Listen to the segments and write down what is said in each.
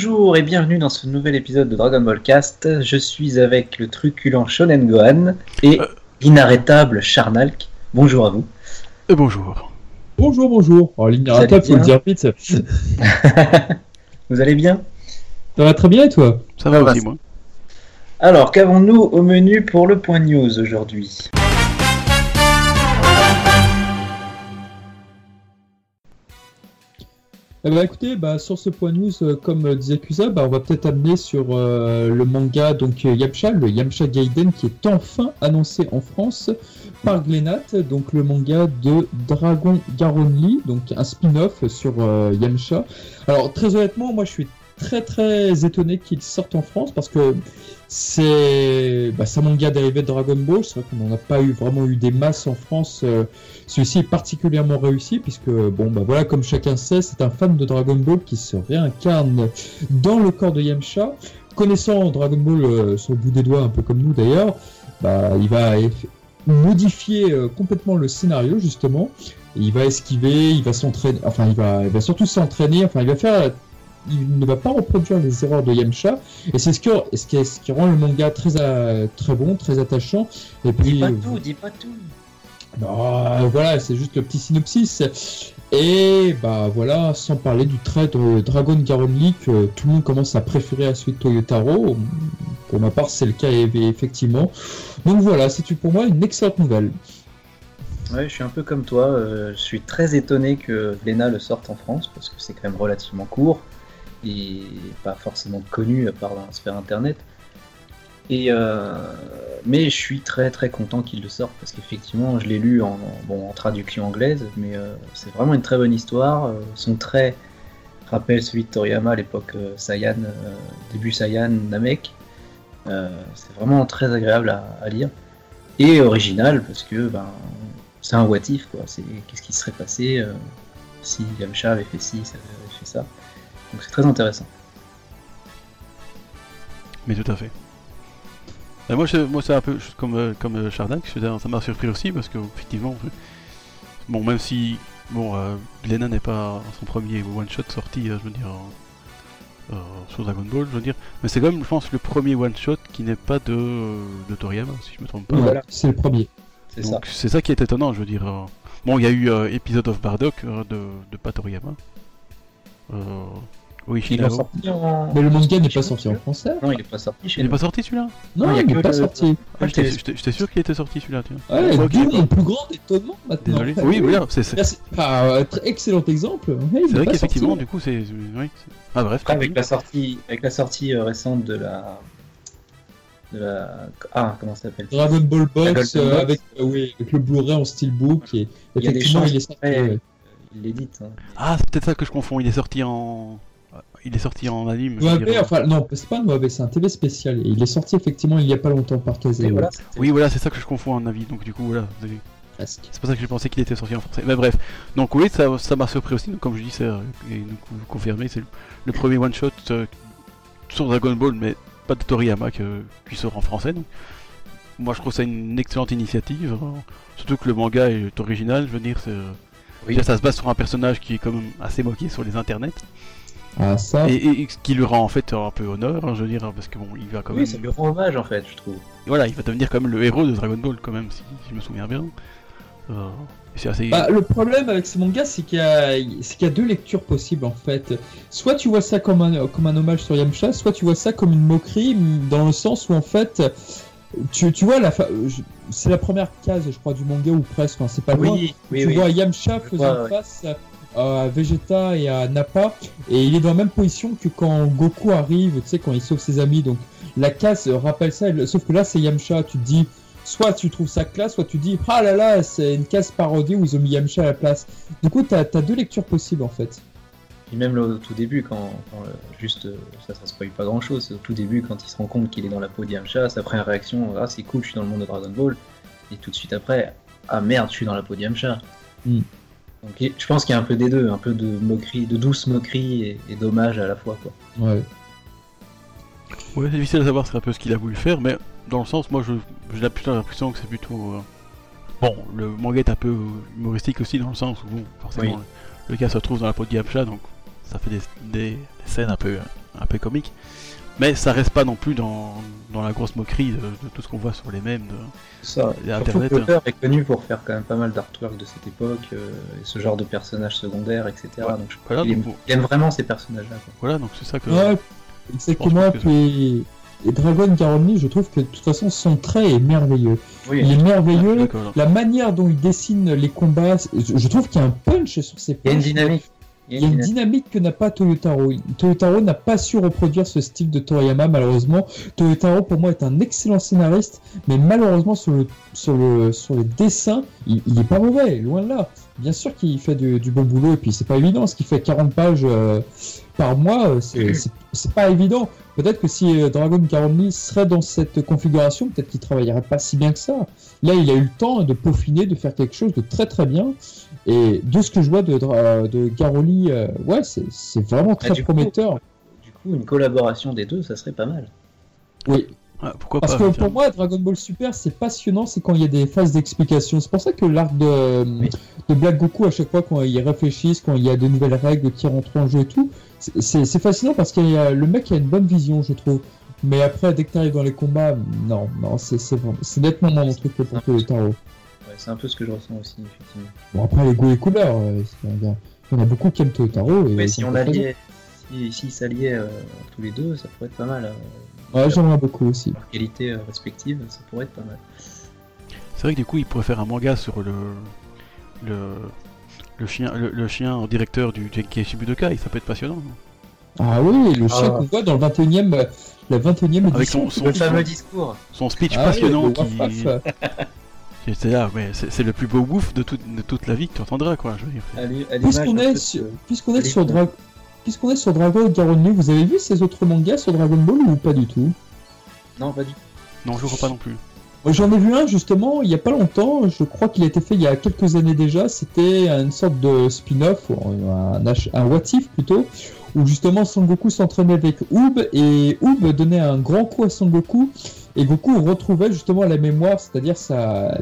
Bonjour et bienvenue dans ce nouvel épisode de Dragon Ball Cast. Je suis avec le truculent Shonen Gohan et l'inarrêtable Charnalk. Bonjour à vous. Et bonjour. Bonjour, bonjour. Oh, l'inarrêtable, faut le dire vite. vous allez bien? Ça va très bien et toi? Ça va aussi, moi. Alors, qu'avons-nous au menu pour le point news aujourd'hui? Eh ben, écoutez, bah, sur ce point news, euh, comme euh, disait Kusa, bah, on va peut-être amener sur euh, le manga donc Yamcha, le Yamcha Gaiden, qui est enfin annoncé en France par Glenat, donc le manga de Dragon Garonli, donc un spin-off sur Yamcha. Alors très honnêtement, moi je suis très très étonné qu'il sorte en France parce que c'est bah, un manga dérivé de Dragon Ball. C'est vrai qu'on n'a pas eu vraiment eu des masses en France. Euh, celui-ci est particulièrement réussi puisque bon bah voilà comme chacun sait, c'est un fan de Dragon Ball qui se réincarne dans le corps de Yamcha. Connaissant Dragon Ball euh, sur le bout des doigts, un peu comme nous d'ailleurs, bah, il va modifier euh, complètement le scénario justement. il va esquiver, il va s'entraîner, enfin il va, il va surtout s'entraîner, enfin il va faire il ne va pas reproduire les erreurs de Yamcha et c'est ce qui, ce, qui, ce qui rend le manga très, euh, très bon, très attachant. Et puis, dis pas tout, dis pas tout. Non, voilà, c'est juste le petit synopsis. Et bah voilà, sans parler du trait de Dragon Garonli que tout le monde commence à préférer à celui de Toyotaro. Pour ma part, c'est le cas effectivement. Donc voilà, c'est pour moi une excellente nouvelle. Ouais, je suis un peu comme toi. Euh, je suis très étonné que Lena le sorte en France parce que c'est quand même relativement court et pas forcément connu à part sphère internet. Et euh, mais je suis très très content qu'il le sorte parce qu'effectivement je l'ai lu en, bon, en traduction anglaise, mais euh, c'est vraiment une très bonne histoire. Euh, son trait rappelle celui de Toriyama à l'époque Saiyan, début Saiyan Namek. c'est vraiment très agréable à, lire et original parce que ben, c'est un what if quoi. C'est qu'est-ce qui serait passé si Yamcha avait fait ci, ça avait fait ça. Donc c'est très intéressant. Mais tout à fait. Et moi, moi c'est un peu comme, euh, comme euh, Chardac, ça m'a surpris aussi parce que effectivement, bon, même si bon, euh, n'est pas son premier one shot sorti, euh, je veux dire, sur Dragon Ball, je veux dire, mais c'est quand même, je pense, le premier one shot qui n'est pas de, de Toriyama, si je me trompe pas. Voilà, c'est le premier. C'est ça. C'est ça qui est étonnant, je veux dire. Bon, il y a eu Episode of Bardock de, de pas Toriyama. Oui, il sorti en... Mais le manga n'est pas sorti en français Non, il est pas sorti chez Il est pas sorti celui-là Non, il n'est pas sorti. Ah, J'étais sûr qu'il était sorti celui-là, tiens. Ouais, okay, mon plus grand étonnement maintenant. Désolé. Oui, voilà, c'est. Ah, excellent exemple. c'est vrai qu'effectivement, du coup, c'est. Oui, ah, bref. Avec la sortie, avec la sortie euh, récente de la. De la... Ah, comment ça s'appelle? Dragon Ball Box, euh, avec, euh, oui, avec le Blu-ray en steelbook. Et effectivement, il, est sorti. Il l'édite. Hein. Ah, c'est peut-être ça que je confonds. Il est sorti en. Il est sorti en anime. enfin non, c'est pas un c'est un TV spécial. Et il est sorti effectivement il y a pas longtemps par Kazé. oui, voilà, c'est ça que je confonds en avis. Donc du coup, voilà. C'est pour ça que j'ai pensé qu'il était sorti en français. Mais bref, donc oui, ça m'a surpris aussi. Donc, comme je dis, c'est nous confirmé, c'est le, premier one shot euh, sur Dragon Ball, mais pas de Toriyama qui sort en français. Donc, moi, je trouve ça une excellente initiative. Hein. Surtout que le manga est original. Je veux dire, oui. ça se base sur un personnage qui est quand même assez moqué sur les internets. Ah, ça. Et, ce qui lui rend en fait un peu honneur, hein, je veux dire, hein, parce que bon, il va quand même. Oui, ça lui rend hommage en fait, je trouve. voilà, il va devenir quand même le héros de Dragon Ball, quand même, si, je me souviens bien. Euh, assez... bah, le problème avec ce manga, c'est qu'il y, y, a deux lectures possibles en fait. Soit tu vois ça comme un, comme un hommage sur Yamcha, soit tu vois ça comme une moquerie, dans le sens où en fait. Tu, tu vois, la c'est la première case, je crois, du manga ou presque, c'est pas loin. Oui, oui, tu vois Yamcha faisant face à Vegeta et à Nappa. Et il est dans la même position que quand Goku arrive, tu sais, quand il sauve ses amis. Donc la casse rappelle ça, sauf que là c'est Yamcha. Tu te dis, soit tu trouves ça classe, soit tu dis, ah là là, c'est une case parodie où ils ont mis Yamcha à la place. Du coup, t'as as deux lectures possibles en fait. Et même au tout début, quand, juste, euh, ça, ça spoil pas grand chose, au tout début, quand il se rend compte qu'il est dans la peau de Yamcha, sa première réaction, ah c'est cool, je suis dans le monde de Dragon Ball. Et tout de suite après, ah merde, je suis dans la peau de Yamcha. Hmm. Donc je pense qu'il y a un peu des deux, un peu de moquerie, de douce moquerie et, dommage à la fois. Quoi. Ouais. Ouais, c'est difficile de savoir c'est un peu ce qu'il a voulu faire, mais dans le sens, moi, j'ai plutôt l'impression que c'est plutôt. Euh, bon, le manga est un peu humoristique aussi, dans le sens où, bon, forcément, le, gars se retrouve dans la peau de Yamcha, donc ça fait des, scènes un peu, un peu comique. Mais ça reste pas non plus dans, dans la grosse moquerie de, tout ce qu'on voit sur les mêmes de, ça. Internet. L'auteur est connu pour faire quand même pas mal d'artwork de cette époque, euh, et ce genre de personnages secondaires, etc. Donc, je il, aime, vraiment ces personnages-là. Voilà, donc c'est ça que. Ouais, exactement. Puis et Dragon Garoni, je trouve que de toute façon son trait est merveilleux. il est merveilleux. la manière dont il dessine les combats, je trouve qu'il y a un punch sur ses Il y a une dynamique. Il y a une dynamique que n'a pas Toyotaro. Toyotaro n'a pas su reproduire ce style de Toriyama, malheureusement. Toyotaro, pour moi, est un excellent scénariste, mais malheureusement, sur le, sur le, sur le dessin, il, il est pas mauvais, loin de là. Bien sûr qu'il fait du, bon boulot, et puis c'est pas évident, ce qu'il fait 40 pages euh, par mois, euh, c'est pas évident. Peut-être que si euh, Dragon Caroni serait dans cette configuration, peut-être qu'il travaillerait pas si bien que ça. Là, il a eu le temps de peaufiner, de faire quelque chose de très très bien. Et de ce que je vois de, de Garoli, euh, ouais, c'est vraiment bah, très prometteur. du coup, une collaboration des deux, ça serait pas mal. Oui. pourquoi Parce que pour moi, Dragon Ball Super, c'est passionnant, c'est quand il y a des phases d'explication. C'est pour ça que l'arc de, de Black Goku, à chaque fois, quand ils réfléchissent, quand il y a de nouvelles règles qui rentrent en jeu et tout, c'est fascinant parce que le mec a une bonne vision, je trouve. Mais après, dès que tu arrives dans les combats, non, non, c'est nettement mon truc pour le tarot c'est un peu ce que je ressens aussi, effectivement. Bon, après, les goûts et couleurs, euh, il y, en a beaucoup qui aiment Totaro. Et Mais si on l'alliait, si, si s'alliaient euh, tous les deux, ça pourrait être pas mal. Euh, ouais, j'aimerais beaucoup aussi. Leur qualité respective, ça pourrait être pas mal. C'est vrai que du coup, il pourrait faire un manga sur le. le... Le chien, le, chien directeur du Genki Budokai, ça peut être passionnant. Ah oui, le chien ah. qu'on voit dans le 21 e la 21 e Avec son, son, fameux discours. Son speech ah passionnant qui, C'est là, mais c'est le plus beau bouffe de, de, toute la vie que tu entendras, quoi. Puisqu'on est, sur, puisqu'on est, sur Dragon est sur Dragon Garonne vous avez vu ces autres mangas sur Dragon Ball ou pas du tout? Non, pas du tout. Non, je vois pas non plus. J'en ai vu un justement il y a pas longtemps, je crois qu'il a été fait il y a quelques années déjà, c'était une sorte de spin-off, un, un what if plutôt, où justement Son Goku s'entraînait avec Oob et Oob donnait un grand coup à Son Goku et Goku retrouvait justement la mémoire, c'est-à-dire sa,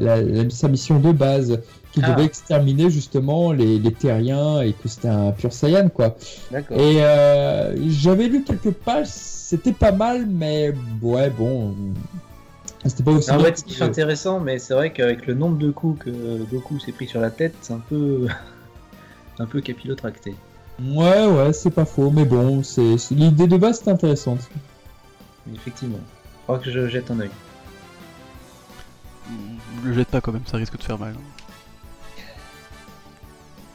sa mission de base, qu'il ah. devait exterminer justement les, les terriens et que c'était un pur Saiyan quoi. Et euh, j'avais lu quelques pages, c'était pas mal, mais ouais bon. C'était pas aussi. un motif intéressant, mais c'est vrai qu'avec le nombre de coups que Goku s'est pris sur la tête, c'est un peu. un peu capillotracté. Ouais, ouais, c'est pas faux, mais bon, c'est l'idée de base est intéressante. Effectivement crois que je jette un oeil. Le jette pas quand même, ça risque de faire mal.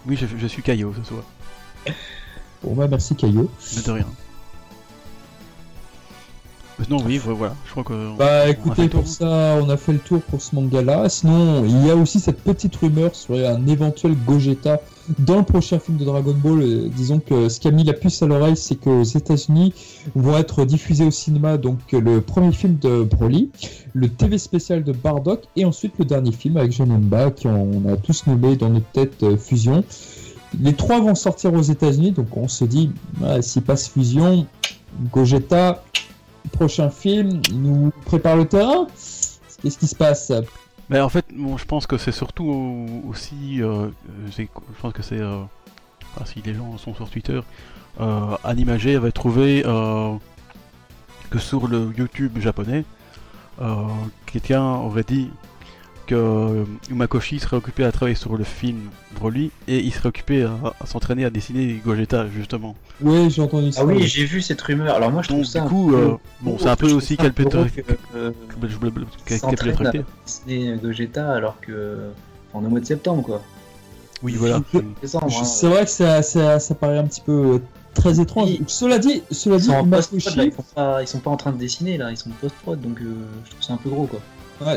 Oui, je, suis Caillot ce soir. Bon bah merci Caillot. Mais de rien. Non, oui, voilà, je crois que. Bah écoutez, pour ça, on a fait le tour pour ce manga-là. Sinon, il y a aussi cette petite rumeur sur un éventuel Gogeta dans le prochain film de Dragon Ball. Euh, disons que ce qui a mis la puce à l'oreille, c'est qu'aux États-Unis vont être diffusés au cinéma donc le premier film de Broly, le TV spécial de Bardock et ensuite le dernier film avec Janemba qui on a tous nommé dans notre tête euh, Fusion. Les trois vont sortir aux États-Unis, donc on se dit, s'il passe Fusion, Gogeta, prochain film, nous prépare le terrain. Qu'est-ce qui se passe? Mais en fait, bon, je pense que c'est surtout aussi, euh, je pense que c'est, euh, si les gens sont sur Twitter, euh, Animagé avait trouvé euh, que sur le YouTube japonais, quelqu'un aurait dit que Umakoshi serait occupé à travailler sur le film Broly et il serait occupé à, s'entraîner à dessiner Gogeta justement. Oui, j'ai entendu ah ça. Ah oui, j'ai vu cette rumeur. Alors moi je trouve ça. Du coup, euh, bon, c'est un peu aussi qu'elle peut être. dessiner Gogeta alors que. Enfin, au mois de septembre quoi. Oui, voilà. Hein. C'est vrai que ça, ça, ça, paraît un petit peu euh, très étrange. Cela dit, cela dit, ils, sont pas, ils sont pas en train de dessiner là, ils sont post-prod donc euh, je trouve ça un peu gros quoi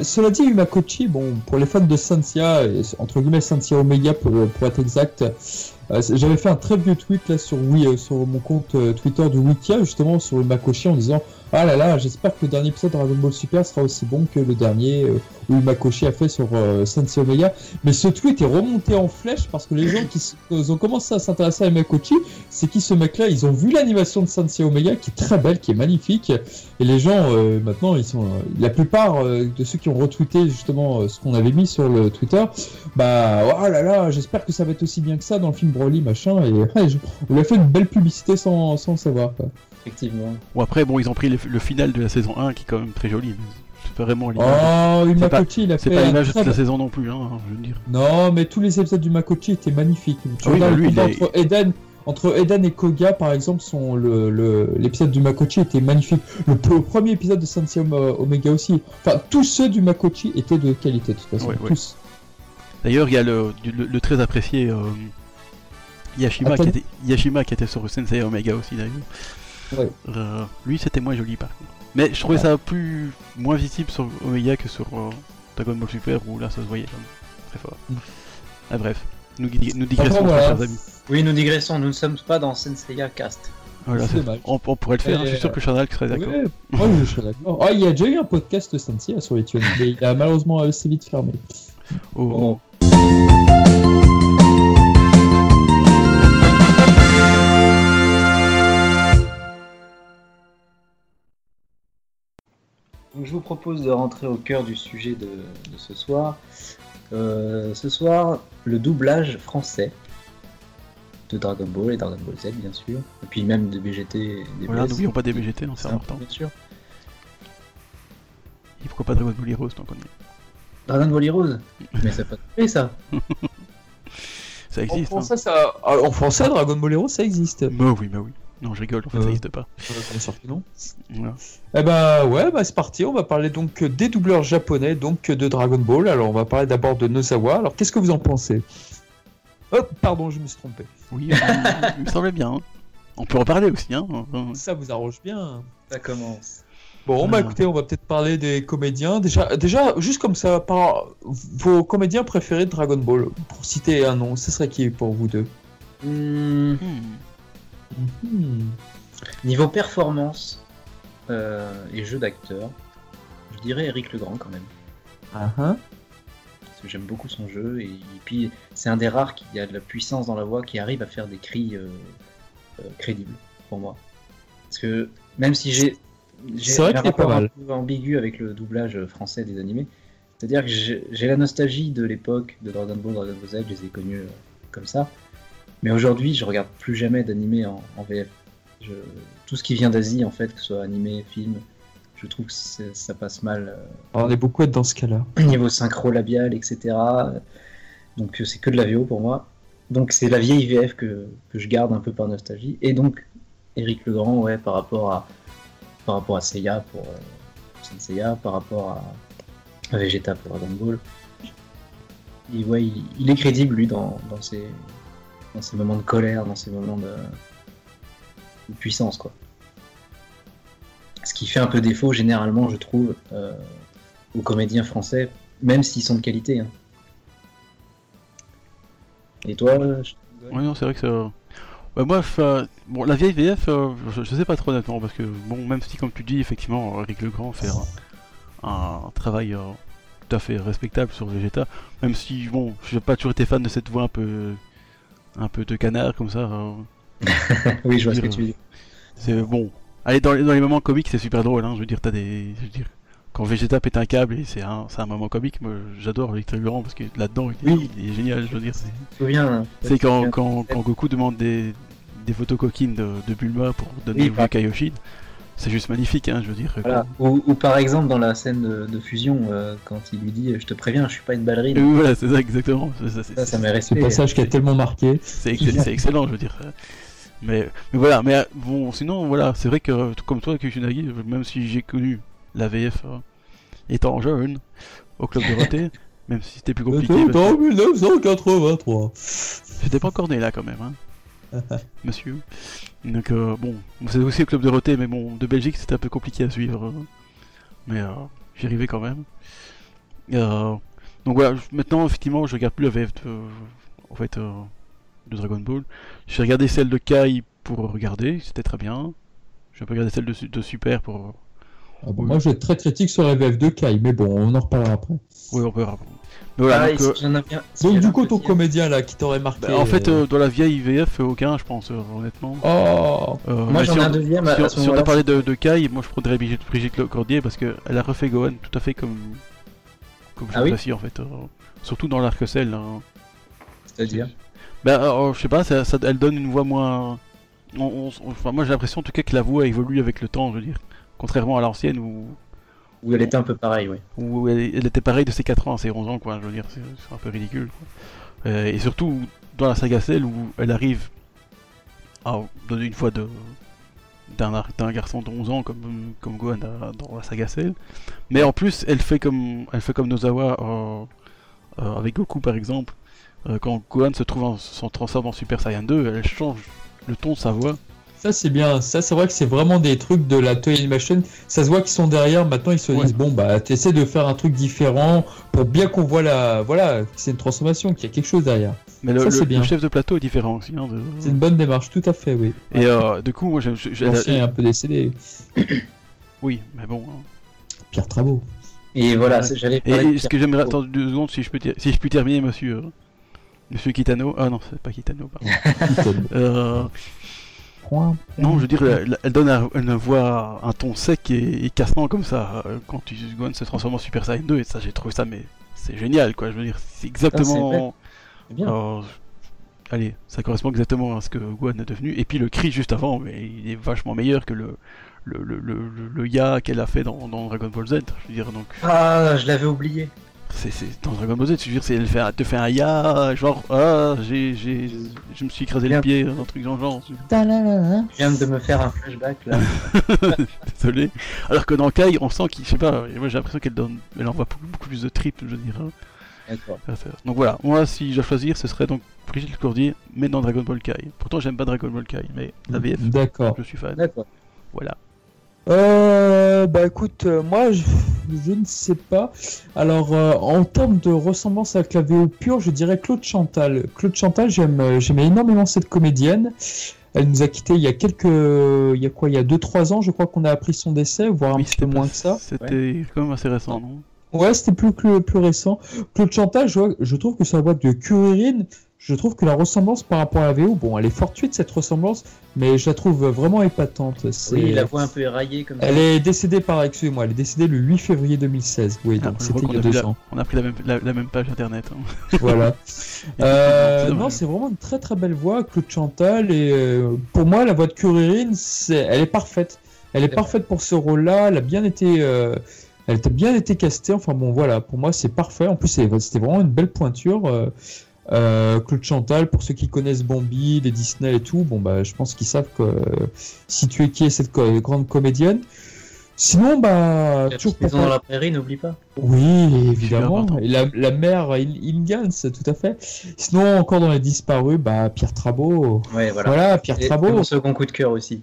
cela dit, Umakochi, bon, pour les fans de Santia, entre guillemets Santia Omega pour, pour être exact, j'avais fait un très vieux tweet là sur, oui, euh, sur mon compte euh, Twitter de Wikia, justement sur Umakochi, en disant Ah là là, j'espère que le dernier épisode de Dragon Ball Super sera aussi bon que le dernier où Umakoshi a fait sur Santia Omega. Mais ce tweet est remonté en flèche parce que les gens qui ont commencé à s'intéresser à Umakochi, c'est qui ce mec là Ils ont vu l'animation de Santia Omega qui est très belle, qui est magnifique. Et les gens, maintenant, ils sont. la plupart de ceux qui ont retweeté justement ce qu'on avait mis sur le Twitter, bah oh là là, j'espère que ça va être aussi bien que ça dans le film Broly, machin, et ouais, on lui a fait une belle publicité sans, sans le savoir. Quoi. Effectivement. Bon, après, bon, ils ont pris le, final de la saison 1 qui est quand même très joli. C'est pas vraiment l'image. Oh, Makochi, il a fait. C'est pas l'image de la saison non plus, hein, je veux dire. Non, mais tous les épisodes du Makochi étaient magnifiques. Tu ah oui, lui, entre Eden. Entre Eden et Koga, par exemple, sont l'épisode le, du Makochi était magnifique. Le, premier épisode de Sensei Omega aussi. Enfin, tous ceux du Makochi étaient de qualité, de toute façon. tous. D'ailleurs, il y a le, le, très apprécié euh, Yashima, qui était, Yashima qui était sur Sensei Omega aussi, d'ailleurs. Euh, lui, c'était moins joli par contre. Mais je trouvais ça plus moins visible sur Omega que sur euh, Dragon Ball Super où là ça se voyait très fort. Mm. Ah, bref, nous, nous digressons, chers amis. Oui, nous digressons, nous ne sommes pas dans Senseiya Cast. Voilà, on, on, pourrait le faire, je suis sûr que Chanel serait d'accord. Oh, je serais d'accord. Oh, il y a déjà eu un podcast de Senseiya sur les mais il a malheureusement assez vite fermé. Oh. Je vous propose de rentrer au cœur du sujet de, ce soir. Euh, ce soir, le doublage français de Dragon Ball et Dragon Ball Z, bien sûr. Et puis même de BGT. Des voilà, n'oublions pas des BGT, c'est important. Bien sûr. Et pourquoi pas Dragon Ball Heroes tant qu'on est Dragon Ball Heroes Mais ça pas fait ça Ça existe. En français, hein. ça... Ah, en français, Dragon Ball Heroes, ça existe. Bah oui, bah oui. Non, je rigole, en fait, ça n'existe pas. non. Eh bah ouais, bah c'est parti. On va parler donc des doubleurs japonais, donc de Dragon Ball. Alors on va parler d'abord de Nozawa. Alors qu'est-ce que vous en pensez? Oh, pardon, je me suis trompé. Oui, il me semblait bien. Hein. On peut en parler aussi, hein. Ça vous arrange bien. Ça commence. Bon, bah écoutez, on va peut-être parler des comédiens. Déjà, déjà, juste comme ça, par vos comédiens préférés de Dragon Ball, pour citer un nom, ce serait qui pour vous deux? Hmm. Mhm. Niveau performance euh, et jeu d'acteur, je dirais Eric Legrand quand même. Uh Parce que j'aime beaucoup son jeu et, puis c'est un des rares qui a de la puissance dans la voix qui arrive à faire des cris euh, euh, crédibles pour moi. Parce que même si j'ai c'est vrai qu'il pas mal. Un peu ambigu avec le doublage français des animés. C'est-à-dire que j'ai la nostalgie de l'époque de Dragon Ball, Dragon Ball Z, je les ai connus comme ça. Mais aujourd'hui, je regarde plus jamais d'animé en, VF. tout ce qui vient d'Asie, en fait, que ce soit animé, film, je trouve que ça passe mal. Euh, on est beaucoup être dans ce cas-là. Niveau synchro labial, etc. Donc c'est que de la VO pour moi. Donc c'est la vieille VF que, je garde un peu par nostalgie. Et donc Eric Legrand, ouais, par rapport à par rapport à Seiya pour euh, Seiya, par rapport à, Vegeta pour Dragon Ball. ouais, il, est crédible lui dans, dans ses dans ces moments de colère, dans ces moments de, puissance, quoi. Ce qui fait un peu défaut, généralement, je trouve, euh, aux comédiens français, même s'ils sont de qualité. Hein. Et toi Oui, non, c'est vrai que ça. Bah, moi, bon, la vieille VF, euh, je, sais pas trop honnêtement, parce que, bon, même si, comme tu dis, effectivement, Eric Legrand fait un, travail euh, tout à fait respectable sur Vegeta, même si, bon, je n'ai pas toujours été fan de cette voix un peu un peu de canard comme ça. Hein. oui, je vois ce que tu dis. C'est bon. Allez, dans les, dans les moments comiques, c'est super drôle. Hein. Je veux dire, t'as des. Je veux dire, quand Vegeta pète un câble, c'est un, un moment comique. Moi, j'adore Victor Grand parce que là-dedans, il, il, est génial. Je veux dire, c'est. Hein. C'est quand, quand, quand, Goku demande des, des photos coquines de, de Bulma pour donner oui, au Kaioshin c'est juste magnifique, hein, je veux dire. Ou, par exemple dans la scène de, fusion, euh, quand il lui dit Je te préviens, je suis pas une ballerine. Oui, voilà, c'est ça, exactement. Ça, ça, ça, Ce passage qui a tellement marqué. C'est excellent, je veux dire. Mais, mais voilà, mais bon, sinon, voilà, c'est vrai que comme toi, Kusunagi, même si j'ai connu la VF euh, étant jeune au club de Roté, même si c'était plus compliqué. C'était en 1983. J'étais pas encore né là quand même, hein. Monsieur. Donc euh, bon, c'est aussi le club de Roté, mais bon, de Belgique c'était un peu compliqué à suivre. Mais euh, j'y arrivais quand même. Euh, donc voilà, maintenant effectivement je regarde plus la VF de, en fait, de Dragon Ball. J'ai regardé celle de Kai pour regarder, c'était très bien. J'ai regardé celle de, de Super pour... Ah moi je vais être très critique sur la VF de Kai, mais bon, on en reparlera après. Oui, on verra. Voilà, donc, euh, du coup, ton comédien là qui t'aurait marqué. Bah, en fait, euh, dans la vieille VF, aucun, je pense, euh, honnêtement. Oh Moi j'en ai un deuxième. Si, on, a parlé de, de, Kai, moi je prendrais Brigitte, Brigitte Cordier parce qu'elle a refait Gohan tout à fait comme. Comme je ah oui en fait. surtout dans l'arc-cell. Hein. C'est-à-dire Ben, euh, je sais pas, ça, elle donne une voix moins. enfin, moi j'ai l'impression en tout cas que la voix évolue avec le temps, je veux dire. Contrairement à l'ancienne où. Où elle était un peu pareille, oui. Où elle, était pareille de ses 4 ans ses 11 ans, quoi, je veux dire, c'est un peu ridicule. Euh, et surtout dans la saga Cell où elle arrive à donner une voix de d'un garçon de 11 ans comme, comme Gohan dans la saga Cell. Mais en plus, elle fait comme, elle fait comme Nozawa euh, euh, avec Goku par exemple. Quand Gohan se trouve en, transforme en Super Saiyan 2, elle change le ton de sa voix. Ça c'est bien, ça c'est vrai que c'est vraiment des trucs de la Toy Animation. Ça se voit qu'ils sont derrière, maintenant ils se disent bon bah t'essaies de faire un truc différent pour bien qu'on voit la. Voilà, c'est une transformation, qu'il y a quelque chose derrière. Mais le, le, chef de plateau est différent aussi. Hein, c'est une bonne démarche, tout à fait, oui. Et euh, du coup, moi j'ai. est un peu décédé. oui, mais bon. Hein. Pierre Travaux. Et voilà, j'allais. Et ce que j'aimerais attendre deux secondes, si je peux, si je puis terminer, monsieur. Euh, monsieur Kitano. Ah non, c'est pas Kitano, pardon. euh... Non, je veux dire, elle, donne une voix, un ton sec et, cassant comme ça euh, quand tu Gohan se transforme en Super Saiyan 2 et ça j'ai trouvé ça mais c'est génial quoi. Je veux dire, c'est exactement. Bien. allez, ça correspond exactement à ce que Gohan est devenu. Et puis le cri juste avant, mais il est vachement meilleur que le, le, le, le, le Ya qu'elle a fait dans, dans, Dragon Ball Z. Je veux dire, donc... Ah, je l'avais oublié. C'est dans Dragon Ball Z, tu veux dire, c'est elle fait, te fait un ya, genre, ah, j'ai, j'ai, je me suis écrasé le pied, un truc dans le genre. Je viens de me faire un flashback là. Désolé. Alors que dans Kai, on sent qu'il, je sais pas, moi j'ai l'impression qu'elle donne, elle envoie beaucoup, beaucoup plus de tripes, je veux dire. Hein. Donc voilà, moi si je dois choisir, ce serait donc Brigitte Courdier, mais dans Dragon Ball Kai. Pourtant j'aime pas Dragon Ball Kai, mais la VF, D'accord. je suis fan. D'accord. Voilà. Euh, bah écoute, euh, moi je, ne sais pas. Alors euh, en termes de ressemblance avec la VO pure, je dirais Claude Chantal. Claude Chantal, j'aime, euh, j'aimais énormément cette comédienne. Elle nous a quitté il y a quelques, il y a quoi, il y a 2-3 ans, je crois qu'on a appris son décès, voire un petit peu moins que ça. C'était quand même assez récent, non? Ouais, c'était plus, plus, plus récent. Claude Chantal, je, je trouve que sa voix de Curirine, je trouve que la ressemblance par rapport à la VO, bon, elle est fortuite cette ressemblance, mais je la trouve vraiment épatante. Oui, la voix un peu éraillée comme Elle est décédée par, excusez-moi, elle est décédée le 8 février 2016. Oui, donc c'était il y a deux ans. On a pris la même, la, même page internet. Hein. Voilà. euh, non, c'est vraiment une très très belle voix, Claude Chantal, et euh, pour moi, la voix de Curirine, elle est parfaite. Elle est parfaite pour ce rôle-là, elle a bien été. Euh, elle a bien été castée, enfin bon voilà, pour moi c'est parfait. En plus c'était vraiment une belle pointure. Euh, euh, Claude Chantal, pour ceux qui connaissent Bambi, les Disney et tout, bon bah je pense qu'ils savent que si tu es qui est cette grande comédienne. Sinon, bah. Toujours pas dans la prairie, n'oublie pas. Oui, évidemment. Et la, la mère Ingans, tout à fait. Sinon, encore dans les disparus, bah, Pierre Trabot. Ouais, voilà. Voilà, Pierre et, Trabot. mon second coup de cœur aussi.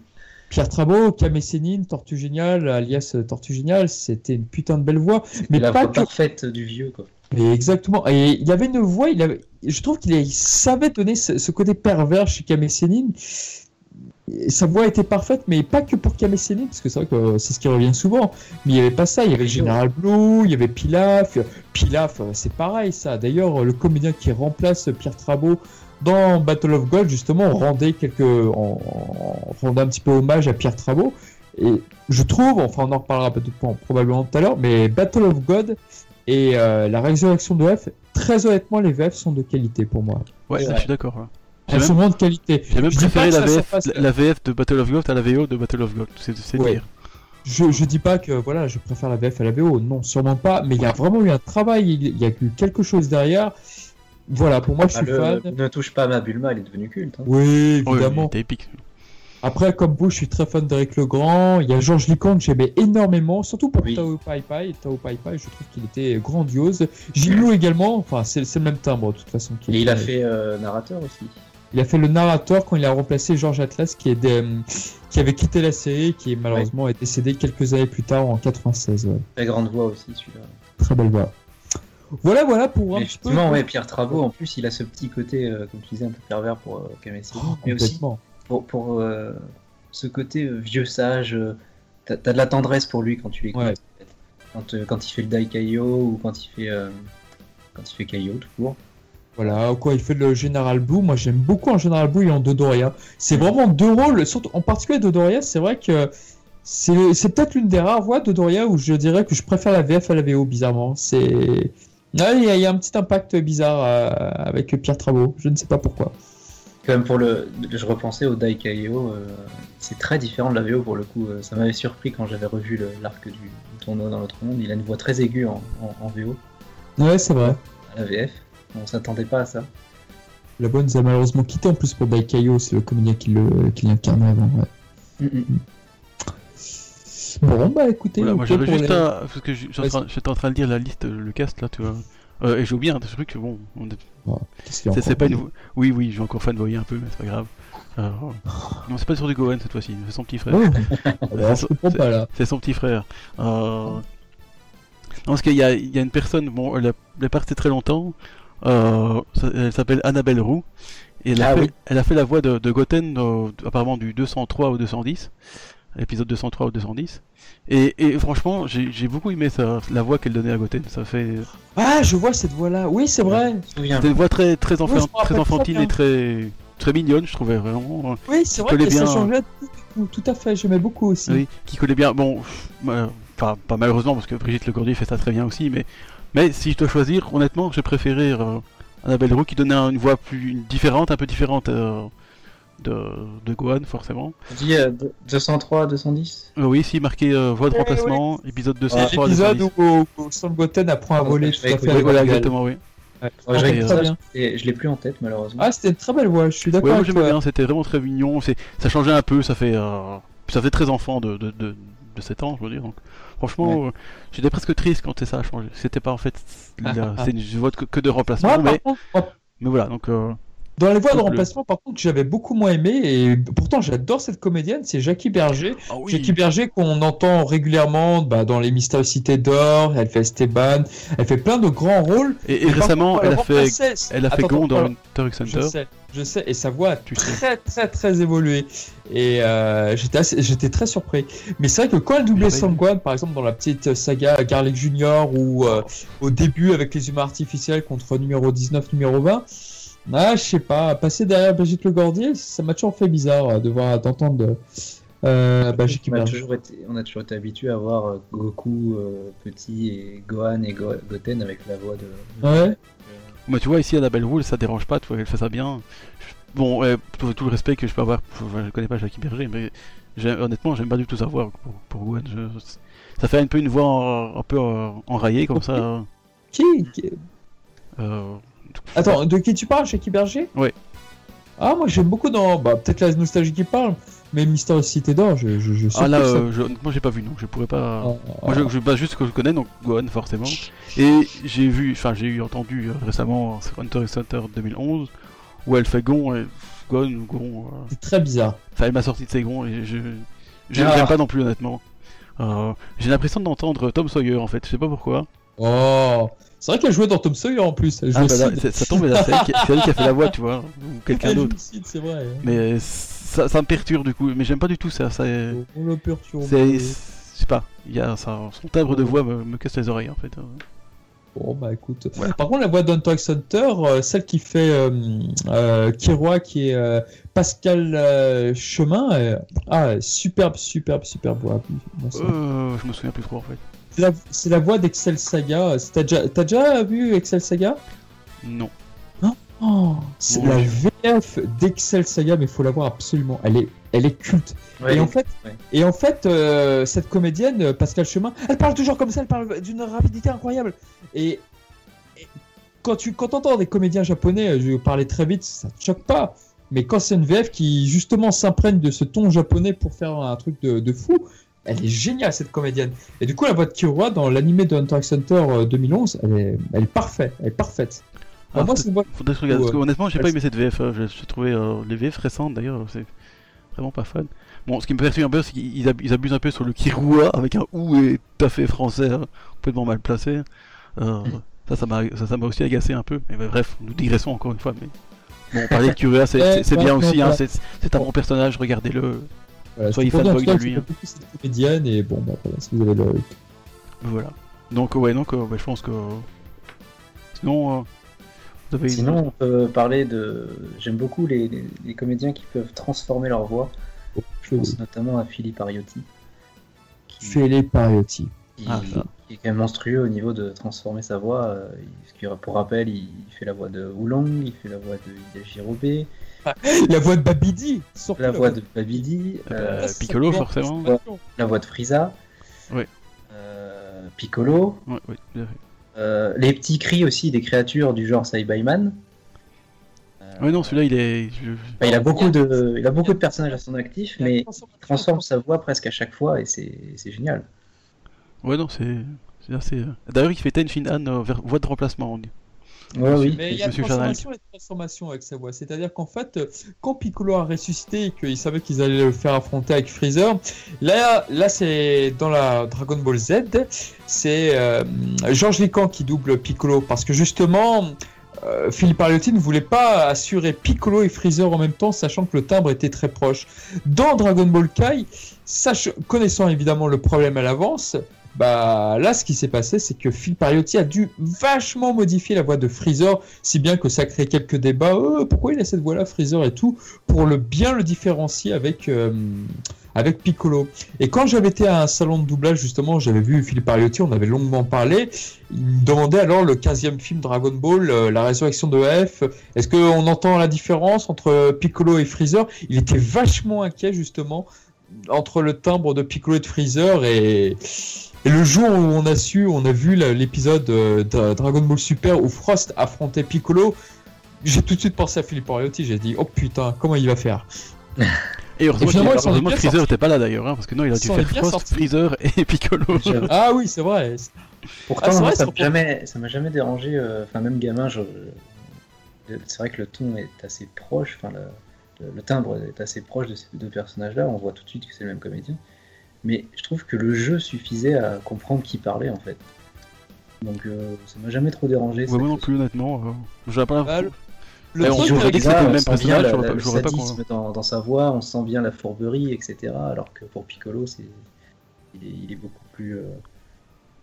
Pierre Trabot, Camécénine, Tortue Géniale, alias Tortue Géniale, c'était une putain de belle voix. Mais la pas voix parfaite du vieux, quoi. Exactement. Et il avait une voix, il avait... je trouve qu'il savait donner ce, côté pervers chez Camécénine. Sa voix était parfaite, mais pas que pour Camécénine, parce que c'est vrai que c'est ce qui revient souvent. Mais il n'y avait pas ça. Il y avait Général Blue, il y avait Pilaf. Pilaf, c'est pareil, ça. D'ailleurs, le comédien qui remplace Pierre Trabot dans Battle of Gold, justement, rendait quelques, on, rendait un petit peu hommage à Pierre Trabot. Et je trouve, enfin, on en reparlera peut-être probablement tout à l'heure, mais Battle of God et euh, la résurrection de F, très honnêtement, les VF sont de qualité pour moi. Ouais, je suis d'accord. Elles sont vraiment de qualité. J'ai même préféré la VF, la, VF de Battle of God à la VO de Battle of God. C'est dire. Je, je dis pas que voilà, je préfère la VF à la VO, non, sûrement pas, mais il y a vraiment eu un travail, il y a eu quelque chose derrière. Voilà, pour moi, je suis ah, fan. Ne touche pas à ma Bulma, elle est devenue culte. Hein. Oui, évidemment. Oui, épique. Après, comme vous, je suis très fan d'Eric Legrand. Il y a Georges Licon que j'aimais énormément, surtout pour Tao Pai Pai. Tao Pai Pai, je trouve qu'il était grandiose. Gilou également, enfin, c'est le même timbre de toute façon. Et il a fait euh, narrateur aussi. Il a fait le narrateur quand il a remplacé Georges Atlas, qui, est qui avait quitté la série, qui malheureusement est décédé quelques années plus tard en 96. Très grande voix aussi, celui-là. Très belle voix. Voilà, voilà pour un petit peu. ouais, Pierre Trabot, en plus, il a ce petit côté, euh, comme tu disais, un peu pervers pour euh, oh, mais aussi pour, euh, ce côté euh, vieux sage. T'as as de la tendresse pour lui quand tu l'écoutes. Quand, quand, il fait le Dai Kaio ou quand il fait, quand il fait Kaio, tout court. Voilà, quoi, il fait le Général Blue. Moi, j'aime beaucoup en Général Blue et en Dodoria. C'est vraiment deux rôles, surtout en particulier Dodoria, c'est vrai que c'est peut-être l'une des rares voix de Dodoria où je dirais que je préfère la VF à la VO, bizarrement. C'est Ah, il y, a un petit impact bizarre euh, avec Pierre Travaux, je ne sais pas pourquoi. Quand même pour le, je repensais au Daikaio, euh, c'est très différent de la VO pour le coup. Euh, ça m'avait surpris quand j'avais revu l'arc du, tournoi dans l'autre monde. Il a une voix très aiguë en, VO. Ouais, c'est vrai. À la VF, on s'attendait pas à ça. La bonne nous a malheureusement quitté en plus pour Daikaio, c'est le comédien qui l'incarnait avant. Ouais. Mm, mm. Bon, bah écoutez. moi j'avais juste à. Parce que j'étais en train de dire la liste, le cast là, tu vois. Euh, et j'ai oublié un truc, bon. On... C'est pas une. Oui, oui, je vais encore fanboyer un peu, mais c'est pas grave. Euh, non, c'est pas sur du Gohan cette fois-ci, c'est son petit frère. c'est son petit frère. Euh... Non, parce qu'il y, a, y a une personne, bon, elle a, elle a très longtemps. Euh, elle s'appelle Annabelle Roux. Et elle a, ah fait, elle a fait la voix de, de Goten, euh, apparemment du 203 au 210 épisode 203 ou 210. Et, et franchement, j'ai beaucoup aimé ça, la voix qu'elle donnait à Goten. Ça fait. Ah, je vois cette voix-là. Oui, c'est vrai. C'était une voix très, très, très enfantine et très, très mignonne, je trouvais vraiment. Oui, c'est vrai que bien... ça changeait tout, tout, à fait. J'aimais beaucoup aussi. Oui, qui collait bien. Bon, pas, pas malheureusement parce que Brigitte Lecordier fait ça très bien aussi, mais mais si je dois choisir, honnêtement, j'ai préféré euh, Annabelle Roux qui donnait une voix plus différente, un peu différente. Euh, de, de Gohan, forcément. Tu dis 203, 210 euh, Oui, si, marqué euh, voix de remplacement, épisode 203. L'épisode où, où Son Goten apprend à voler tout à fait. Voilà, exactement, oui. Ouais. Ouais. Et je l'ai plus en tête malheureusement. Ah, c'était une très belle voix, je suis d'accord. J'aimais bien, c'était vraiment très mignon. Ça changeait un peu, ça fait, euh... ça fait très enfant de, de, de, de 7 ans, je veux dire. Donc, franchement, euh, j'étais presque triste quand ça a changé. C'était pas en fait, c'est une voix que, de remplacement, mais, mais voilà, donc. Euh, dans les voix de remplacement, par contre, j'avais beaucoup moins aimé, et pourtant j'adore cette comédienne, c'est Jackie Berger. Ah Jackie Berger qu'on entend régulièrement bah, dans les Mystères Cités d'Or, elle fait Esteban, elle fait plein de grands rôles. Et, récemment, elle, a fait, elle a fait Gon dans Hunter Center. Je sais, je sais, et sa voix a très très très évolué. Et euh, j'étais très surpris. Mais c'est vrai que quand elle doublait Sangwan, par exemple dans la petite saga Garlic Junior, ou euh, au début avec les humains artificiels contre numéro 19, numéro 20, ah, je sais pas. Passer derrière Brigitte Le Gordier, ça m'a toujours fait bizarre euh, de voir, d'entendre euh, on, a toujours été, on a toujours été habitué à voir euh, Goku euh, petit et Gohan et Goten avec la voix de. Ouais. Bah, tu vois, ici, Annabelle Wool, ça dérange pas, tu vois, elle fait ça bien. Bon, tout, le respect que je peux avoir, je, connais pas Jackie Berger, mais honnêtement, j'aime pas du tout sa voix pour, pour Gohan. ça fait un peu une voix un peu enraillée comme ça. Qui, Attends, de qui tu parles, Jackie Berger? Oui. Ah, moi j'aime beaucoup dans. Bah, peut-être la nostalgie qui parle, mais Mister Cité d'Or, je, je, je, sais Ah là, euh, moi j'ai pas vu, non, je pourrais pas. Ah, moi je, je base juste ce que je connais, donc Gohan forcément. Et j'ai vu, enfin j'ai eu entendu euh, récemment Hunter x Hunter 2011, où elle fait Gon et Gon, Gon. Euh, C'est très bizarre. Enfin, elle m'a sorti de ses Gon et je. Je ah. pas non plus, honnêtement. j'ai l'impression d'entendre Tom Sawyer en fait, je sais pas pourquoi. Oh c'est vrai qu'elle jouait dans Tom Sawyer en plus. Ah, bah ça tombe, c'est elle, qui a fait la voix, tu vois, ou quelqu'un d'autre. c'est vrai. Hein. Mais ça, ça, me perturbe du coup, mais j'aime pas du tout ça. ça On le perturbe. Je sais pas, y a, ça, son timbre de voix me, casse les oreilles en fait. Bon bah écoute. Par contre la voix d'Hunter x Hunter, euh, celle qui fait euh, euh, Kiroa, qui est euh, Pascal euh, Chemin, ah superbe, superbe, superbe voix. je me souviens plus trop en fait. C'est la, voix d'Excel Saga. T'as déjà, déjà, vu Excel Saga? Non. oh, c'est la VF d'Excel Saga, mais il faut la voir absolument. Elle est, elle est culte. et, en fait, et en fait, euh, cette comédienne, euh, Pascal Chemin, elle parle toujours comme ça, elle parle d'une rapidité incroyable. Et, quand tu quand entends des comédiens japonais euh, je parler très vite, ça te choque pas. Mais quand c'est une VF qui justement s'imprègne de ce ton japonais pour faire un truc de, de fou, elle est géniale cette comédienne. Et du coup, la voix de Kiroa dans l'animé de Hunter x Hunter 2011, elle est, elle est parfaite. Elle est parfaite. Ah, moi. Faudrait regarde. Parce que, honnêtement, j'ai pas aimé cette VF. Hein. J'ai trouvé euh, les VF récentes d'ailleurs, c'est vraiment pas fan. Bon, ce qui me perturbe un peu, c'est qu'ils abusent un peu sur le Kiroa avec un ou et tout à fait français, hein, complètement mal placé. Euh, ça, ça m'a ça, m'a aussi agacé un peu. Mais bref, nous digressons encore une fois. Mais bon, parler de Kiroa, c'est bien aussi. Hein, c'est un bon personnage, regardez-le. Voilà, Soyez fanboy de lui. Hein. comédienne et bon, bah voilà, si vous avez le. Voilà. Donc, ouais, donc, euh, bah, je pense que. Sinon. Euh, vous avez Sinon, on peut parler de. J'aime beaucoup les, les, comédiens qui peuvent transformer leur voix. Je pense notamment à Philippe Ariotti. Philippe Ariotti. ah, qui, est quand même monstrueux au niveau de transformer sa voix. Euh, pour rappel, il, fait la voix de Oolong, il fait la voix de Hidashi la voix de Babidi La voix de Babidi. Euh, Piccolo, forcément. La voix de Frieza. Oui. Piccolo. les petits cris aussi des créatures du genre Saibaiman. Oui, non, celui-là, il est. Bah, il, a beaucoup de... il a beaucoup de personnages à son actif, mais il transforme sa voix presque à chaque fois et c'est génial. Ouais, non, c'est assez. Euh, d'ailleurs, il fait Ten Shin Han euh, voix de remplacement, on dit. Ouais, oui. Mais il y a transformation et transformation avec sa voix. C'est-à-dire qu'en fait, quand Piccolo a ressuscité et qu'il savait qu'ils allaient le faire affronter avec Freezer, là, là c'est dans la Dragon Ball Z, c'est euh, Georges Lican qui double Piccolo parce que justement, euh, Philippe Ariotti ne voulait pas assurer Piccolo et Freezer en même temps, sachant que le timbre était très proche. Dans Dragon Ball Kai, connaissant évidemment le problème à l'avance, bah là, ce qui s'est passé, c'est que Phil Pariotti a dû vachement modifier la voix de Freezer, si bien que ça crée quelques débats. Oh, pourquoi il a cette voix-là, Freezer et tout, pour le bien le différencier avec euh, avec Piccolo. Et quand j'avais été à un salon de doublage, justement, j'avais vu Philippe Ariotti, on avait longuement parlé. Il me demandait alors le 15e film Dragon Ball, euh, la résurrection de F. Est-ce qu'on entend la différence entre Piccolo et Freezer? Il était vachement inquiet, justement, entre le timbre de Piccolo et de Freezer et et le jour où on a su, on a vu l'épisode euh, de Dragon Ball Super où Frost affrontait Piccolo, j'ai tout de suite pensé à Philippe Oriotti. J'ai dit, oh putain, comment il va faire? Et heureusement, que Freezer n'était pas là d'ailleurs, hein, parce que non, il a dû faire Frost, Freezer et Piccolo. ah oui, c'est vrai. Pourtant, ah, ça m'a jamais, jamais dérangé. Euh, enfin, même gamin, je... c'est vrai que le ton est assez proche. Enfin, le, le, timbre est assez proche de ces deux personnages-là. On voit tout de suite que c'est le même comédien mais je trouve que le jeu suffisait à comprendre qui parlait en fait. Donc euh, ça m'a jamais trop dérangé. Ouais, moi non plus honnêtement. Euh, j'aurais pas bah, le, le on que c'était le même personnage, le sadisme dans, dans, sa voix, on sent bien la fourberie, etc. Alors que pour Piccolo, c'est il, est, il est beaucoup plus euh,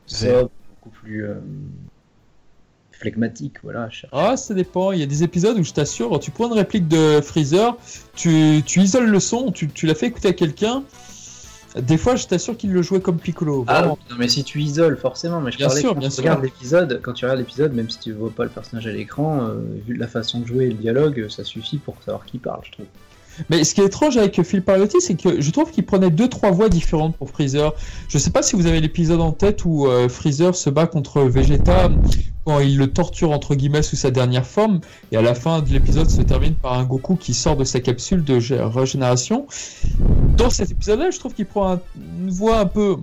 sobre, beaucoup plus phlegmatique, voilà. Ah, ça dépend. Il y a des épisodes où je t'assure, tu prends une réplique de Freezer, tu, tu isoles le son, tu, tu l'as fait écouter à quelqu'un, des fois, je t'assure qu'il le jouait comme Piccolo. Ah non, mais si tu isoles, forcément. Mais je bien sûr, quand bien tu regardes l'épisode, quand tu regardes l'épisode, même si tu vois pas le personnage à l'écran, euh, vu la façon de jouer et le dialogue, ça suffit pour savoir qui parle, je trouve. Mais ce qui est étrange avec Phil Pariotti, c'est que je trouve qu'il prenait deux trois voix différentes pour Freezer. Je sais pas si vous avez l'épisode en tête où euh, Freezer se bat contre Vegeta quand il le torture entre guillemets sous sa dernière forme et à la fin de l'épisode se termine par un Goku qui sort de sa capsule de régénération. Dans cet épisode-là, je trouve qu'il prend une voix un peu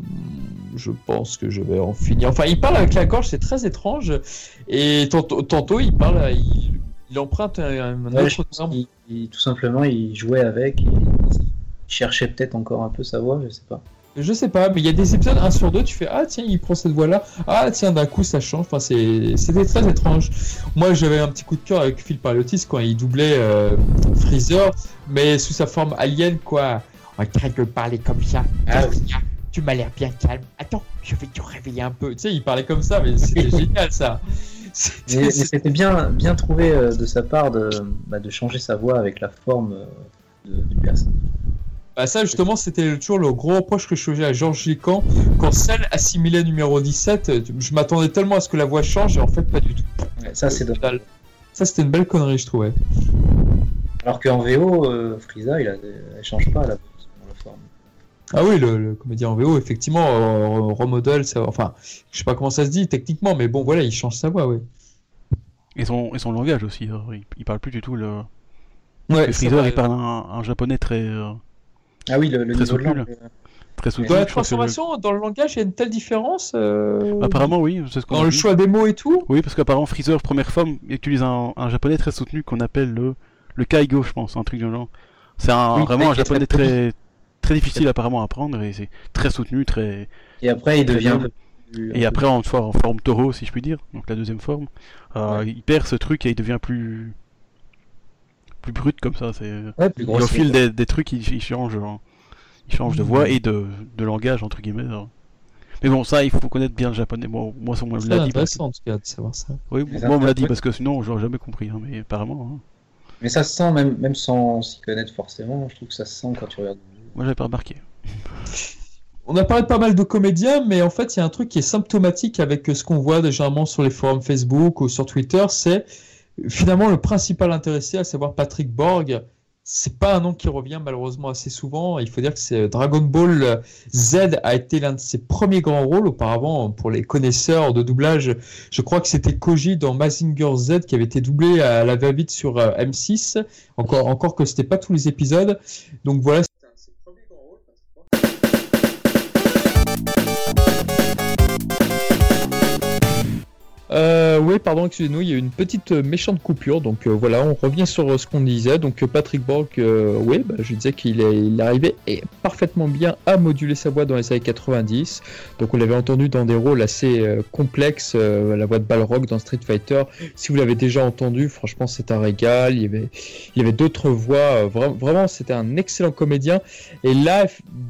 je pense que je vais en finir. Enfin, il parle avec la gorge, c'est très étrange. Et tantôt, tantôt il parle, il, il emprunte un, autre tout simplement, il jouait avec, il cherchait peut-être encore un peu sa voix, je sais pas. Je sais pas, mais il y a des épisodes 1 sur 2, tu fais Ah tiens, il prend cette voix-là, ah tiens, d'un coup ça change. Enfin, c'était très étrange. Moi j'avais un petit coup de cœur avec Phil Paliotis quand il doublait euh, Freezer, mais sous sa forme alien, quoi. On train de parler comme ça. Ah, tu m'as l'air bien calme. Attends, je vais te réveiller un peu. Tu sais, il parlait comme ça, mais c'était génial ça. C'était bien, bien trouvé euh, de sa part de, bah, de changer sa voix avec la forme euh, du personnage. Bah ça justement c'était toujours le gros reproche que je faisais à Georges Lican quand celle assimilée numéro 17 je m'attendais tellement à ce que la voix change et en fait pas du tout. ça c'est Ça c'était une belle connerie je trouvais. Alors qu'en VO euh, Frieza il a, elle change pas la, forme. Ah oui, le, comédien en VO, effectivement, euh, remodel, ça, enfin, je sais pas comment ça se dit techniquement, mais bon, voilà, il change sa voix, oui. Et son, et son langage aussi, hein. il, parle plus du tout le. Ouais, Freezer, il parle un, japonais très. Euh, ah oui, le, le très soutenu. Très soutenu. Dans la transformation, dans le langage, il y a une telle différence euh, Apparemment, oui. Ce dans le choix des mots et tout Oui, parce qu'apparemment, Freezer, première forme, utilise un, un japonais très soutenu qu'on appelle le, le Kaigo, je pense, un truc du genre. C'est un, vraiment un japonais très, très difficile apparemment à apprendre et c'est très soutenu, très. Et après, il devient. Et après, en, en forme taureau, si je puis dire, donc la deuxième forme, euh, il perd ce truc et il devient plus plus brut comme ça. C'est au fil des, trucs, il, change, il change de voix mm. et de, de langage entre guillemets. Hein. Mais bon, ça, il faut connaître bien le japonais. Moi, moi, on me l'a dit. C'est en tout cas de savoir ça. Oui, moi, on me l'a dit parce que sinon, j'aurais jamais compris. Hein, mais apparemment. Hein. Mais ça se sent, même, même sans s'y connaître forcément, je trouve que ça se sent quand tu regardes moi, j'avais pas remarqué. on a parlé de pas mal de comédiens, mais en fait, il y a un truc qui est symptomatique avec ce qu'on voit généralement sur les forums Facebook ou sur Twitter, c'est finalement le principal intéressé, à savoir Patrick Borg. C'est pas un nom qui revient malheureusement assez souvent. Il faut dire que c'est Dragon Ball Z a été l'un de ses premiers grands rôles. Auparavant, pour les connaisseurs de doublage, je crois que c'était Koji dans Mazinger Z qui avait été doublé à la va-vite sur euh, M6. Encore, encore que c'était pas tous les épisodes. Donc voilà, Euh, oui, pardon, excusez-nous, il y a une petite euh, méchante coupure. Donc euh, voilà, on revient sur euh, ce qu'on disait. Donc Patrick Borg, oui, bah, je disais qu'il il arrivait et parfaitement bien à moduler sa voix dans les années 90. Donc on l'avait entendu dans des rôles assez complexes, la voix de Balrog dans Street Fighter. Si vous l'avez déjà entendu, franchement, c'est un régal. Il y avait, il y avait d'autres voix. vraiment, c'était un excellent comédien. Et là,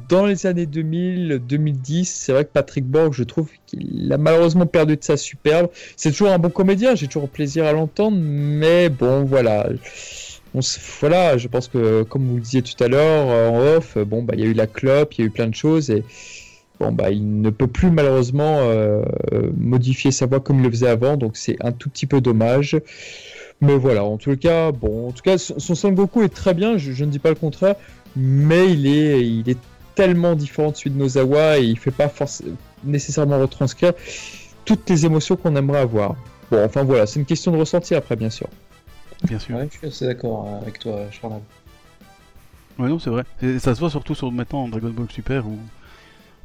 dans les années 2000, 2010, c'est vrai que Patrick Borg, je trouve qu'il a malheureusement perdu de sa superbe. C'est toujours un bon comédien, j'ai toujours plaisir à l'entendre, mais bon, voilà. voilà, je pense que, comme vous le disiez tout à l'heure, en off, bon, bah, il y a eu la clope, il y a eu plein de choses, et bon, bah, il ne peut plus malheureusement euh, modifier sa voix comme il le faisait avant, donc c'est un tout petit peu dommage. Mais voilà, en tout cas, bon, en tout cas, son Son Goku est très bien, je, ne dis pas le contraire, mais il est, il est tellement différent de celui de Nozawa et il fait pas nécessairement retranscrire toutes les émotions qu'on aimerait avoir. Bon, enfin voilà, c'est une question de ressenti après, bien sûr. Bien sûr. je suis assez d'accord avec toi, Charles. Ouais, non, c'est vrai. ça se voit surtout sur maintenant Dragon Ball Super où.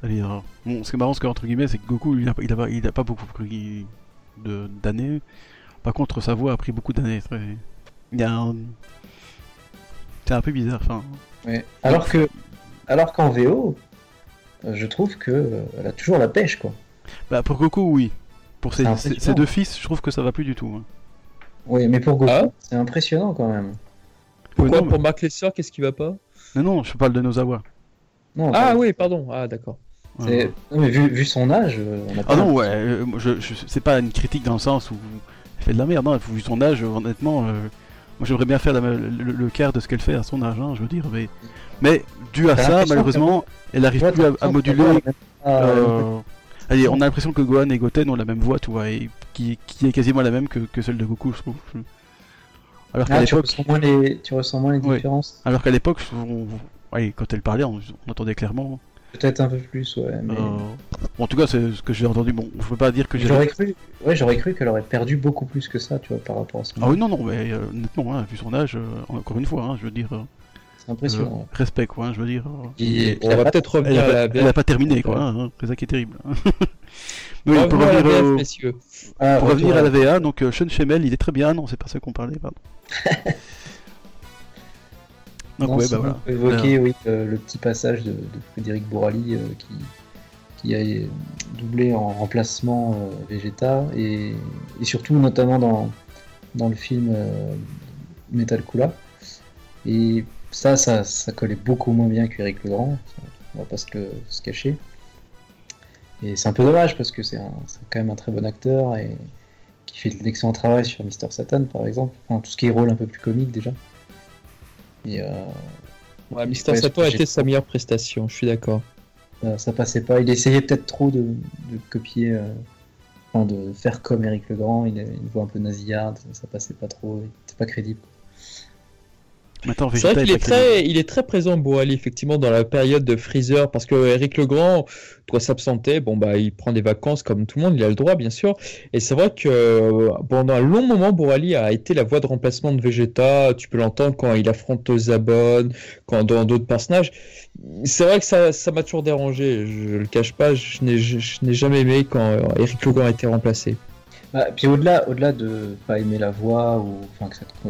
Allez, euh, bon, ce qui est marrant, entre guillemets, c'est que Goku, il a, il a, il a pas beaucoup pris d'années. Par contre, sa voix a pris beaucoup d'années. Il y a un. C'est un peu bizarre, enfin. Ouais. Alors que. Alors qu'en VO, je trouve que euh, elle a toujours la pêche, quoi. Bah pour Goku, oui. Pour ses, deux fils, je trouve que ça va plus du tout. Hein. Oui, mais pour Goku, ah. c'est impressionnant quand même. Pourquoi Pour Mark Lesser, qu'est-ce qui va pas? Non, non, je parle de Nozawa. Non, ah oui, pardon. Ah d'accord. mais vu, son âge, euh, on a pas Ah non, ouais, euh, je, je, c'est pas une critique dans le sens où elle fait de la merde, non, vu son âge, honnêtement, moi j'aimerais bien faire le, quart de ce qu'elle fait à son âge, hein, je veux dire, mais, mais dû à ça, malheureusement, elle arrive plus à, moduler. Euh, allez, on a l'impression que Gohan et Goten ont la même voix, tu vois, et qui, qui est quasiment la même que, que, celle de Goku, je trouve. Alors qu'à ah, l'époque, tu, ressens moins les, tu ressens moins les différences. Alors qu'à l'époque, quand elle parlait, on, entendait clairement. Peut-être un peu plus, ouais. Mais... Euh, bon, en tout cas, c'est ce que j'ai entendu. Bon, je peux pas dire que j'aurais cru. Ouais, j'aurais cru qu'elle aurait perdu beaucoup plus que ça, tu vois, par rapport à ce. Ah oui, non, non, mais euh, hein, vu son âge, encore une fois, hein, je veux dire. C'est impressionnant. Euh, respect, quoi, hein, je veux dire. Et, on va peut-être revenir elle a, Elle a pas terminé, quoi. Hein, c'est ça qui est terrible. Mais pour revenir, à la ah, pour revenir à la VA, donc euh, Sean Schemmel, il est très bien. Non, c'est pas ça qu'on parlait, pardon. donc, ouais, bah voilà. évoquer oui, euh, le petit passage de, Frédéric Bourali qui, qui a doublé en remplacement Vegeta et, et, surtout notamment dans, dans le film Metal Kula. Et ça, ça, ça collait beaucoup moins bien qu'Eric Legrand, on va pas se, se cacher. Et c'est un peu dommage parce que c'est quand même un très bon acteur et qui fait de l'excellent travail sur Mister Satan par exemple. Enfin, tout ce qui est rôle un peu plus comique déjà. Et, euh, ouais, Mister Satan a été sa meilleure prestation, je suis d'accord. Ça, passait pas. Il essayait peut-être trop de, copier, euh, enfin, de faire comme Eric Legrand. Il a une voix un peu nasillarde, ça passait pas trop. Il était pas crédible. C'est vrai qu'il est très, il est très présent, Boali, effectivement, dans la période de Freezer, parce que Eric Legrand doit s'absenter. Bon, bah, il prend des vacances comme tout le monde, il a le droit, bien sûr. Et c'est vrai que euh, pendant un long moment, Boali a été la voix de remplacement de Vegeta. Tu peux l'entendre quand il affronte Zabon, quand dans d'autres personnages. C'est vrai que ça, ça m'a toujours dérangé. Je le cache pas, je n'ai jamais aimé quand Eric Legrand a été remplacé. Bah, puis au-delà, au-delà de pas aimer la voix ou enfin que ça te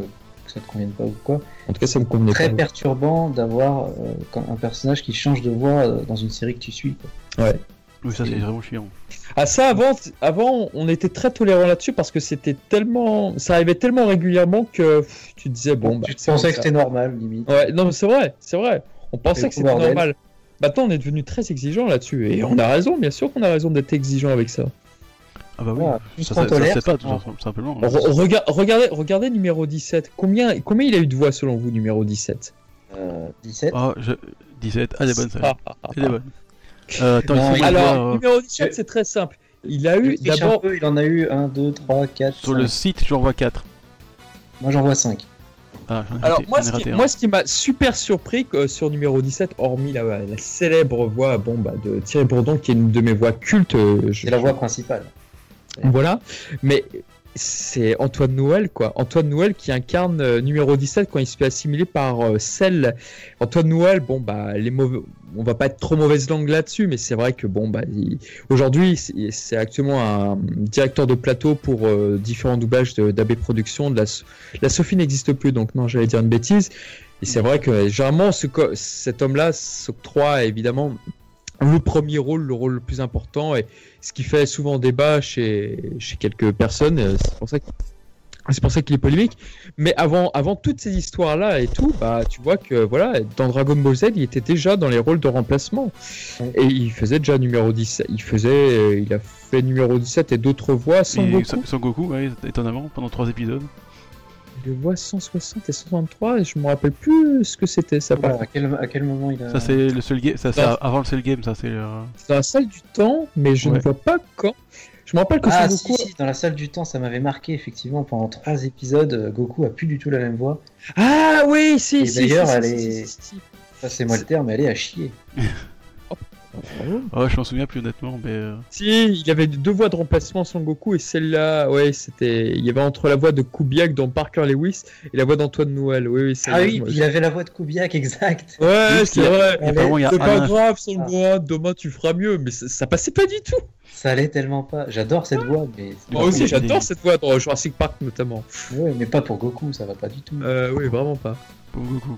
ça te convienne pas ou quoi. En tout cas, ça me convenait Très perturbant d'avoir euh, un personnage qui change de voix euh, dans une série que tu suis. Quoi. Ouais. Oui, ça c'est vraiment chiant. Ah ça avant, avant on était très tolérant là-dessus parce que c'était tellement, ça arrivait tellement régulièrement que tu disais bon. Bah, tu pensais que c'était normal limite. Ouais, non mais c'est vrai, c'est vrai. On pensait que c'était normal. Maintenant on est devenu très exigeant là-dessus et on a raison, bien sûr qu'on a raison d'être exigeant avec ça. Ah bah oui, ça, ça, pas tout simplement. regardez, regardez numéro 17. Combien, combien il a eu de voix selon vous, numéro 17 euh, 17 oh, je... 17, ah, elle est bonne ça. elle est bonne. Euh, alors, numéro 17, c'est très simple. Il a eu d'abord. Il en a eu 1, 2, 3, 4. Sur le site, j'en vois 4. Moi, j'en vois 5. Ah, Alors, moi, ce qui, m'a super surpris sur numéro 17, hormis la, la célèbre voix bon, bah, de Thierry Bourdon, qui est une de mes voix cultes. Euh, c'est la voix principale. Voilà. Mais c'est Antoine Noël, quoi. Antoine Noël qui incarne euh, numéro 17 quand il se fait assimiler par euh. Antoine Noël, bon, bah, les mauvais... on va pas être trop mauvaise langue là-dessus, mais c'est vrai que, bon, bah, aujourd'hui, c'est actuellement un directeur de plateau pour euh, différents doublages d'AB Productions. La, la Sophie n'existe plus, donc non, j'allais dire une bêtise. Et c'est vrai que, généralement, ce... cet homme-là s'octroie évidemment le premier rôle, le rôle le plus important, et ce qui fait souvent débat chez, chez quelques personnes. Euh, c'est pour ça c'est pour ça qu'il est polémique. Mais avant, avant toutes ces histoires-là et tout, bah, tu vois que voilà, dans Dragon Ball Z, il était déjà dans les rôles de remplacement. Et il faisait déjà numéro 10. Il faisait, euh, il a fait numéro 17 et d'autres voix. Son Goku. Son Goku, ouais, étonnamment, pendant trois épisodes le vois 160 et 163 et je me rappelle plus ce que c'était ça. à, quel, à quel moment il a. Ça c'est le seul game, ça c'est avant le seul game, ça c'est. Euh, dans la salle du temps, mais je ne vois pas quand. Je me rappelle que ah, si, si, dans la salle du temps, ça m'avait marqué effectivement pendant trois épisodes. Euh, Goku a plus du tout la même voix. Ah oui, si, si. D'ailleurs, elle est. Ça c'est moi le terme, elle est à chier. Oh, je m'en souviens plus honnêtement, mais. Euh, si, il y avait deux voix de remplacement Son Goku et celle-là, ouais, c'était. Il y avait entre la voix de Kubiak dans Parker Lewis et la voix d'Antoine Noël. Oui, oui, ah oui, il y avait la voix de Kubiak, exact. Ouais, c'est vrai. C'est pas grave, Son ah. demain tu feras mieux, mais ça, passait pas du tout. Ça allait tellement pas. J'adore cette voix, mais. Moi aussi, j'adore cette voix dans Jurassic Park notamment. Ouais, mais pas pour Goku, ça va pas du tout. Euh, oui, vraiment pas. Pour Goku.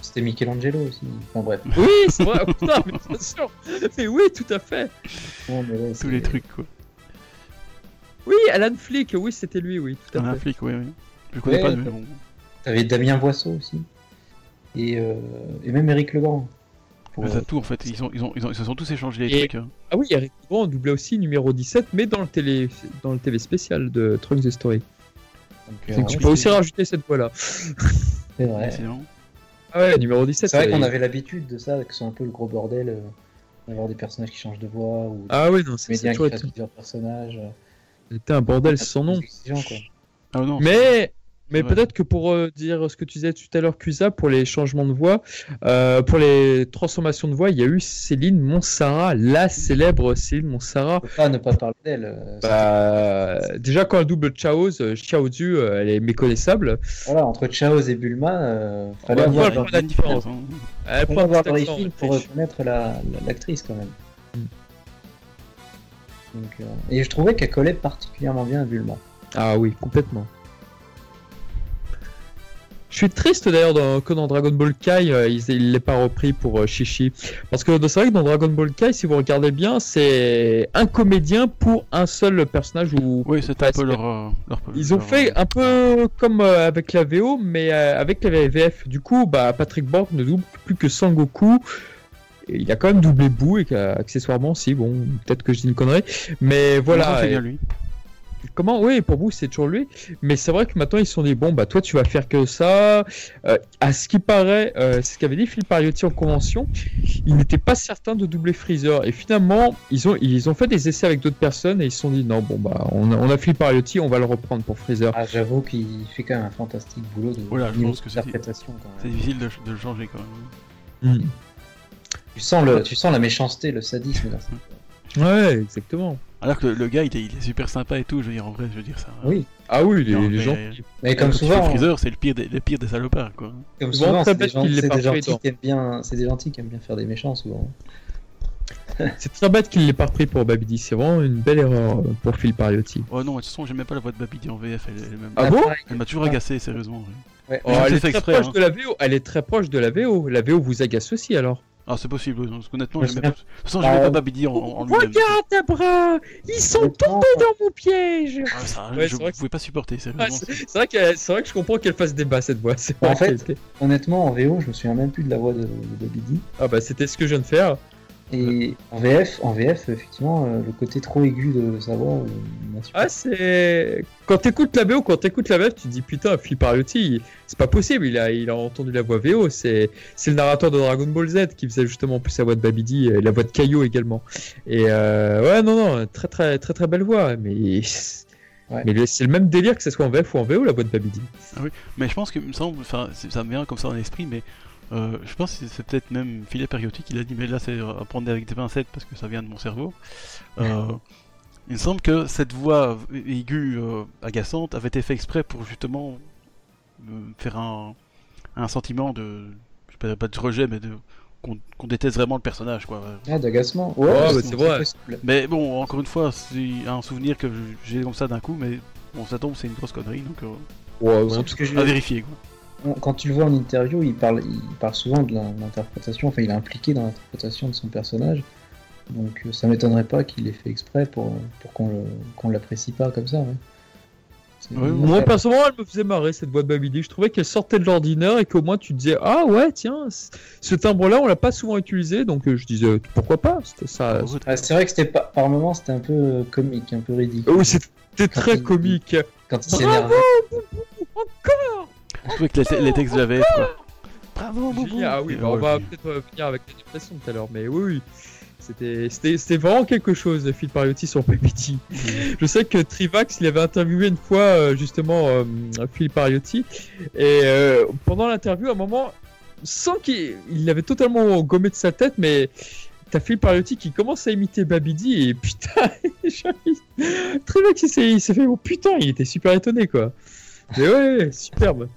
C'était Michelangelo aussi. Bref. Oui, c'est vrai, oh, putain, mais bien sûr. Mais oui, tout à fait. Tous les trucs, quoi. Oui, Alan Flick, oui, c'était lui, oui. Tout à Alan Flick, oui, oui. Je connais pas, mais bon. T'avais Damien Boisseau aussi. Et, euh... et même Eric Legrand. Pour... ça tout en fait, ils, ont, ils, ont, ils, se sont tous échangés les trucs. Hein. Ah oui, Eric Legrand doublait aussi numéro 17, mais dans le télé, dans le TV spécial de Trunks the Story. Donc, euh, tu peux aussi rajouter cette voix-là. C'est vrai. Ah ouais, numéro 17. C'est vrai qu'on avait l'habitude de ça, que c'est un peu le gros bordel, euh, d'avoir des personnages qui changent de voix, ou ah oui, non, c'est qui fassent plusieurs personnages. C'était un bordel sans nom. Ah non, mais mais peut-être que pour euh, dire ce que tu disais tout à l'heure, Cusa, pour les changements de voix, euh, pour les transformations de voix, il y a eu Céline Monsara, la célèbre Céline Monsara. Pas ne pas parler d'elle. Euh, bah, déjà, quand elle double Chaoz, Chaozu, elle est méconnaissable. Voilà, entre Chaoz et Bulma, il fallait avoir la différence. Hein. Il fallait avoir les films pour reconnaître l'actrice quand même. Mm. Donc, et je trouvais qu'elle collait particulièrement bien à Bulma. Ah oui, complètement. Je suis triste d'ailleurs que dans Dragon Ball Kai, euh, il ne l'ait pas repris pour euh, Shishi. Parce que c'est vrai que dans Dragon Ball Kai, si vous regardez bien, c'est un comédien pour un seul personnage. Ou oui, c'est un peu leur, euh, Ils ont fait un peu comme avec la VO, mais avec la VF. Du coup, bah, Patrick Borg ne double plus que Sangoku. Il a quand même doublé Boo et accessoirement, si, bon, peut-être que je dis une connerie. Mais voilà. bien lui. Comment? Oui, pour vous, c'est toujours lui. Mais c'est vrai que maintenant, ils se sont dit bon, bah, toi, tu vas faire que ça. Euh, à ce qui paraît, euh, c'est ce qu'avait dit Phil Pariotti en convention. Il n'était pas certain de doubler Freezer. Et finalement, ils ont, ils ont fait des essais avec d'autres personnes et ils se sont dit non, bon, bah, on a, on a Phil Pariotti, on va le reprendre pour Freezer. Ah, j'avoue qu'il fait quand même un fantastique boulot de voilà, je pense que c'est difficile de, de, le changer quand même. Hmm. Tu, sens le, tu sens la méchanceté, le sadisme. Ouais, exactement. Alors que le, gars, il est, super sympa et tout, je veux dire, en vrai, je veux dire ça. Oui. Ah oui, les, gens. Mais comme souvent. Freezer, c'est le pire, des, le pire des salopards, quoi. Comme souvent, c'est des, des, gentils qui aiment bien, c'est des gentils qui aiment bien faire des méchants, souvent. c'est très bête qu'il l'ait pas repris pour Babidi, c'est vraiment une belle erreur pour Phil Pariotti. Oh non, de toute façon, j'aimais pas la voix de Babidi en VF, elle, elle, même... Ah bon? Elle m'a toujours agacé, sérieusement. Ouais. Oh, elle, est très proche hein. de la VO. elle est très proche de la VO. La VO vous agace aussi alors ah, c'est possible, parce qu'honnêtement, j'aimais pas... De toute façon, j'aimais pas Babidi en, en lui-même. Regarde tes bras Ils sont tombés dans mon piège ah, ça, ouais, Je ne pouvais pas supporter, c'est vrai, vrai, que je comprends qu'elle fasse débat cette voix. En fait, honnêtement, en VO, je me souviens même plus de la voix de, Babidi. Ah bah, c'était ce que je viens de faire. Et en VF, en VF effectivement, euh, le côté trop aigu de sa voix euh, Ah, c'est. Quand t'écoutes la VO, quand t'écoutes la VF, tu te dis putain, Philippe Ariotti, c'est pas possible, il a, il a entendu la voix VO. C'est le narrateur de Dragon Ball Z qui faisait justement plus la voix de Babidi et la voix de Caillou également. Et euh, ouais, non, non, très, très, très, très belle voix, mais. Mais c'est le même délire que ce soit en VF ou en VO la voix de Babidi. Ah oui, mais je pense que, me semble, ça me vient comme ça dans l'esprit, mais euh, je pense que c'est peut-être même Philippe Ariotti qui l'a dit, mais là c'est à prendre avec des pincettes parce que ça vient de mon cerveau. Euh, il me semble que cette voix aiguë euh, agaçante avait été faite exprès pour justement faire un, un sentiment de, je sais pas, de rejet, mais de qu'on déteste vraiment le personnage quoi. Ah d'agacement. Ouais, bah, c'est vrai. Mais bon, encore une fois, c'est un souvenir que j'ai comme ça d'un coup, mais bon, ça tombe, c'est une grosse connerie, donc ouais, ouais, à vérifier quoi quand tu le vois en interview, il parle, il parle souvent de l'interprétation, enfin il est impliqué dans l'interprétation de son personnage. Donc euh, ça m'étonnerait pas qu'il ait fait exprès pour, pour qu'on l'apprécie pas comme ça. moi personnellement, elle me faisait marrer cette voix de Babidi. Je trouvais qu'elle sortait de l'ordinaire et qu'au moins tu disais ah ouais tiens ce timbre-là on l'a pas souvent utilisé donc euh, je disais pourquoi pas? Ça. Ah, c'est vrai que c'était pas par moments c'était un peu euh, comique, un peu ridicule. Oui c'était très comique. Quand il s'énervait. Encore je trouvais que les, textes de la VF, quoi. Bravo, Boubou Ah oui, bah, on va peut-être venir avec les dépressions tout à l'heure, mais oui, oui. C'était vraiment quelque chose, Phil Pariotti sur PPT. Je sais que Trivax, il avait interviewé une fois euh, justement euh, Phil Pariotti, et euh, pendant l'interview, à un moment, sans qu'il l'avait totalement gommé de sa tête, mais t'as Phil Pariotti qui commence à imiter Babidi, et putain, Trivax, il s'est fait, oh putain, il était super étonné, quoi. Mais ouais, superbe.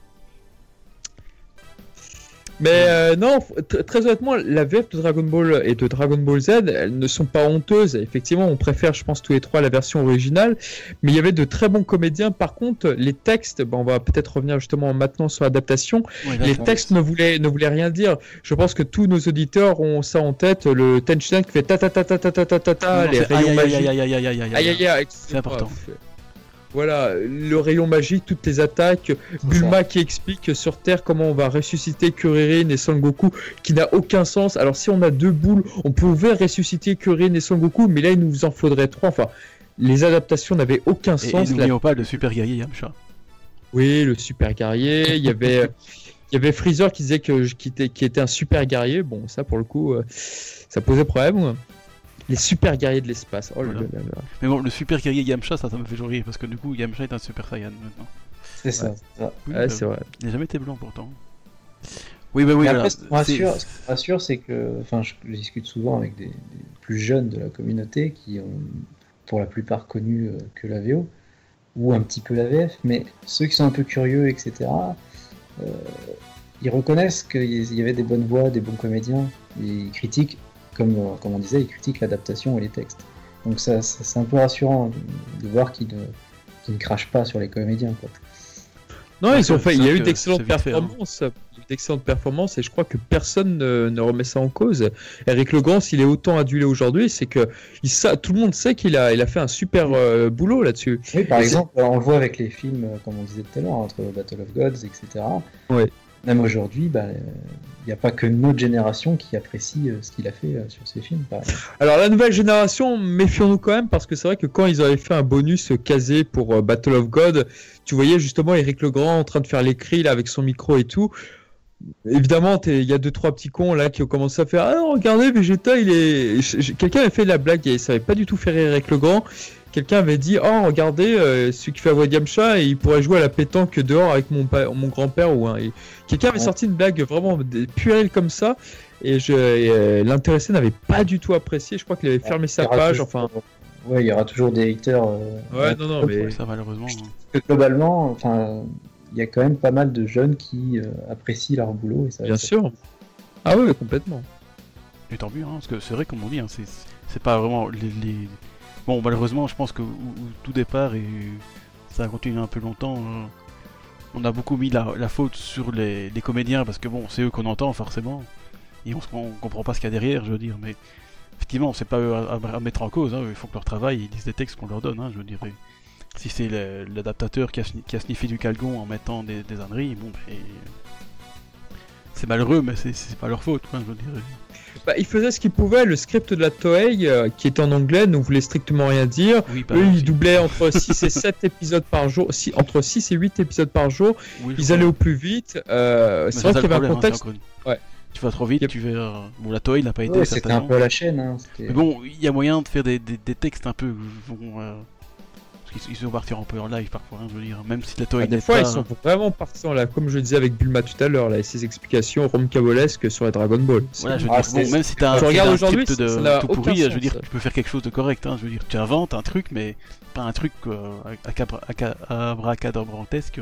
Mais euh, non, très honnêtement, la VF de Dragon Ball et de Dragon Ball Z, elles ne sont pas honteuses. Effectivement, on préfère, je pense, tous les trois la version originale. Mais il y avait de très bons comédiens. Par contre, les textes, on va peut-être revenir justement maintenant sur l'adaptation. les textes ne voulaient, ne voulaient rien dire. Je pense que tous nos auditeurs ont ça en tête. Le Tenchi qui fait ta ta ta ta ta ta ta ta ta, les rayons magiques. Aïe aïe aïe aïe aïe aïe aïe. C'est important. Voilà, le rayon magique, toutes les attaques. Bulma qui explique sur Terre comment on va ressusciter Kuririn et Son Goku, qui n'a aucun sens. Alors si on a deux boules, on pouvait ressusciter Kuririn et Son Goku, mais là il nous en faudrait trois. Enfin, les adaptations n'avaient aucun sens. Et n'oublions pas le super guerrier Yamcha. Oui, le super guerrier. Il y avait, il y avait Freezer qui disait que qui était, qui était un super guerrier. Bon, ça pour le coup, euh, ça posait problème. Les super guerriers de l'espace. Oh là là là. Mais bon, le super guerrier Yamcha, ça, ça me fait rire parce que du coup, Yamcha est un super Saiyan maintenant. C'est ça. Ouais, c'est vrai. Il n'a jamais été blanc pourtant. Oui, bah oui. Après, ce qui rassure, c'est que, enfin, je, discute souvent avec des, plus jeunes de la communauté qui ont, pour la plupart, connu euh, que la VO ou un petit peu la VF, mais ceux qui sont un peu curieux, etc. Euh, ils reconnaissent qu'il y avait des bonnes voix, des bons comédiens, ils critiquent comme, euh, comme on disait, il critique l'adaptation et les textes. Donc ça, c'est un peu rassurant de, voir qu'ils ne, crachent pas sur les comédiens. Quoi. Non, ils ont fait. Il y a eu d'excellentes hein. performances. D'excellentes performances et je crois que personne ne, remet ça en cause. Eric Legrand, s'il est autant adulé aujourd'hui, c'est que il, tout le monde sait qu'il a, il a fait un super euh, boulot là-dessus. Oui, par exemple, on le voit avec les films, euh, comme on disait tout à l'heure, entre Battle of Gods, etc. Ouais même aujourd'hui, bah, il n'y a pas que notre génération qui apprécie euh, ce qu'il a fait euh, sur ces films. Alors la nouvelle génération, méfions-nous quand même parce que c'est vrai que quand ils avaient fait un bonus casé pour euh, Battle of God, tu voyais justement Eric Legrand en train de faire l'écrit avec son micro et tout. Évidemment, il y a deux trois petits cons là qui ont commencé à faire ah regardez Vegeta il est quelqu'un avait fait la blague et ça n'avait pas du tout fait rire Eric Legrand quelqu'un avait dit Oh, regardez, euh, celui qui fait la voix Yamcha, il pourrait jouer à la pétanque dehors avec mon, mon grand-père. ou un... Quelqu'un avait sorti une blague vraiment puérile comme ça, et, je euh, l'intéressé n'avait pas du tout apprécié. Je crois qu'il avait fermé sa page. Enfin. Ouais, il y aura toujours des haters. Euh, ouais, non, non, mais. Ça, malheureusement. Hein. globalement, enfin, il y a quand même pas mal de jeunes qui apprécient leur boulot. Et ça, Bien sûr. Ah ouais, complètement. Et tant mieux, hein, parce que c'est vrai, comme on dit, hein, c'est pas vraiment les, Bon, malheureusement, je pense que tout départ, et ça a continué un peu longtemps, euh, on a beaucoup mis la, faute sur les, comédiens, parce que bon, c'est eux qu'on entend forcément, et on, on comprend pas ce qu'il y a derrière, je veux dire, mais effectivement, c'est pas eux à, mettre en cause, hein, il faut que leur travail, ils lisent des textes qu'on leur donne, hein, je veux dire. Si c'est l'adaptateur qui, a, sniffé du calgon en mettant des, âneries, bon, c'est malheureux, mais c'est pas leur faute, je veux dire. Bah, ils faisaient ce qu'ils pouvaient. Le script de la Toei, euh, qui était en anglais, ne voulait strictement rien dire. Eux, ils doublaient entre 6 et 7 épisodes par jour, si, entre 6 et 8 épisodes par jour. ils allaient au plus vite. Euh, c'est vrai qu'il y avait un hein, contexte. ouais. Tu vas trop vite, tu vas. Bon, la Toei n'a pas été. Ouais, c'était un peu à la chaîne. Hein, mais bon, il y a moyen de faire des, des, des textes un peu. Bon, euh, ils, sont partir un peu en live parfois, hein, je veux dire. Même si la Toei ah, Des fois, ils sont vraiment partis en live, comme je disais avec Bulma tout à l'heure, là, et ses explications romcabolesques sur les Dragon Ball. Voilà, je veux dire, bon, même si t'as un, un script de tout pourri, je veux dire, tu peux faire quelque chose de correct. Hein, je veux dire, tu inventes un truc, mais pas un truc euh, abracadabrantesque.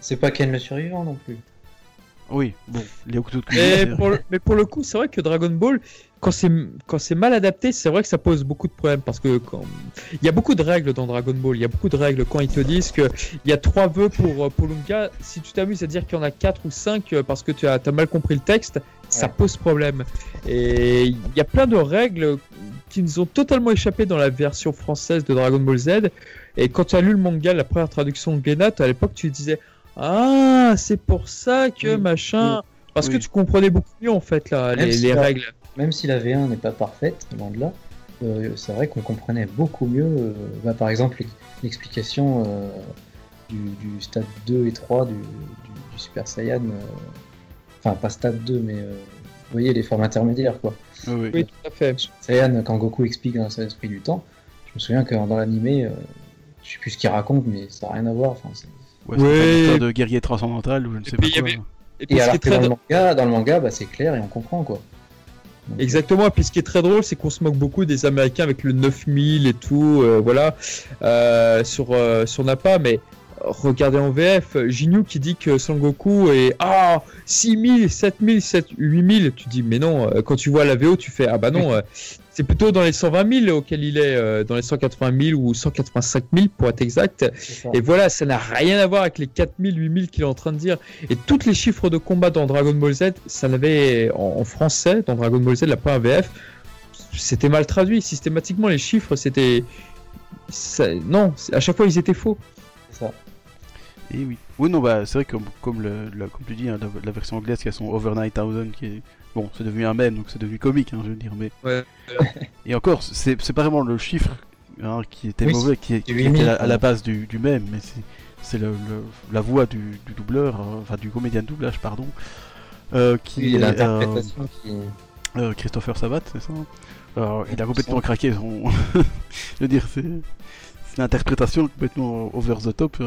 C'est pas Ken le survivant non plus. Oui, bon, les de mais, pour le, mais pour le coup, c'est vrai que Dragon Ball, quand c'est quand c'est mal adapté, c'est vrai que ça pose beaucoup de problèmes parce que quand... il y a beaucoup de règles dans Dragon Ball. Il y a beaucoup de règles quand ils te disent que il y a trois vœux pour Polunga. Si tu t'amuses à dire qu'il y en a quatre ou cinq euh, parce que tu as, as mal compris le texte, ça pose problème. Et il y a plein de règles qui nous ont totalement échappé dans la version française de Dragon Ball Z. Et quand tu as lu le manga, la première traduction de Gennat, à l'époque, tu disais ah, c'est pour ça que machin. Parce que tu comprenais beaucoup mieux en fait là, les, règles. Même si la V1 n'est pas parfaite, loin de là, euh, c'est vrai qu'on comprenait beaucoup mieux. Euh, bah, par exemple, l'explication euh, du, stade 2 et 3 du, Super Saiyan. Enfin, pas stade 2, mais vous voyez les formes intermédiaires quoi. Oui, tout à fait. Saiyan, quand Goku explique dans son esprit du temps, je me souviens que dans l'animé, je sais plus ce qu'il raconte, mais ça n'a rien à voir. Enfin, Ouais, ouais. de guerrier transcendantal ou je ne sais pas quoi. Et, alors que dans, le manga, dans le manga, bah, c'est clair et on comprend quoi. Exactement, puis ce qui est très drôle, c'est qu'on se moque beaucoup des Américains avec le 9000 et tout, euh, voilà, euh, sur, euh, sur Nappa, mais regardez en VF, Jinyu qui dit que Son Goku est ah 6000, 7000, 8000, tu dis mais non, quand tu vois la VO, tu fais ah bah non, c'est plutôt dans les 120 000 auxquels il est, euh, dans les 180 000 ou 185 000 pour être exact. Et voilà, ça n'a rien à voir avec les 4 000, 8 000 qu'il est en train de dire. Et tous les chiffres de combat dans Dragon Ball Z, ça n'avait en, français, dans Dragon Ball Z, la première VF, c'était mal traduit. Systématiquement, les chiffres, c'était. Non, à chaque fois, ils étaient faux. C'est ça. Et oui. Oui, non, bah, c'est vrai que comme, le, comme tu dis, hein, la, version anglaise qui a son Over 9000 qui est Bon, c'est devenu un mème, donc c'est devenu comique, hein, je veux dire, mais... Ouais. Et encore, c'est pas vraiment le chiffre hein, qui était mauvais, qui, était à, la base du, du mème, mais c'est la voix du, doubleur, euh, enfin du comédien de doublage, pardon, euh, qui est... Euh, euh, Christopher Sabat, c'est ça Alors, Il a complètement craqué son... je veux dire, c'est... C'est une interprétation complètement over the top.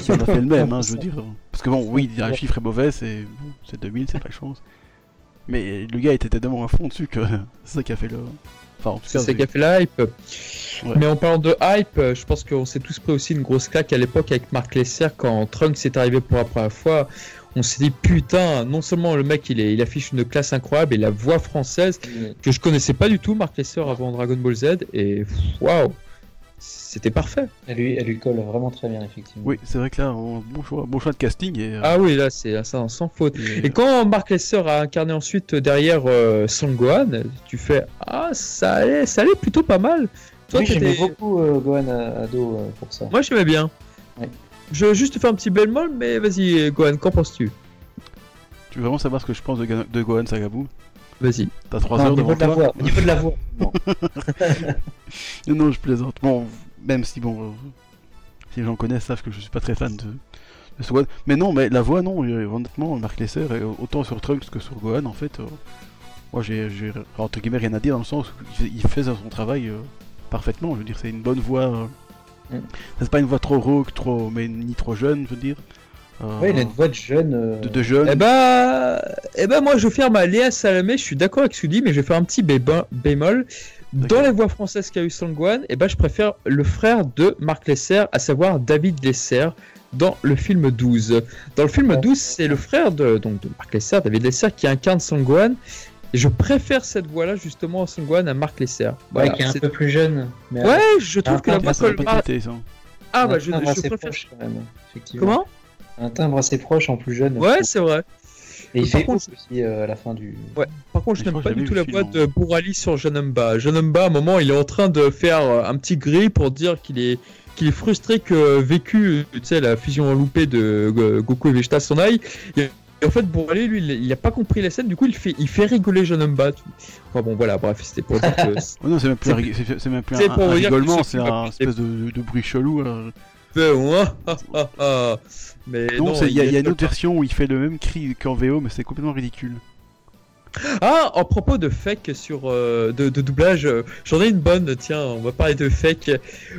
Si on a fait le même, hein, je veux dire. Parce que bon, oui, un chiffre est mauvais, c'est bon, 2000, c'est pas chance. Mais le gars était tellement à fond dessus que c'est ça qui a fait le. Enfin, en tout cas, c'est ça qui a fait la hype. Mais en parlant de hype, je pense qu'on s'est tous pris aussi une grosse claque à l'époque avec Marc Lesser quand Trunks est arrivé pour la première fois. On s'est dit putain, non seulement le mec il, est, il affiche une classe incroyable et la voix française que je connaissais pas du tout, Marc Lesser avant Dragon Ball Z et waouh, c'était parfait. Elle lui, elle lui colle vraiment très bien, effectivement. Oui, c'est vrai que là, bon choix, bon choix de casting. Et, euh, Ah oui, là, c'est ça sans faute. Et, quand Mark Lesser a incarné ensuite derrière euh, Son Gohan, tu fais Ah, ça allait, ça allait plutôt pas mal. Toi, oui, j'aimais beaucoup euh, Gohan ado euh, pour ça. Moi, j'aimais bien. Je veux juste te faire un petit bémol, mais vas-y, Gohan, qu'en penses-tu? Tu veux vraiment savoir ce que je pense de, de Gohan Sagabou Vas-y. T'as 3 heures devant toi. Voix, au niveau de la voix. Non. non, je plaisante. Bon, même si bon, euh, si les gens connaissent savent que je suis pas très fan de, de ce Gohan. Mais non, mais la voix, non, euh, honnêtement, Marc Lesser, autant sur Trunks que sur Gohan, en fait, euh, moi j'ai entre guillemets rien à dire dans le sens où il fait son travail parfaitement. Je veux dire, c'est une bonne voix. Mm. C'est pas une voix trop rauque, trop, mais ni trop jeune, je veux dire. Ouais, il a une voix de jeune. De, de, jeune. Eh bah, eh bah, moi je faire ma Léa Salamé, je suis d'accord avec ce que tu dis, mais je vais faire un petit bémol. Dans les voix françaises qu'a eu Sangwan, eh ben, je préfère le frère de Marc Lesser, à savoir David Lesser, dans le film 12. Dans le film 12, c'est le frère de, donc, de Marc Lesser, David Lesser, qui incarne Sangwan. Et je préfère cette voix-là, justement, à Sangwan, à Marc Lesser. ouais, qui est un peu plus jeune. Mais ouais, je trouve que la voix colle pas. Ah, bah, je, je préfère. Proche, quand même, Comment? Un timbre assez proche en plus jeune. Ouais, c'est vrai. Et il fait contre, aussi euh, à la fin du. Ouais. Par contre, je n'aime pas du tout la voix de Bourali sur Janemba. Janemba, à un moment, il est en train de faire euh, un petit gris pour dire qu'il est qu'il est frustré que vécu, tu sais, la fusion loupée de Goku et Vegeta s'en aille. Il Et en fait, pour aller, lui, il a pas compris la scène, du coup, il fait, il fait rigoler Jean Enfin bon, voilà, bref, c'était pour dire que. oh non, c'est même plus, un, c'est même plus un, un rigolement, c'est un espèce de, de, bruit chelou. Mais non, il y, a, y a une autre version où il fait le même cri qu'en VO, mais c'est complètement ridicule. Ah, en propos de fake sur euh, de, doublage, euh, j'en ai une bonne. Tiens, on va parler de fake.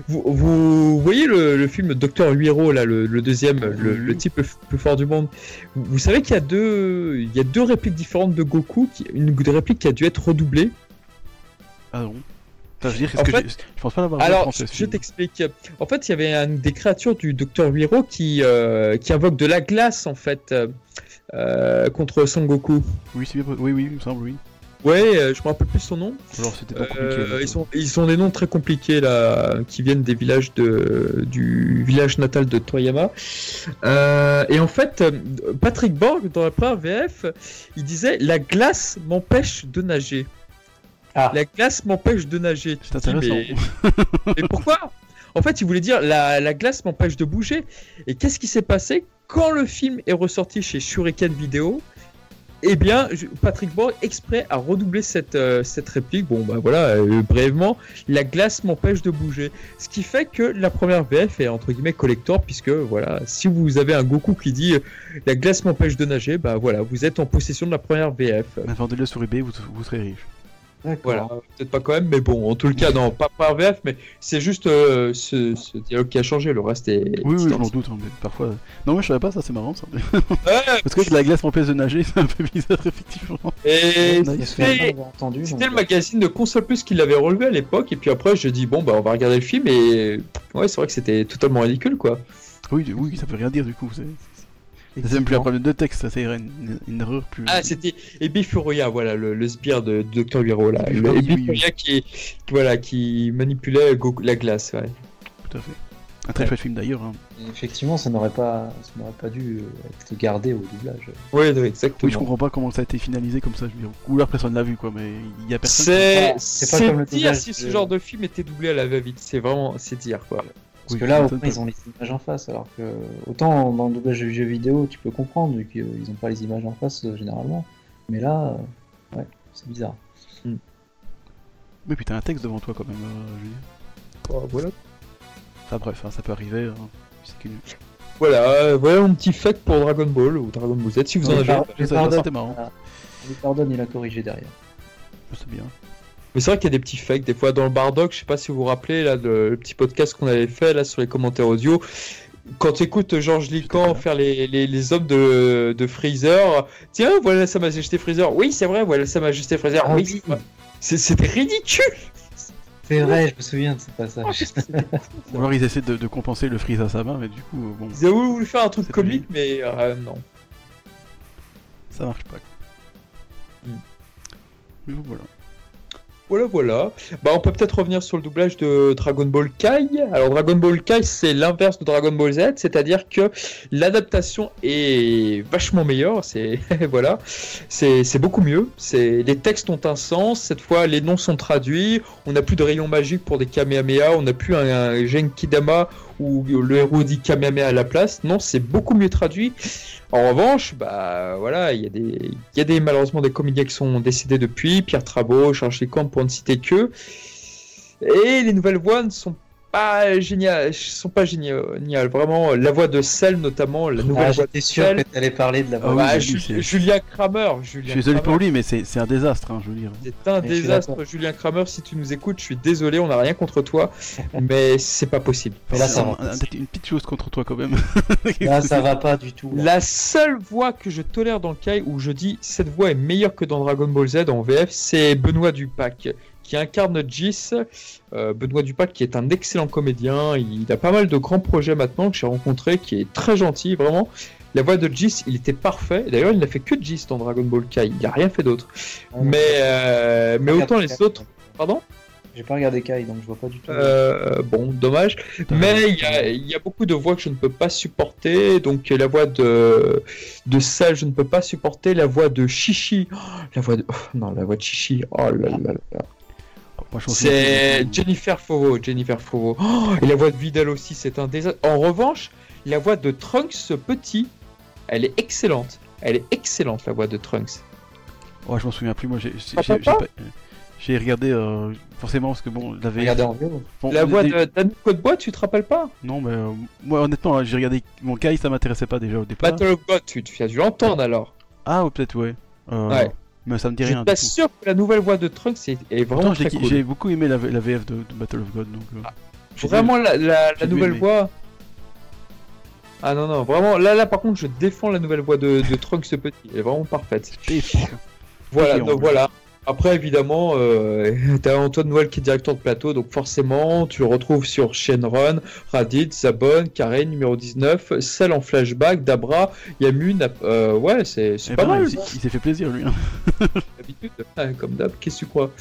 Vous, vous voyez le, film Docteur Huiro là, le, deuxième, le, type le plus fort du monde. Vous, savez qu'il y a deux, il y a deux répliques différentes de Goku, qui, une réplique qui a dû être redoublée. Ah non. Dire, que je, pense pas l'avoir Alors, je t'explique. En fait, il y avait une des créatures du Docteur Huiro qui, euh, qui invoque de la glace en fait. Euh, contre Son Goku. Oui, bien, oui, oui, il me semble, oui. Ouais, euh, je me rappelle plus son nom. Alors, c'était pas compliqué. Euh, ils, sont, ils sont des noms très compliqués là, qui viennent des villages de, du village natal de Toyama. et en fait, Patrick Borg, dans la première VF, il disait La glace m'empêche de nager. Ah. La glace m'empêche de nager. C'est intéressant. mais... pourquoi? En fait, il voulait dire la, la glace m'empêche de bouger. Et qu'est-ce qui s'est passé? Quand le film est ressorti chez Shuriken Video, eh bien, Patrick Borg exprès a redoublé cette, euh, cette réplique. Bon, bah voilà, euh, brièvement, la glace m'empêche de bouger. Ce qui fait que la première VF est entre guillemets collector, puisque voilà, si vous avez un Goku qui dit la glace m'empêche de nager, bah voilà, vous êtes en possession de la première VF. Vendez-le sur eBay, vous, vous serez riche. Voilà, peut-être pas quand même, mais bon, en tout le cas, non, pas par VF, mais c'est juste euh, ce, dialogue qui a changé, le reste est. Oui, oui, j'en doute, hein, mais parfois. Non, moi je savais pas, ça c'est marrant ça. Parce que la glace m'empêche de nager, c'est un peu bizarre, effectivement. Et c'était le magazine de Console Plus qui l'avait relevé à l'époque, et puis après, je dis, bon, bah on va regarder le film, et ouais, c'est vrai que c'était totalement ridicule, quoi. Oui, oui, ça peut rien dire du coup. C'est même plus un problème de texte, ça c'est une, une, erreur plus. Ah, c'était Ebi Furuya, voilà, le, le sbire de, Dr. Wiro, là. Ebi Furuya qui, voilà, qui manipulait la glace, ouais. Tout à fait. Un très chouette film d'ailleurs. Hein. Effectivement, ça n'aurait pas, ça n'aurait pas dû être gardé au doublage. Oui, exactement. Oui, je comprends pas comment ça a été finalisé comme ça. Je veux dire, ou alors personne l'a vu, quoi. Mais il y a personne. C'est, c'est pas comme le dire si ce genre de film était doublé à la va-vite. C'est vraiment, c'est dire, quoi. Parce que là, au moins, ils ont les images en face, alors que autant dans le doublage de jeux vidéo, tu peux comprendre, vu qu'ils n'ont pas les images en face euh, généralement. Mais là, euh, ouais, c'est bizarre. Hmm. Mais puis t'as un texte devant toi quand même, euh, Oh, voilà. Enfin bref, hein, ça peut arriver. Hein. C'est Voilà, voilà mon petit fait pour Dragon Ball ou Dragon Ball Z si vous en avez. C'était marrant. On lui pardonne, il a corrigé derrière. C'est bien. Mais c'est vrai qu'il y a des petits fakes. Des fois, dans le Bardock, je sais pas si vous vous rappelez, là, le, petit podcast qu'on avait fait là sur les commentaires audio. Quand tu écoutes Georges Lican faire les, les, les, hommes de, de Freezer, tiens, voilà Sa Majesté Freezer. Oui, c'est vrai, voilà Sa Majesté Freezer. Ah oui, c'était ridicule. C'est vrai, je me souviens de ce passage. Ou alors ils essaient de, de, compenser le freeze à sa main, mais du coup, bon. Ils avaient voulu faire un truc comique, mais euh, non. Ça marche pas. Hmm. Mais bon, voilà. Voilà, voilà. Bah, on peut peut-être revenir sur le doublage de Dragon Ball Kai. Alors, Dragon Ball Kai, c'est l'inverse de Dragon Ball Z, c'est-à-dire que l'adaptation est vachement meilleure. C'est voilà, c'est beaucoup mieux. C'est les textes ont un sens. Cette fois, les noms sont traduits. On n'a plus de rayons magiques pour des Kamehameha. On n'a plus un, un Genkidama où le héros dit Kamehameha à la place. Non, c'est beaucoup mieux traduit. En revanche, bah voilà, il y a des, y a des malheureusement des comédiens qui sont décédés depuis, Pierre Trabot, Charles Lécamp pour ne citer que. Et les nouvelles voix ne sont pas géniales, sont pas géniales. Vraiment, la voix de Cell notamment, la nouvelle ah, voix de sûr que tu allais parler de la voix. Ah, Julien Kramer. Julien je suis désolé pour lui, mais c'est un désastre, hein, je veux dire. C'est un désastre, Julien Kramer. Si tu nous écoutes, je suis désolé, on n'a rien contre toi, mais c'est pas possible. Mais là, ça va. Une petite chose contre toi quand même. là, ça va pas du tout. La seule voix que je tolère dans le cas où je dis cette voix est meilleure que dans Dragon Ball Z en VF, c'est Benoît Dupac qui incarne Gis, euh, Benoît Dupac, qui est un excellent comédien. Il a pas mal de grands projets maintenant que j'ai rencontré, qui est très gentil, vraiment. La voix de Gis, il était parfait. D'ailleurs, il n'a fait que Gis dans Dragon Ball Kai. Il n'a rien fait d'autre. mais, euh, mais autant les autres. Pardon? J'ai pas regardé Kai, donc je vois pas du tout. Euh, bon, dommage. Mais il y, a, beaucoup de voix que je ne peux pas supporter. Donc la voix de de Sal, je ne peux pas supporter. La voix de Chichi, oh, la voix de oh, non, la voix de Chichi. Oh là là là. C'est Jennifer Foro, Jennifer Foro. Oh, et la voix de Vidal aussi, c'est un désastre. En revanche, la voix de Trunks petit, elle est excellente. Elle est excellente, la voix de Trunks. Ouais, je m'en souviens plus. Moi, j'ai j'ai regardé euh, forcément parce que bon, la Regardé en vieux. la voix de Code Bois, tu te rappelles pas? Non, mais euh, moi honnêtement, j'ai regardé mon Kai, ça m'intéressait pas déjà au départ. Battle of God, tu, tu as dû l'entendre alors. Ah, peut-être ouais. Euh, ouais. Mais ça me dit rien. Je suis sûr que la nouvelle voix de Trunks est, est vraiment très cool. J'ai beaucoup aimé la, la VF de, Battle of God. Donc, ah, vraiment la, la, nouvelle voix. Ah non, non, vraiment, là, là par contre, je défends la nouvelle voix de, de Trunks ce petit. Elle est vraiment parfaite. Voilà, donc voilà. Après, évidemment, euh, tu as Antoine Noël qui est directeur de plateau, donc forcément, tu le retrouves sur Shenron, Radit, Zabon, Karen, numéro 19, Celle en flashback, Dabra, Yamun. Euh, ouais, c'est eh pas ben, mal. Il, s'est fait plaisir, lui. Hein. D'habitude, comme d'hab, qu'est-ce que tu crois?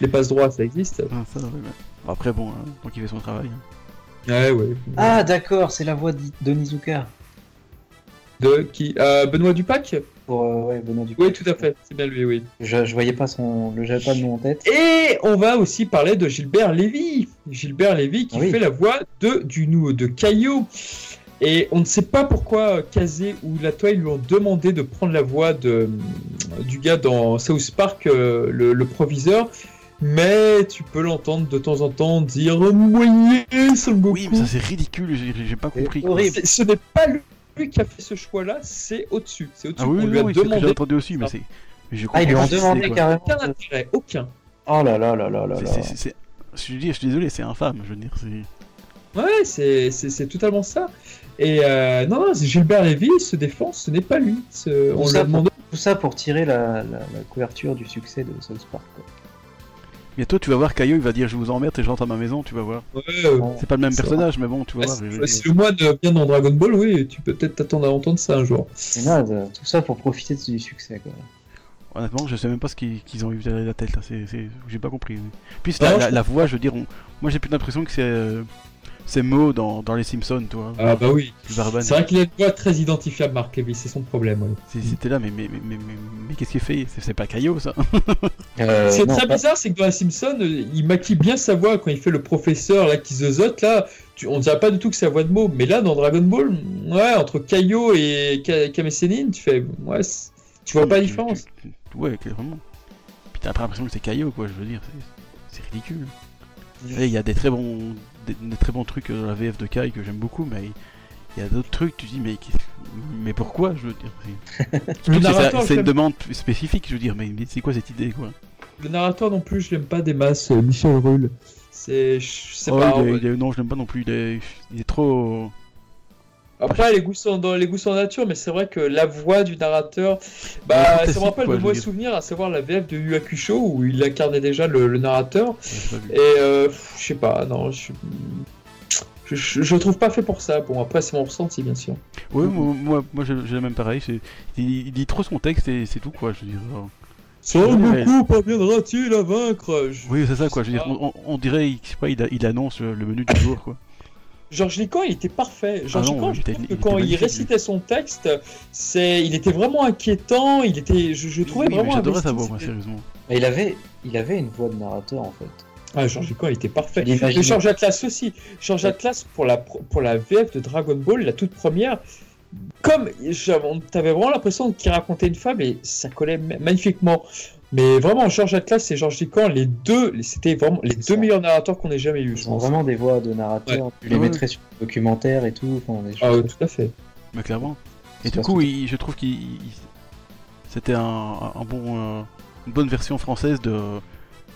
Les passes droits, ça existe? Ah, ça, Après, bon, hein, donc il fait son travail. Hein. Ouais, ouais. Ah, d'accord, c'est la voix de Nizuka. De qui? Euh, Benoît Dupac? Euh, Benoît Oui, tout à fait, c'est bien lui, oui. Je, je voyais pas son, le j'avais pas de nom en tête. Et on va aussi parler de Gilbert Lévy. Gilbert Lévy qui ah fait la voix de, du, de Caillou. Et on ne sait pas pourquoi Kazé ou Latoile lui ont demandé de prendre la voix de, du gars dans South Park, euh, le, proviseur. Mais tu peux l'entendre de temps en temps dire Moyen, Oui, mais ça c'est ridicule, j'ai pas compris. Ce n'est pas lui qui a fait ce choix-là, c'est au-dessus. C'est au-dessus. Ah oui, lui a demandé. J'ai entendu aussi, mais c'est. ah, ils lui ont demandé carrément. Aucun intérêt, aucun. Oh là là là là là. Je dis, je suis désolé, c'est infâme. Je veux dire, c'est. Ouais, c'est totalement ça. Et euh, non, non, Gilbert Lévy se défend, ce n'est pas lui. On l'a demandé. Tout ça pour tirer la, la, couverture du succès de South Park. Quoi. Bientôt, tu vas voir Caillou, il va dire Je vous emmerde et j'entre à ma maison, tu vas voir. Ouais, c'est pas le même personnage, mais bon, tu vas voir. Si le moine vient dans Dragon Ball, oui, tu peux peut-être t'attendre à entendre ça un jour. C'est naze, tout ça pour profiter du succès, quoi. Honnêtement, je sais même pas ce qu'ils ont eu derrière la tête, là. J'ai pas compris. Puis la, la, voix, je veux dire, moi j'ai plus l'impression que c'est. Euh, c'est mots dans, dans, les Simpsons, toi. Ah bah oui. C'est vrai qu'il a une voix très identifiable, Mark Levy, c'est son problème. Ouais. C'était là, mais, mais, mais, mais, mais qu'est-ce qu'il fait? C'est pas Caillot, ça euh, Ce qui est très bizarre, c'est que dans les Simpsons, il maquille bien sa voix quand il fait le professeur là qui zozote, là. Tu, on dirait pas du tout que c'est la voix de mots, mais là, dans Dragon Ball, ouais, entre Caillot et Kame tu fais. Ouais, tu vois pas la différence. ouais, clairement. Puis t'as l'impression que c'est Caillot, quoi, je veux dire. C'est ridicule. Il y a des très bons des, très bons trucs dans la VF de Kai que j'aime beaucoup, mais il y a d'autres trucs, tu dis, mais, mais pourquoi Je veux dire, c'est une demande spécifique, je veux dire, mais c'est quoi cette idée, quoi? Le narrateur non plus, je l'aime pas des masses, euh, Michel Rull. C'est. Oh, pas. non, je l'aime pas non plus, il est, il est trop. Après, les goûts sont dans les goûts sont nature, mais c'est vrai que la voix du narrateur, bah, ça me rappelle de mauvais souvenirs, à savoir la VF de Yu Hakusho où il incarnait déjà le, narrateur. Et euh, je sais pas, non, je, je, je, trouve pas fait pour ça. Bon, après, c'est mon ressenti, bien sûr. Oui, moi, moi, j'ai la même pareil. Il, il, dit trop son texte et c'est tout, quoi. Je veux dire. Son beaucoup parviendra-t-il à vaincre? Oui, c'est ça, quoi. Je veux dire, on, dirait, je sais pas, il, il annonce le menu du jour, quoi. Georges Lican, il était parfait. Georges ah je trouve que quand il récitait son texte, c'est, il était vraiment inquiétant. Il était, je, trouvais vraiment. J'adorais sa voix, moi, sérieusement. il avait, il avait une voix de narrateur en fait. Ah, Georges Lican, il était parfait. Et Georges Atlas aussi. Georges Atlas pour la pour la VF de Dragon Ball, la toute première. Comme t'avais vraiment l'impression qu'il racontait une fable et ça collait magnifiquement. Mais vraiment, Georges Atlas et Georges Ducamp, les deux, c'était vraiment les deux meilleurs narrateurs qu'on ait jamais eu. Ils ont vraiment des voix de narrateurs. Tu les mettrais sur le documentaire et tout. ah, tout à fait. Mais clairement. Et du coup, je trouve qu'il c'était un, bon, euh, une bonne version française de,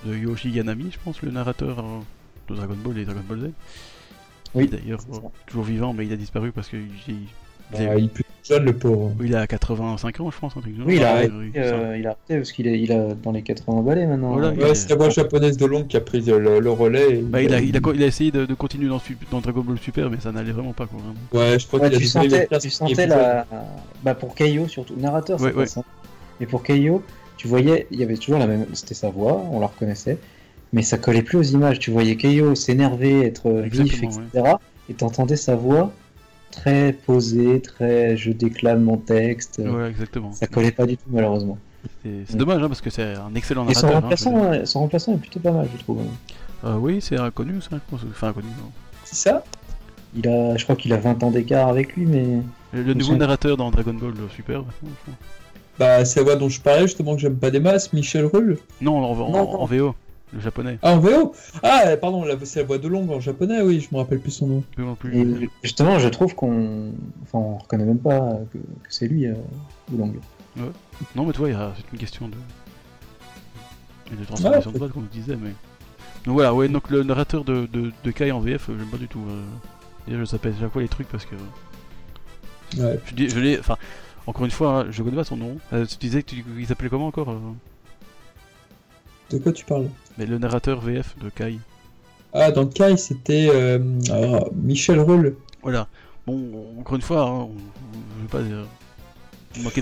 de Yoshi Yanami, je pense, le narrateur euh, de Dragon Ball et Dragon Ball Z. Oui. D'ailleurs, toujours vivant, mais il a disparu parce que bah, il est plus jeune, le pauvre. Il a 85 ans, je pense. Un truc oui, il a, arrêté, euh, il a arrêté parce qu'il est il a dans les 80 balais maintenant. ouais, c'est la voix japonaise de Long qui a pris le, relais. Bah, il, a, il, a, il, a, essayé de, de continuer dans, dans, Dragon Ball Super, mais ça n'allait vraiment pas. Quoi, Ouais, je crois qu'il a tu sentais, tu sentais la. Bah, pour Kaio surtout. Narrateur, c'est ça. Et pour Kaio, tu voyais, il y avait toujours la même. C'était sa voix, on la reconnaissait. Mais ça collait plus aux images. Tu voyais Kaio s'énerver, être vif, etc. Et t'entendais sa voix très posé, très je déclame mon texte. Ouais, exactement. Ça collait pas du tout, malheureusement. C'est dommage, hein, parce que c'est un excellent narrateur. Et son hein, remplaçant, son remplaçant est plutôt pas mal, je trouve. Euh, oui, c'est inconnu, ça, je pense. Enfin, inconnu, non. C'est ça? Il a, je crois qu'il a 20 ans d'écart avec lui, mais. Le, nouveau narrateur dans Dragon Ball Super. Bah, c'est la voix dont je parlais justement que j'aime pas des masses, Michel Rull. Non, en, VO, le japonais. Ah, en VO Ah, pardon, c'est la voix de Long en japonais, oui, je me rappelle plus son nom. Et justement, je trouve qu'on. Enfin, on reconnaît même pas que, c'est lui, euh, Long. Ouais. Non, mais toi, c'est une question de. de transformation de voix, comme je disais, mais. Donc voilà, ouais, donc le narrateur de, de, Kai en VF, j'aime pas du tout. Euh... je s'appelle chaque fois les trucs parce que. Ouais. Je, je l'ai. Enfin, encore une fois, hein, je connais pas son nom. Euh, tu disais qu'il s'appelait comment encore euh De quoi tu parles? Mais le narrateur VF de Kai. Ah, dans Kai, c'était euh, Michel Roll. Voilà. Bon, encore une fois, hein, je veux pas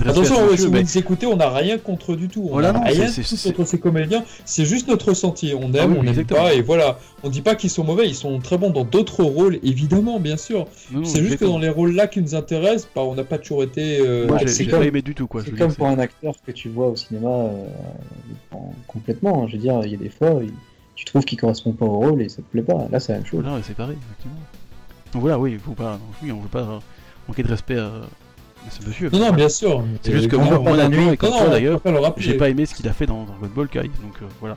Attention, si vous nous écoutez, on n'a rien contre du tout. On n'a rien contre ces comédiens. C'est juste notre ressenti. On aime, ah on n'aime pas, et voilà. On dit pas qu'ils sont mauvais, ils sont très bons dans d'autres rôles, évidemment, bien sûr. C'est juste que dans les rôles-là qui nous intéressent, bah, on n'a pas toujours été. Euh... Moi, j'ai pas aimé du tout, quoi. C'est comme pour un acteur que tu vois au cinéma euh, complètement. Hein. Je veux dire, il y a des fois, tu trouves qu'il correspond pas au rôle et ça te plaît pas. Là, c'est la même chose. Voilà, c'est pareil, effectivement. Donc voilà, oui, faut pas, oui, on veut pas manquer de respect à monsieur. Non, non, bien sûr. C'est juste que moi, moi la nuit, comme toi d'ailleurs, j'ai pas aimé ce qu'il a fait dans Dragon Ball Kai, donc euh, voilà.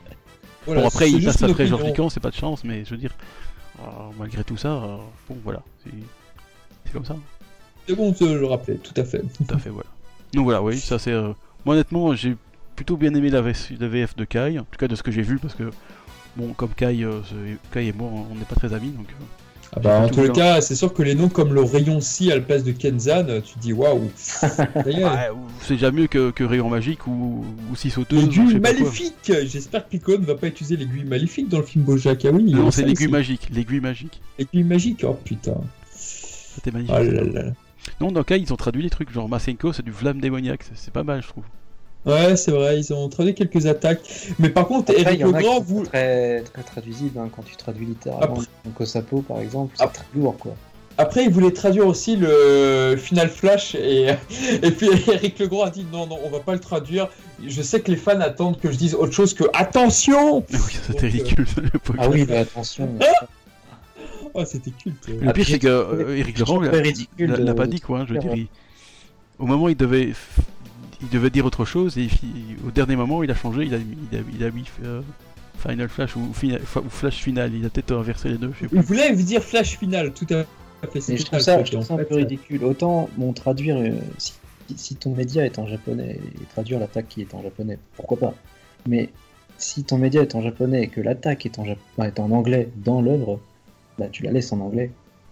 Bon, après, il passe après Georges Piquant, c'est pas de chance, mais je veux dire, euh, malgré tout ça, euh, bon, voilà, c'est comme ça. C'est bon de le rappeler, tout à fait. Tout à fait, voilà. Donc voilà, oui, ça c'est. Moi, honnêtement, j'ai plutôt bien aimé la, VF de Kai, en tout cas de ce que j'ai vu, parce que, bon, comme Kai, Kai et moi, on n'est pas très amis, donc. Ah bah, en tout cas, c'est sûr que les noms comme le rayon Si à la place de Kenzan, tu dis waouh. c'est déjà mieux que, que, rayon magique ou, ou si sauteuse. L'aiguille maléfique J'espère que Pico ne va pas utiliser l'aiguille maléfique dans le film Bojack. Ah oui, non, c'est l'aiguille magique. L'aiguille magique. L'aiguille magique, oh putain. C'était magnifique. Oh non, dans le cas, ils ont traduit les trucs genre Masenko, c'est du flamme démoniaque. C'est pas mal, je trouve. Ouais, c'est vrai, ils ont traduit quelques attaques. Mais par contre, Eric Legrand, vous. Très, très traduisible hein, quand tu traduis littéralement. Donc, Osapo, par exemple, c'est très lourd, quoi. Après, il voulait traduire aussi le Final Flash et, et puis Eric Legrand a dit non, non, on va pas le traduire. Je sais que les fans attendent que je dise autre chose que attention. Oui, c'était ridicule. ah oui, mais attention. oh, c'était culte. Le pire, c'est que euh, Eric Legrand l'a pas dit quoi. Hein, je veux dire, au moment où il devait il devait dire autre chose et au dernier moment il a changé, il a, il a, mis euh, Final Flash ou, Flash Final, il a peut-être inversé les deux. Je sais Il voulait vous dire Flash Final, tout à fait. je trouve ça, un peu ridicule. Autant bon, traduire, euh, si, ton média est en japonais, et traduire l'attaque qui est en japonais, pourquoi pas. Mais si ton média est en japonais et que l'attaque est, en est en anglais dans l'œuvre, bah tu la laisses en anglais.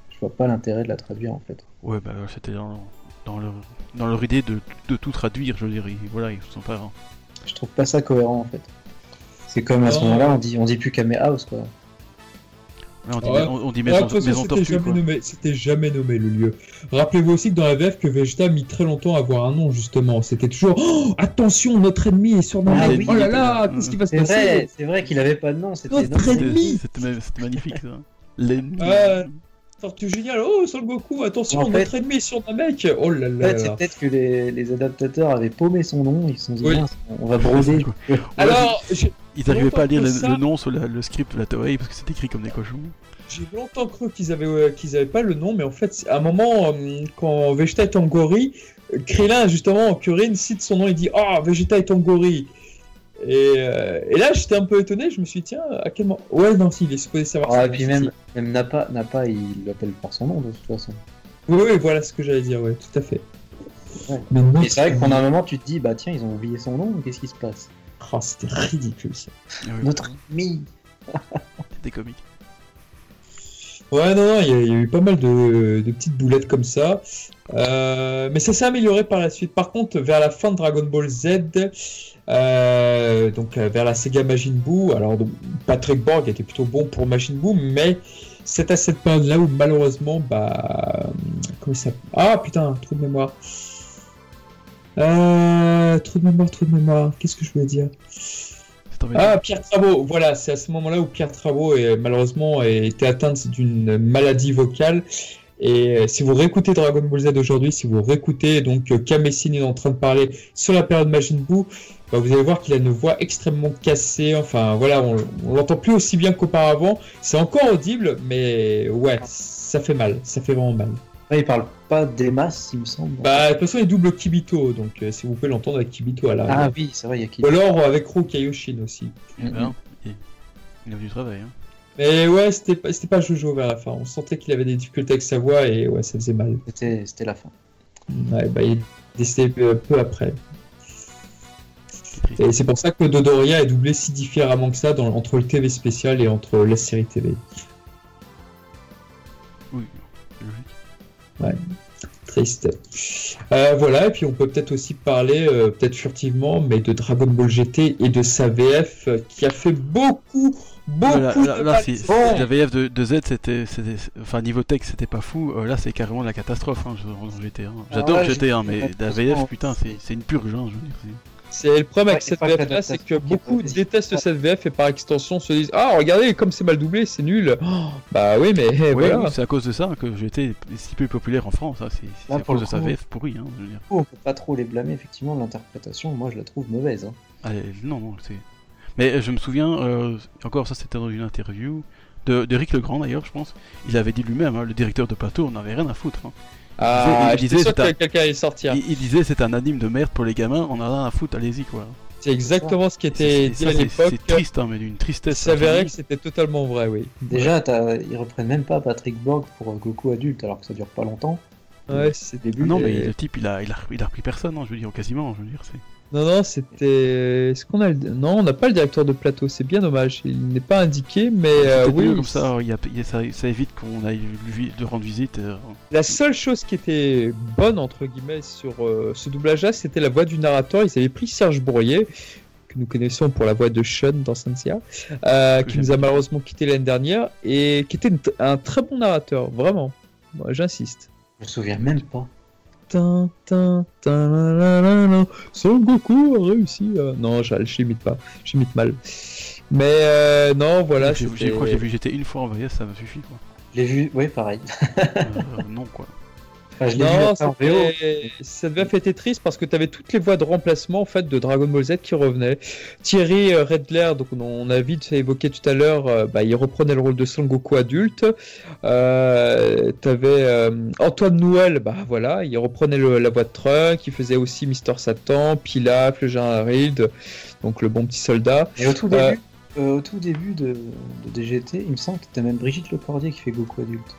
Je vois pas l'intérêt de la traduire en fait. Ouais, bah c'était dans dans leur, dans leur idée de, de tout traduire, je veux dire, voilà, ils sont pas. Je trouve pas ça cohérent en fait. C'est comme à ce moment-là, on dit, on dit plus Kame House quoi. on dit, on, dit maison, C'était jamais, jamais, nommé le lieu. Rappelez-vous aussi que dans la VF, que Vegeta a mis très longtemps à avoir un nom, justement. C'était toujours oh, attention, notre ennemi est sur notre ah, Oh là là, qu'est-ce qui va se passer C'est vrai qu'il avait pas de nom. C'était notre ennemi C'était magnifique, ça. L'ennemi génial. Oh, Son Goku, attention, en notre ennemi sur un mec. Oh là là. En fait, c'est peut-être que les, les, adaptateurs avaient paumé son nom. Ils se sont dit, on va broder. Alors, ils n'arrivaient pas à lire le, nom sur le script de la Toei parce que c'est écrit comme des cochons. J'ai longtemps cru qu'ils avaient, euh, qu'ils avaient pas le nom, mais en fait, à un moment, euh, quand Vegeta est en gorille, Krillin, justement, Kurin cite son nom et dit Ah, oh, Vegeta est en gorille. Et, euh, et, là, j'étais un peu étonné. Je me suis dit, tiens, à quel moment Ouais, non, si, il est supposé savoir ah, ça. Et puis même, même Nappa, il l'appelle par son nom de toute façon. Oui, oui, voilà ce que j'allais dire, ouais, tout à fait. Ouais. Et c'est vrai que pendant un moment, tu te dis, bah tiens, ils ont oublié son nom, qu'est-ce qui se passe? Oh, c'était ridicule ça. Ah Notre ami C'était comique. Ouais, non, non, il y, a eu pas mal de, de petites boulettes comme ça. Euh, mais ça s'est amélioré par la suite. Par contre, vers la fin de Dragon Ball Z, euh, donc euh, vers la Sega Majin Buu. Alors Patrick Borg était plutôt bon pour Majin Buu, mais c'est à cette période-là où malheureusement, bah, comment ça Ah putain, trou de mémoire. Euh, trou de mémoire, trou de mémoire. Qu'est-ce que je voulais dire? Ah, Pierre Travaux. Voilà, c'est à ce moment-là où Pierre Travaux est, malheureusement était atteint d'une maladie vocale Et si vous réécoutez Dragon Ball Z aujourd'hui, si vous réécoutez donc Kamessine est en train de parler sur la période Majin Buu, bah, vous allez voir qu'il a une voix extrêmement cassée. Enfin voilà, on, on l'entend plus aussi bien qu'auparavant. C'est encore audible, mais ouais, ça fait mal. Ça fait vraiment mal. il parle pas des masses, il me semble. Bah, de toute façon, il double Kibito, donc euh, si vous pouvez l'entendre avec Kibito à la. Ah oui, c'est vrai, il y a Kibito. Ou alors avec Ro Kaioshin aussi. Mm -hmm. Il a du travail. Hein. Mais ouais, c'était pas, pas Jojo vers la fin. On sentait qu'il avait des difficultés avec sa voix et ouais, ça faisait mal. C'était la fin. Ouais, bah, il est décédé peu, peu après. Et c'est pour ça que Dodoria est doublé si différemment que ça dans, entre le TV spécial et entre la série TV. Oui, Ouais, triste. Euh, voilà, et puis on peut peut-être aussi parler, euh, peut-être furtivement, mais de Dragon Ball GT et de sa VF euh, qui a fait beaucoup, beaucoup là, de là, si, la VF de, de Z, c'était, enfin niveau texte, c'était pas fou. là, c'est carrément la catastrophe hein. Hein. J'adore ah ouais, GT, hein, mais la VF, putain, c'est une purge. Hein, je veux dire. C'est le problème avec cette VF là, c'est que beaucoup détestent cette VF et par extension se disent Ah, regardez, comme c'est mal doublé, c'est nul. bah oui, mais voilà. c'est à cause de ça que j'étais si peu populaire en France. Hein. C'est à cause de sa VF pourrie. Hein, je veux dire. On peut pas trop les blâmer, effectivement. L'interprétation, moi, je la trouve mauvaise. Hein. Allez, non, non, c'est. Mais je me souviens, euh, encore ça, c'était dans une interview de, de Rick Legrand d'ailleurs, je pense. Il avait dit lui-même, hein, le directeur de plateau, on n'avait rien à foutre. Ah, il disait, sûr que quelqu'un allait sortir. Il, disait c'est un anime de merde pour les gamins, on a rien à foutre, allez-y quoi. C'est exactement ce qui était dit à l'époque. C'est triste, hein, mais d'une tristesse. Ça s'avérait que c'était totalement vrai, oui. Déjà, ils reprennent même pas Patrick Borg pour Goku adulte, alors que ça dure pas longtemps. Ouais, c'est début. Non, mais le type, il a, il a, il a repris personne, hein, je veux dire, quasiment, je veux dire, c'est. Non, non, c'était. Est-ce qu'on a le... Non, on n'a pas le directeur de plateau, c'est bien dommage. Il n'est pas indiqué, mais euh, oui. Comme ça, y a... ça, évite qu'on aille de rendre visite. Euh. La seule chose qui était bonne, entre guillemets, sur euh, ce doublage-là, c'était la voix du narrateur. Ils avaient pris Serge Bourrier, que nous connaissons pour la voix de Sean dans Sensia, qui nous a malheureusement quitté l'année dernière, et qui était un très bon narrateur, vraiment. J'insiste. Je me souviens même pas. Son Goku a réussi. Non, je n'imite pas. J'imite mal. Mais euh, non, voilà. J'ai crois que j'ai vu j'étais une fois en VS, ça me suffit quoi. J'ai vu, oui, pareil. euh, non quoi. Enfin, non, VF était triste parce que tu avais toutes les voix de remplacement en fait de Dragon Ball Z qui revenaient. Thierry euh, Redler, donc on a vite évoqué tout à l'heure, euh, bah, il reprenait le rôle de Son Goku adulte. Euh, tu avais euh, Antoine Nouel, bah voilà, il reprenait le, la voix de Trunk, il faisait aussi Mister Satan, Pilaf, le Jean Harold, donc le bon petit soldat. Et au tout début, au tout début de, de, DGT, il me semble que c'était même Brigitte Lecordier qui fait Goku adulte.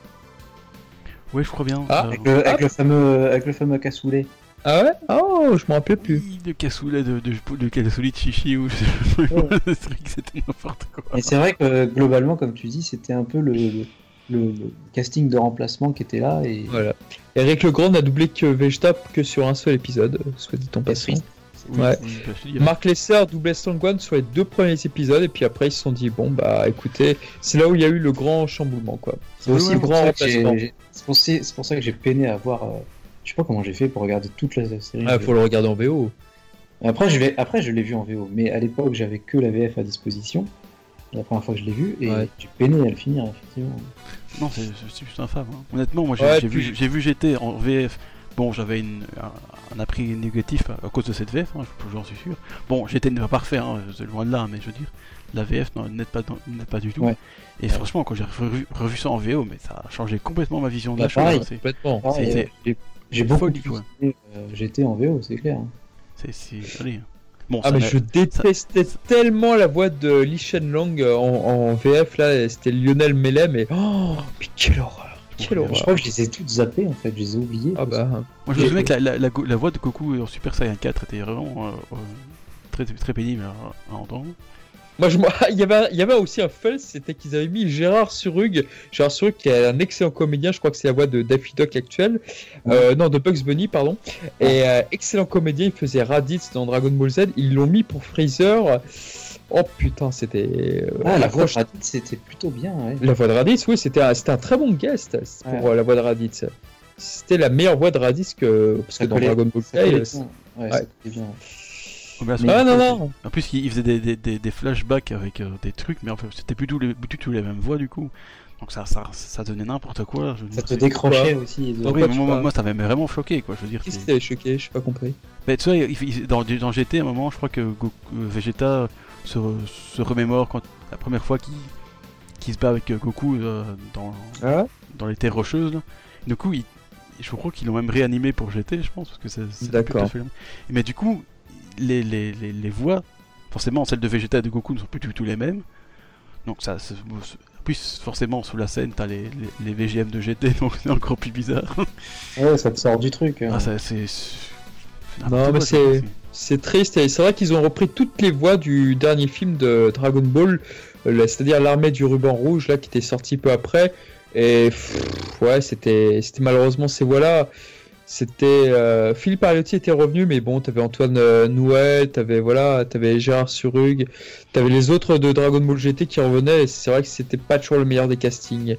Oui, je crois bien. Ah, avec, le, avec, le, fameux, avec le fameux cassoulet. Ah ouais? Oh, je m'en rappelle plus. Le cassoulet de, de, de cassoulet de chichi ou je sais pas. c'était n'importe quoi. Et c'est vrai que globalement, comme tu dis, c'était un peu le, le, le, casting de remplacement qui était là. Et... Voilà. Eric Legrand n'a doublé que Vegeta que sur un seul épisode, soit dit en passant. Ouais. Marc Lesser doublait Songwan sur les deux premiers épisodes et puis après ils se sont dit bon bah écoutez c'est là où il y a eu le grand chamboulement quoi. C'est aussi le grand remplacement. C'est pour, ça que j'ai peiné à voir. Euh, je sais pas comment j'ai fait pour regarder toute la série. Ah, faut le regarder en VO. Après, je vais, après, je l'ai vu en VO, mais à l'époque, j'avais que la VF à disposition. La première fois que je l'ai vu, et ouais. j'ai peiné à le finir, effectivement. Non, c'est juste infâme. Hein. Honnêtement, moi, j'ai ouais, vu, puis... vu GT en VF. Bon, j'avais un, un appris négatif à, à, cause de cette VF, hein, j'en suis sûr. Bon, j'étais pas parfait, hein, loin de là, mais je veux dire, la VF n'aide pas, pas du tout. Ouais. Et ouais. franchement, quand j'ai revu, revu, ça en VO, mais ça a changé complètement ma vision de la bah, chose. Complètement. J'ai beaucoup folie, quoi. Euh, J'étais en VO, c'est clair. Hein. C'est allez. Bon, ah mais je détestais ça... tellement la voix de Li Shenlong en, en VF là, c'était Lionel Mellet, mais oh, mais quelle horreur! Quelle horreur. Je crois que je les ai toutes zappées en fait, je les ai oubliées. Ah bah. Moi je me souviens que la, la, la, la, voix de Goku en Super Saiyan 4 était vraiment euh, très, très pénible à, à entendre. Moi, je, il, y avait, il y avait aussi un fun, c'était qu'ils avaient mis Gérard Surug. Gérard Surug, qui est un excellent comédien, je crois que c'est la voix de Daffy Duck actuel. Euh, non, de Bugs Bunny, pardon. Et euh, excellent comédien, il faisait Raditz dans Dragon Ball Z. Ils l'ont mis pour Freezer. Oh putain, c'était. Ah, la voix de Raditz, c'était plutôt bien. Ouais. La voix de Raditz, oui, c'était un, un très bon guest pour ouais. la voix de Raditz. C'était la meilleure voix de Raditz que. Parce que dans Dragon Ball Z. Ouais, ouais. bien. Ah non, non En plus, il faisait des, des, des, flashbacks avec euh, des trucs, mais en fait, c'était plus tout les, tout les mêmes voix du coup. Donc ça, ça, ça donnait n'importe quoi. ça te décrochait aussi. Oui, moi, moi, ça m'avait vraiment choqué quoi. Je veux dire. Qu'est-ce qui t'avait choqué? Je pas compris. Mais tu vois, dans, dans, GT, à un moment, je crois que Goku, euh, Vegeta se, se, remémore quand la première fois qu'il se bat avec Goku dans, ah dans les terres rocheuses. Du coup, il, je crois qu'ils l'ont même réanimé pour GT, je pense, parce que c'est D'accord. Mais du coup, les, les, les, voix, forcément, celles de Vegeta et de Goku ne sont plus du tout les mêmes. Donc ça, plus forcément sous la scène, t'as les, les, VGM de GT, donc c'est encore plus bizarre. Ouais, ça te sort du truc. Hein. Ah, c'est. Non, mais c'est. C'est triste et c'est vrai qu'ils ont repris toutes les voix du dernier film de Dragon Ball, euh, c'est-à-dire l'armée du ruban rouge là qui était sorti peu après. Et ouais, c'était malheureusement ces voix-là. C'était euh, Philippe Ariotti était revenu, mais bon, t'avais Antoine euh, Nouet, t'avais voilà, t'avais Gérard Surug, t'avais les autres de Dragon Ball GT qui revenaient. Et c'est vrai que c'était pas toujours le meilleur des castings.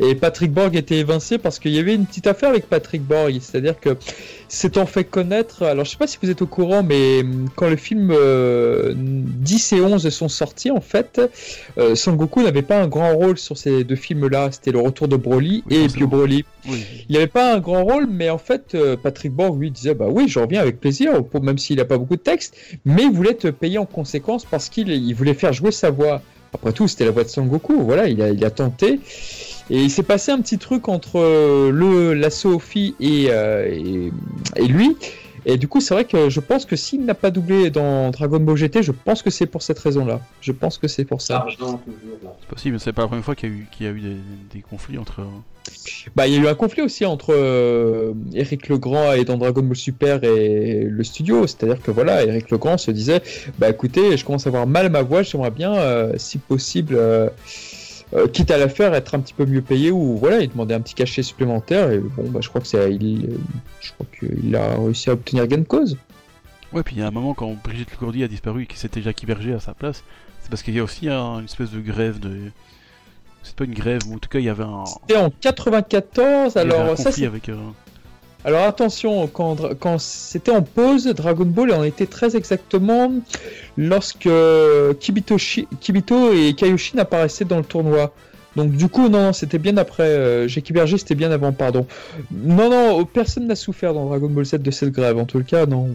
Et Patrick Borg était évincé parce qu'il y avait une petite affaire avec Patrick Borg, c'est-à-dire que s'étant fait connaître. Alors je sais pas si vous êtes au courant, mais hum, quand le film 10 euh, et 11 sont sortis, en fait, euh, Son Goku n'avait pas un grand rôle sur ces deux films-là. C'était le retour de Broly et Bio Broly. Il n'avait pas un grand rôle, mais en fait euh, Patrick Borg lui disait bah oui, je reviens avec plaisir, même s'il n'a pas beaucoup de texte, mais il voulait te payer en conséquence parce qu'il voulait faire jouer sa voix. Après tout, c'était la voix de Son Goku, voilà, il a, il a tenté. Et il s'est passé un petit truc entre euh, le, la Sophie et, euh, et, et lui. Et du coup, c'est vrai que je pense que s'il n'a pas doublé dans Dragon Ball GT, je pense que c'est pour cette raison-là. Je pense que c'est pour ça. C'est possible, c'est pas la première fois qu'il y a eu, qu'il y a eu des, conflits entre. Euh, bah, il y a eu un conflit aussi entre euh, Eric Legrand et dans Dragon Ball Super et le studio. C'est-à-dire que voilà, Eric Legrand se disait Bah écoutez, je commence à avoir mal à ma voix, j'aimerais bien, euh, si possible. Euh, quitte à la faire être un petit peu mieux payé ou voilà, il demandait un petit cachet supplémentaire et bon, bah, je crois que c'est, il, je crois qu'il a réussi à obtenir gain de cause. Ouais, puis il y a un moment quand Brigitte Lecordier a disparu et que c'était Jacques Berger à sa place, c'est parce qu'il y a aussi une espèce de grève de. C'est pas une grève, mais en tout cas il y avait un. C'était en 94, alors ça c'est. Avec, euh, alors attention, quand, quand c'était en pause, Dragon Ball en était très exactement lorsque Kibito, et Kaioshin apparaissaient dans le tournoi. Donc du coup, non, c'était bien après. Euh, Berger, c'était bien avant, pardon. Non, non, personne n'a souffert dans Dragon Ball Z de cette grève. En tout cas, non.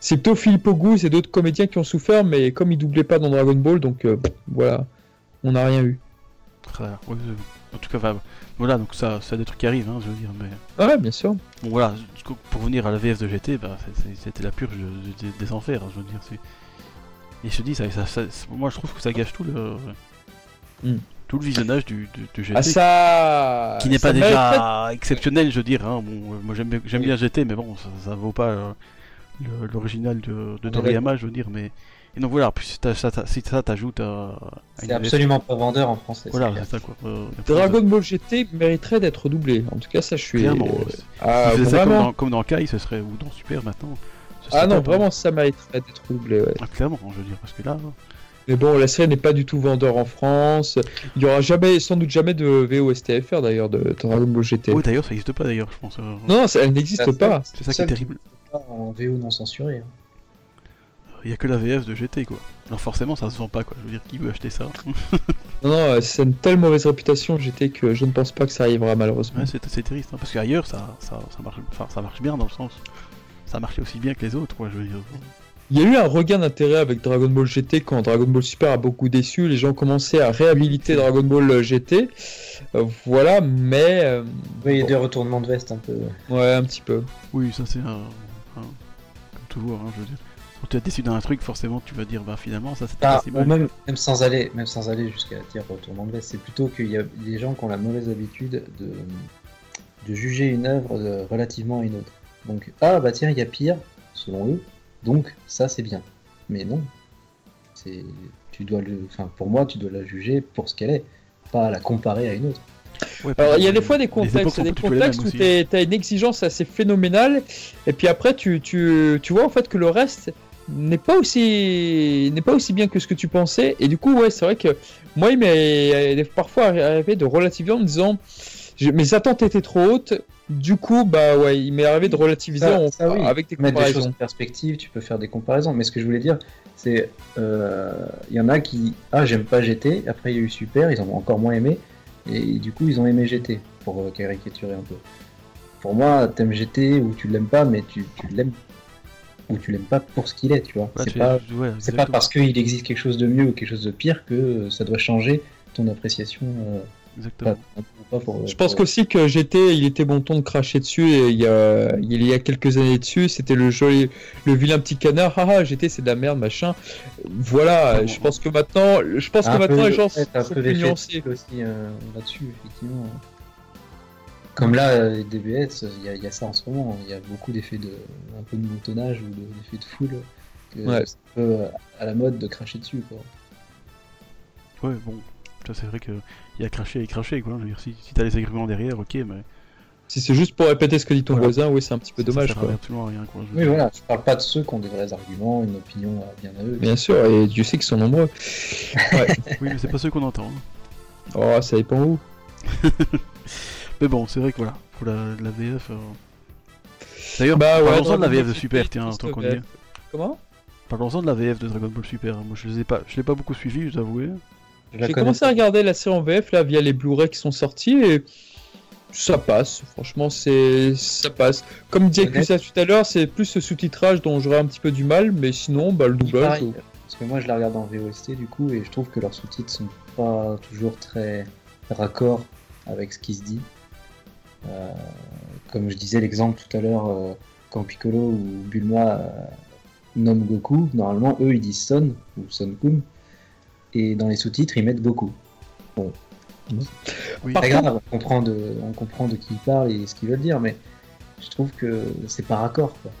C'est plutôt Philippe Auguste et d'autres comédiens qui ont souffert, mais comme ils doublaient pas dans Dragon Ball, donc euh, voilà, on n'a rien eu. en tout cas, voilà, donc ça, ça des trucs qui arrivent, hein, je veux dire. Mais... Ah ouais, bien sûr. Bon, voilà, pour venir à la VF de GT, bah, c'était la purge des enfers, je veux dire. Et je te dis, ça, ça, moi je trouve que ça gâche tout le, hmm. tout le visionnage du, du, GT. Ah, ça... Qui n'est pas déjà exceptionnel, je veux dire. Hein. Bon, moi j'aime bien GT, mais bon, ça, ça vaut pas euh, l'original de, de Toriyama, je veux dire, mais et donc voilà, plus si ça t'ajoute à. C'est absolument pas vendeur en français. Voilà, c'est ça quoi. Euh, Dragon Ball GT mériterait d'être doublé. En tout cas, ça je suis. Clairement. Euh, ah, si ça comme dans, Kai, ce serait. ou dans Super maintenant. Ah non, vraiment, ça mériterait d'être doublé. Ouais. Ah, clairement, je veux dire, parce que là. Mais bon, la série n'est pas du tout vendeur en France. Il y aura jamais, sans doute jamais de VOSTFR d'ailleurs de Dragon Ball GT. Oui, d'ailleurs, ça n'existe pas d'ailleurs, je pense. Non, ça, elle n'existe pas. C'est ça, qui est terrible. En VO non censuré. Il y a que la VF de GT quoi. Alors forcément ça se vend pas quoi, je veux dire qui veut acheter ça Non non, c'est une telle mauvaise réputation GT que je ne pense pas que ça arrivera malheureusement. Ouais, c'est assez triste hein, parce qu'ailleurs ça, ça, ça, marche, ça marche bien dans le sens. Ça marchait aussi bien que les autres quoi, je veux dire. Il y a eu un regain d'intérêt avec Dragon Ball GT quand Dragon Ball Super a beaucoup déçu, les gens commençaient à réhabiliter Dragon Ball GT. Euh, voilà, mais. Euh, oui, il y a des retournements de veste un peu. Ouais, un petit peu. Oui, ça c'est un. Comme toujours, hein, je veux dire quand tu as décidé d'un truc, forcément, tu vas dire, bah finalement, ça c'était ah, Même, même, sans aller, même sans aller jusqu'à dire retournement de veste, c'est plutôt qu'il y a des gens qui ont la mauvaise habitude de, de juger une œuvre relativement à une autre. Donc, ah bah tiens, il y a pire, selon eux, donc ça c'est bien. Mais non, c'est, tu dois le, enfin pour moi, tu dois la juger pour ce qu'elle est, pas la comparer à une autre. Alors, il y a des fois des contextes, des contextes où tu as une exigence assez phénoménale, et puis après tu, tu, tu vois en fait que le reste n'est pas aussi n'est pas aussi bien que ce que tu pensais et du coup ouais c'est vrai que moi il m'est parfois arrivé de relativiser en me disant mes attentes étaient trop hautes du coup, bah ouais, il m'est arrivé de relativiser avec des comparaisons. Mettre des choses en perspective, tu peux faire des comparaisons. Mais ce que je voulais dire, c'est euh, il y en a qui ah j'aime pas GT, après il y a eu Super, ils ont encore moins aimé, et du coup ils ont aimé GT pour euh, caricaturer un peu. Pour moi, t'aimes GT ou tu l'aimes pas, mais tu, l'aimes ou tu l'aimes pas pour ce qu'il est, tu vois. c'est pas, pas parce qu'il existe quelque chose de mieux ou quelque chose de pire que ça doit changer ton appréciation. Euh, Exactement. je pense qu'aussi que GT, il était bon ton de cracher dessus et il y a, il y a quelques années dessus, c'était le joli, le vilain petit canard. Haha, GT c'est de la merde, machin. Voilà, je pense que maintenant, je pense que maintenant les gens sont plus nuancés aussi euh, là-dessus, effectivement. Comme là, euh, les DBS, il y, a ça en ce moment. Il y a beaucoup d'effets de, un peu de moutonnage ou d'effets de foule. Que c'est un peu à la mode de cracher dessus, quoi. Ouais, bon, c'est vrai qu'il y a craché et craché, quoi. Je veux dire, si, si t'as les agréments derrière, ok, mais. Si c'est juste pour répéter ce que dit ton voisin, oui, c'est un petit peu dommage. Ça quoi. absolument rien, quoi. Oui, voilà, je parle pas de ceux qui ont des vrais arguments, une opinion bien à eux. Bien sûr, et Dieu sait qu'ils sont nombreux. oui, mais c'est pas ceux qu'on entend. Hein. Oh, ça dépend où. mais bon, c'est vrai que voilà, pour la, la VF. Euh, D'ailleurs, bah, parlons-en de la VF de Super, tiens, tant qu'on y est. Comment? Parlons-en de la VF de Dragon Ball Super. Moi, je l'ai pas, je l'ai pas beaucoup suivi, je t'avoue. J'ai commencé à regarder la série en VF là via les Blu-ray qui sont sortis et ça passe. Franchement, c'est ça passe. Comme disait ça tout à l'heure, c'est plus ce sous-titrage dont j'aurais un petit peu du mal, mais sinon, bah le doublage. Parce que moi, je la regarde en VOST du coup et je trouve que leurs sous-titres sont pas toujours très raccord avec ce qui se dit. Euh, comme je disais l'exemple tout à l'heure, euh, quand Piccolo ou Bulma euh, nomment Goku, normalement eux ils disent Son ou Son Kun et dans les sous-titres, ils mettent beaucoup. Bon. Pas grave, on comprend, de, on comprend de qui ils parlent et ce qu'ils veulent dire, mais je trouve que c'est par accord. Quoi.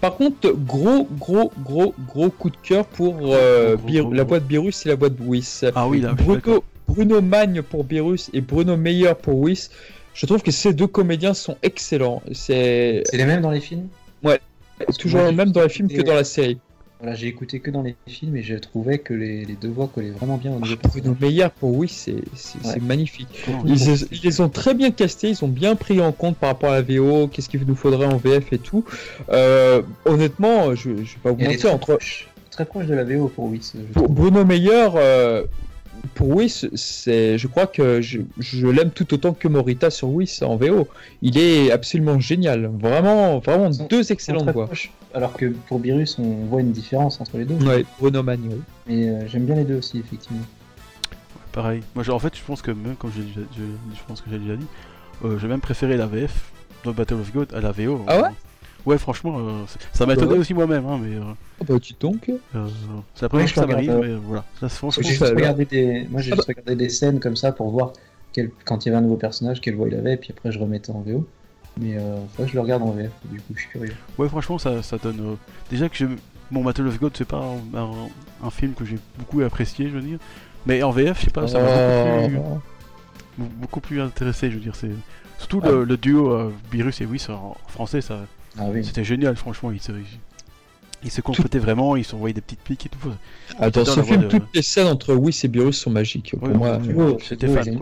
Par contre, gros, gros, gros, gros coup de cœur pour euh, la boîte Virus et la boîte Whis. Ah oui, là, Bruno, Bruno Magne pour Virus et Bruno Meyer pour Whis. Je trouve que ces deux comédiens sont excellents. C'est les mêmes dans les films? Ouais, toujours les mêmes dans les films que dans la série. Voilà, j'ai écouté que dans les films et je trouvais que les, deux voix collaient vraiment bien au niveau ah, Bruno Meyer pour oui, c'est magnifique. Ils, les ont très bien castés, ils ont bien pris en compte par rapport à la VO, qu'est-ce qu'il nous faudrait en VF et tout. Euh, honnêtement, je, je vais pas vous mentir, entre très proche de la VO pour oui. Bruno Meyer, euh, pour Whis, c'est, je crois que je, l'aime tout autant que Morita sur Whis en VO. Il est absolument génial. Vraiment, vraiment deux excellentes voix. alors que pour Virus, on voit une différence entre les deux. Ouais, Bruno Magne, oui. Mais euh, j'aime bien les deux aussi, effectivement. Pareil. Moi, en fait, je pense que même, comme j'ai déjà, je, pense que j'ai déjà dit, euh, j'ai même préféré la VF dans Battle of God à la VO. Ah ouais? Ouais, franchement, euh, ça m'a étonné aussi moi-même, hein, mais. Euh, oh bah, tu donc euh, C'est la première fois que ça m'arrive, mais voilà. j'ai juste regardé des... Moi, j'ai ah, juste bah. regardé des scènes comme ça pour voir quel... quand il y avait un nouveau personnage, quelle voix il avait, et puis après, je remettais en VO. Mais euh, je le regarde en VF, du coup, je suis curieux. Ouais, franchement, ça, ça donne. Déjà que Bon, Battle of God, c'est pas un, un, film que j'ai beaucoup apprécié, je veux dire. Mais en VF, je sais pas, ça m'a beaucoup, plus... beaucoup plus intéressé, je veux dire. c'est Surtout le, le, duo Virus et Whis en français, ça, ah C'était génial, franchement. Ils se, ils se complétaient vraiment, ils s'envoyaient des petites piques et tout. Ah, dans ce film, toutes les scènes entre Whis et Beerus sont magiques. Pour moi, c'était fan.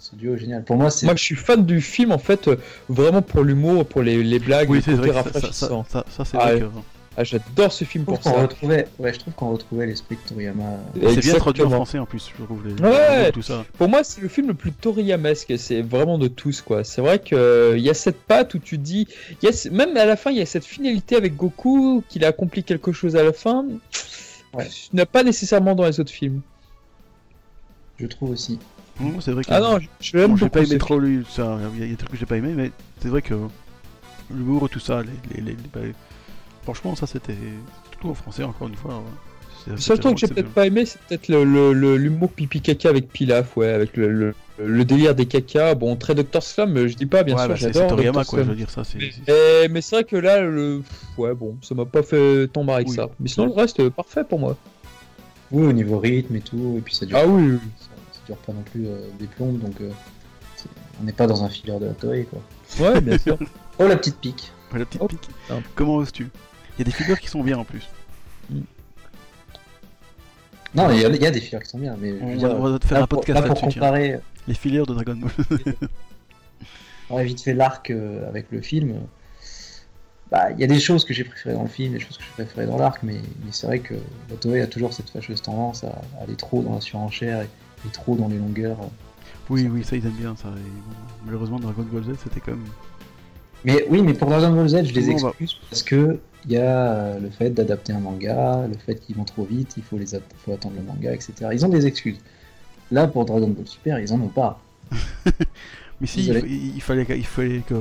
Ce duo est génial. Pour moi, moi, je suis fan du film en fait, vraiment pour l'humour, pour les, les blagues, oui, c'est vrai. Ça, ça, ça, ça c'est ah, vrai que... Ah, j'adore ce film pour ça. Retrouvait... Ouais, je trouve qu'on retrouvait l'esprit de Toriyama. C'est bien traduit en français en plus, je trouve. Les... Ouais, tout ça. Pour moi, c'est le film le plus Toriyamesque. C'est vraiment de tous, quoi. C'est vrai qu'il euh, y a cette patte où tu dis. Y a... Même à la fin, il y a cette finalité avec Goku, qu'il a accompli quelque chose à la fin. Ouais. Tu n'as pas nécessairement dans les autres films. Je trouve aussi. c'est vrai que. Ah non, je l'aime bon, pas aimé trop lui. Il y a des trucs que j'ai pas aimé, mais c'est vrai que l'humour, tout ça, les, les, les, Franchement, ça c'était tout en français, encore une fois. Le seul truc que j'ai peut-être pas aimé, c'est peut-être l'humour pipi caca avec Pilaf, ouais, avec le, délire des caca. Bon, très Doctor Slam, je dis pas, bien sûr, bah, j'adore. C'est quoi, je veux dire ça. Mais, eh, mais c'est vrai que là, le... ouais, bon, ça m'a pas fait tant marrer que ça. Mais sinon, le reste, euh, parfait pour moi. Oui, au niveau rythme et tout, et puis ça dure. Ah oui, Ça, dure pas non plus euh, des plombes, donc euh, on n'est pas dans un filler de la Toei, quoi. Ouais, bien sûr. oh, la petite pique. la petite pique. Comment oses-tu? Il y a des figures qui sont bien en plus. Non, il y, a des figures qui sont bien, mais on, va te faire un podcast là-dessus. Comparer... Les filières de Dragon Ball. vite fait l'arc avec le film. Bah, il y a des choses que j'ai préférées dans le film, des choses que j'ai préférées dans l'arc, mais, c'est vrai que Toei a toujours cette fâcheuse tendance à, aller trop dans la surenchère et, trop dans les longueurs. Oui, oui, ça ils aiment bien ça. malheureusement, Dragon Ball Z, c'était comme. Mais oui, mais pour Dragon Ball Z, je les excuse parce que il y a le fait d'adapter un manga, le fait qu'ils vont trop vite, il faut les faut attendre le manga, etc. Ils ont des excuses. Là, pour Dragon Ball Super, ils en ont pas. mais si, il, fallait, il fallait que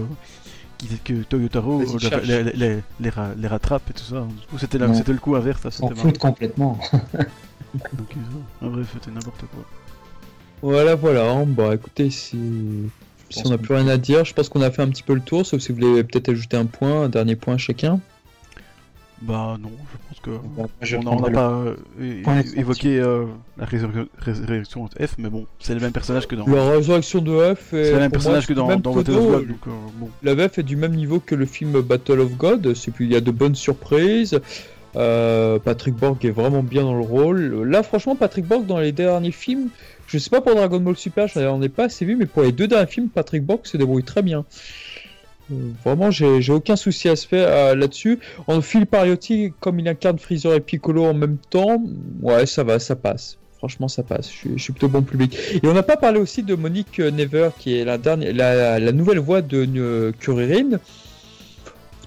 que Toyotaro les, les, les, rattrape et tout ça. C'était le coup inverse. Ça, s'en fout complètement. Donc, en vrai, c'était n'importe quoi. Voilà, voilà. Hein. Bah écoutez, si, si on n'a plus rien à dire, je pense qu'on a fait un petit peu le tour, sauf si vous voulez peut-être ajouter un point, un dernier point chacun. Bah non, je pense que bah, on n'a pas euh, évoqué euh, la résurrection de F, mais bon, c'est le même personnage que dans. La résurrection de F. C'est le même personnage que dans, dans Battle of God. Donc, euh, bon. La VF est du même niveau que le film Battle of God. C'est puis il y a de bonnes surprises. Patrick Borg est vraiment bien dans le rôle. Là, franchement, Patrick Borg dans les derniers films, je sais pas pour Dragon Ball Super, j'en ai pas assez vu, mais pour les deux derniers films, Patrick Borg se débrouille très bien. Vraiment, j'ai aucun souci à se faire euh, là-dessus. En Phil Pariotti, comme il incarne Freezer et Piccolo en même temps, ouais, ça va, ça passe. Franchement, ça passe. Je, suis plutôt bon public. Et on n'a pas parlé aussi de Monique Never, qui est la, dernière, la, nouvelle voix de euh, Kuririn.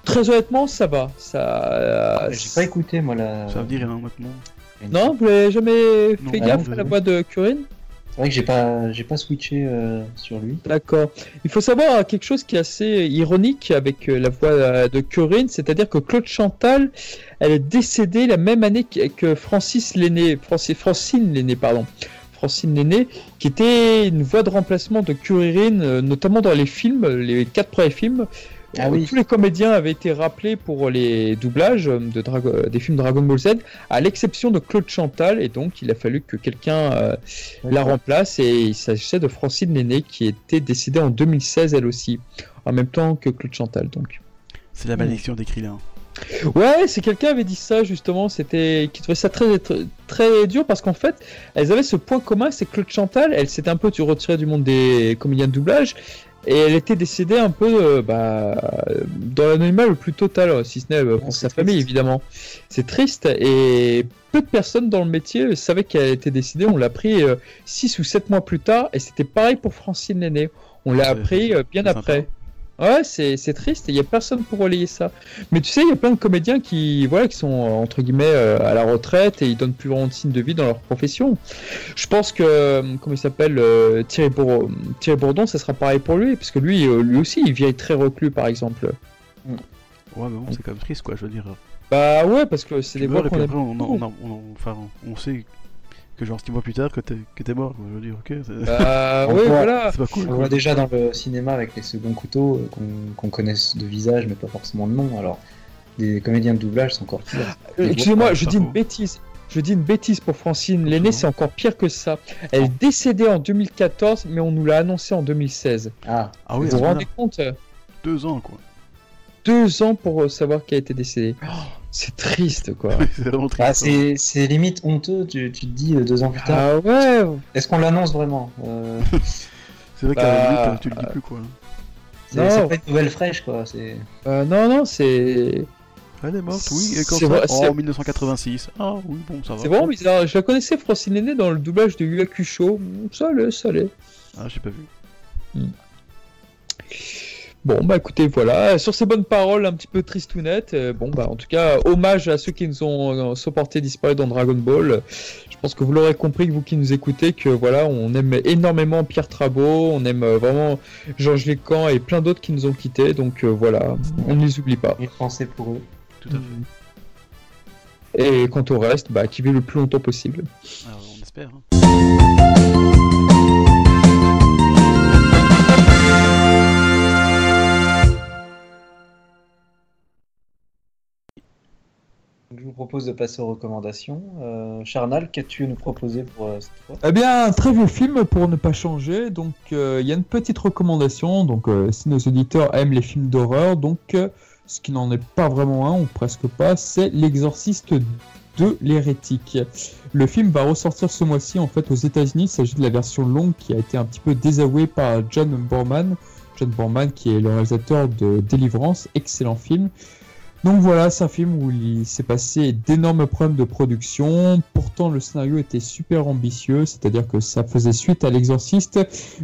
Très honnêtement, ça va. Ça. J'ai pas écouté moi la. Ça veut dire rien maintenant. Non, vous l'avez jamais fait gaffe à la voix de Kuririn? C'est vrai que j'ai pas, j'ai pas switché euh, sur lui. D'accord. Il faut savoir quelque chose qui est assez ironique avec euh, la voix euh, de Corinne, c'est-à-dire que Claude Chantal, elle est décédée la même année que Francis Lenné, Francine Lenné, pardon. Francine Lenné, qui était une voix de remplacement de Curine, notamment dans les films, les quatre premiers films, ah Tous les comédiens avaient été rappelés pour les doublages de des films Dragon Ball Z, à l'exception de Claude Chantal, et donc il a fallu que quelqu'un euh, la remplace, et il s'agissait de Francine Néné, qui était décédée en 2016 elle aussi, en même temps que Claude Chantal. donc. C'est la malédiction des Krillins. Ouais, c'est quelqu'un avait dit ça justement, c'était qui trouvait ça très très, dur parce qu'en fait, elles avaient ce point commun, c'est Claude Chantal, elle s'était un peu retirée du monde des comédiens de doublage et elle était décédée un peu euh, bah, dans l'anonymat le plus total, si ce n'est euh, pour sa famille évidemment. C'est triste et peu de personnes dans le métier savaient qu'elle était décédée. On l'a appris 6 euh, ou 7 mois plus tard et c'était pareil pour Francine Néné. On l'a appris bien après. Ouais, c'est triste, il n'y a personne pour relayer ça. Mais tu sais, il y a plein de comédiens qui, voilà, qui sont entre guillemets euh, à la retraite et ils donnent plus vraiment de signes de vie dans leur profession. Je pense que, euh, comment il s'appelle, euh, Thierry, Bourdon, ça sera pareil pour lui, parce que lui, lui aussi, il vient très reclus par exemple. Ouais, mais bon, c'est quand même triste quoi, je veux dire. Bah ouais, parce que c'est des voix qu'on on, on, on, on, sait que genre 6 mois plus tard que t'es mort. Je veux dire, ok. Bah, oui, voilà. C'est pas cool. On voit déjà dans le cinéma avec les seconds couteaux euh, qu'on connaisse de visage mais pas forcément de nom. Alors, les comédiens de doublage sont encore pires. Euh, excusez-moi, je dis une bêtise. Je dis une bêtise pour Francine. L'aînée, c'est encore pire que ça. Elle est décédée en 2014, mais on nous l'a annoncé en 2016. Ah, ah oui, vous vous rendez compte? Deux ans, quoi. Deux ans pour savoir qu'elle a été décédée. Oh. C'est triste, quoi. c'est vraiment ah, triste. c'est limite honteux, tu, tu, te dis euh, deux ans plus tard. Ah ouais Est-ce qu'on l'annonce vraiment euh... C'est vrai qu'à la bah, limite, tu le dis plus, quoi. C'est pas une nouvelle fraîche, quoi. Euh, non, non, c'est. Elle est morte, oui, et quand ça En 1986. Ah oui, bon, ça va. C'est vraiment bizarre. Je la connaissais, Francine Aîné, dans le doublage de Yu Show. Ça allait, ça allait. Ah, j'ai pas vu. Hmm. Bon, bah écoutez, voilà, sur ces bonnes paroles un petit peu tristounettes, euh, bon, bah en tout cas, hommage à ceux qui nous ont euh, supporté disparu dans Dragon Ball. Je pense que vous l'aurez compris, vous qui nous écoutez, que voilà, on aime énormément Pierre Trabot, on aime euh, vraiment Georges Lécan et plein d'autres qui nous ont quittés, donc voilà, on ne les oublie pas. Et pensez pour eux. Tout à fait. Et quant au reste, bah, qui vit le plus longtemps possible. Alors, on espère. Hein. Je vous propose de passer aux recommandations. Euh, Charnal, qu'as-tu à nous proposer pour euh, cette fois? Eh bien, un très vieux film pour ne pas changer. Donc, euh, il y a une petite recommandation. Donc, si nos auditeurs aiment les films d'horreur, donc ce qui n'en est pas vraiment un ou presque pas, c'est L'Exorciste de l'hérétique. Le film va ressortir ce mois-ci en fait aux États-Unis. Il s'agit de la version longue qui a été un petit peu désavouée par John Borman John Borman, qui est le réalisateur de Délivrance, excellent film. Donc voilà, c'est un film où il s'est passé d'énormes problèmes de production. Pourtant, le scénario était super ambitieux, c'est-à-dire que ça faisait suite à l'exorciste,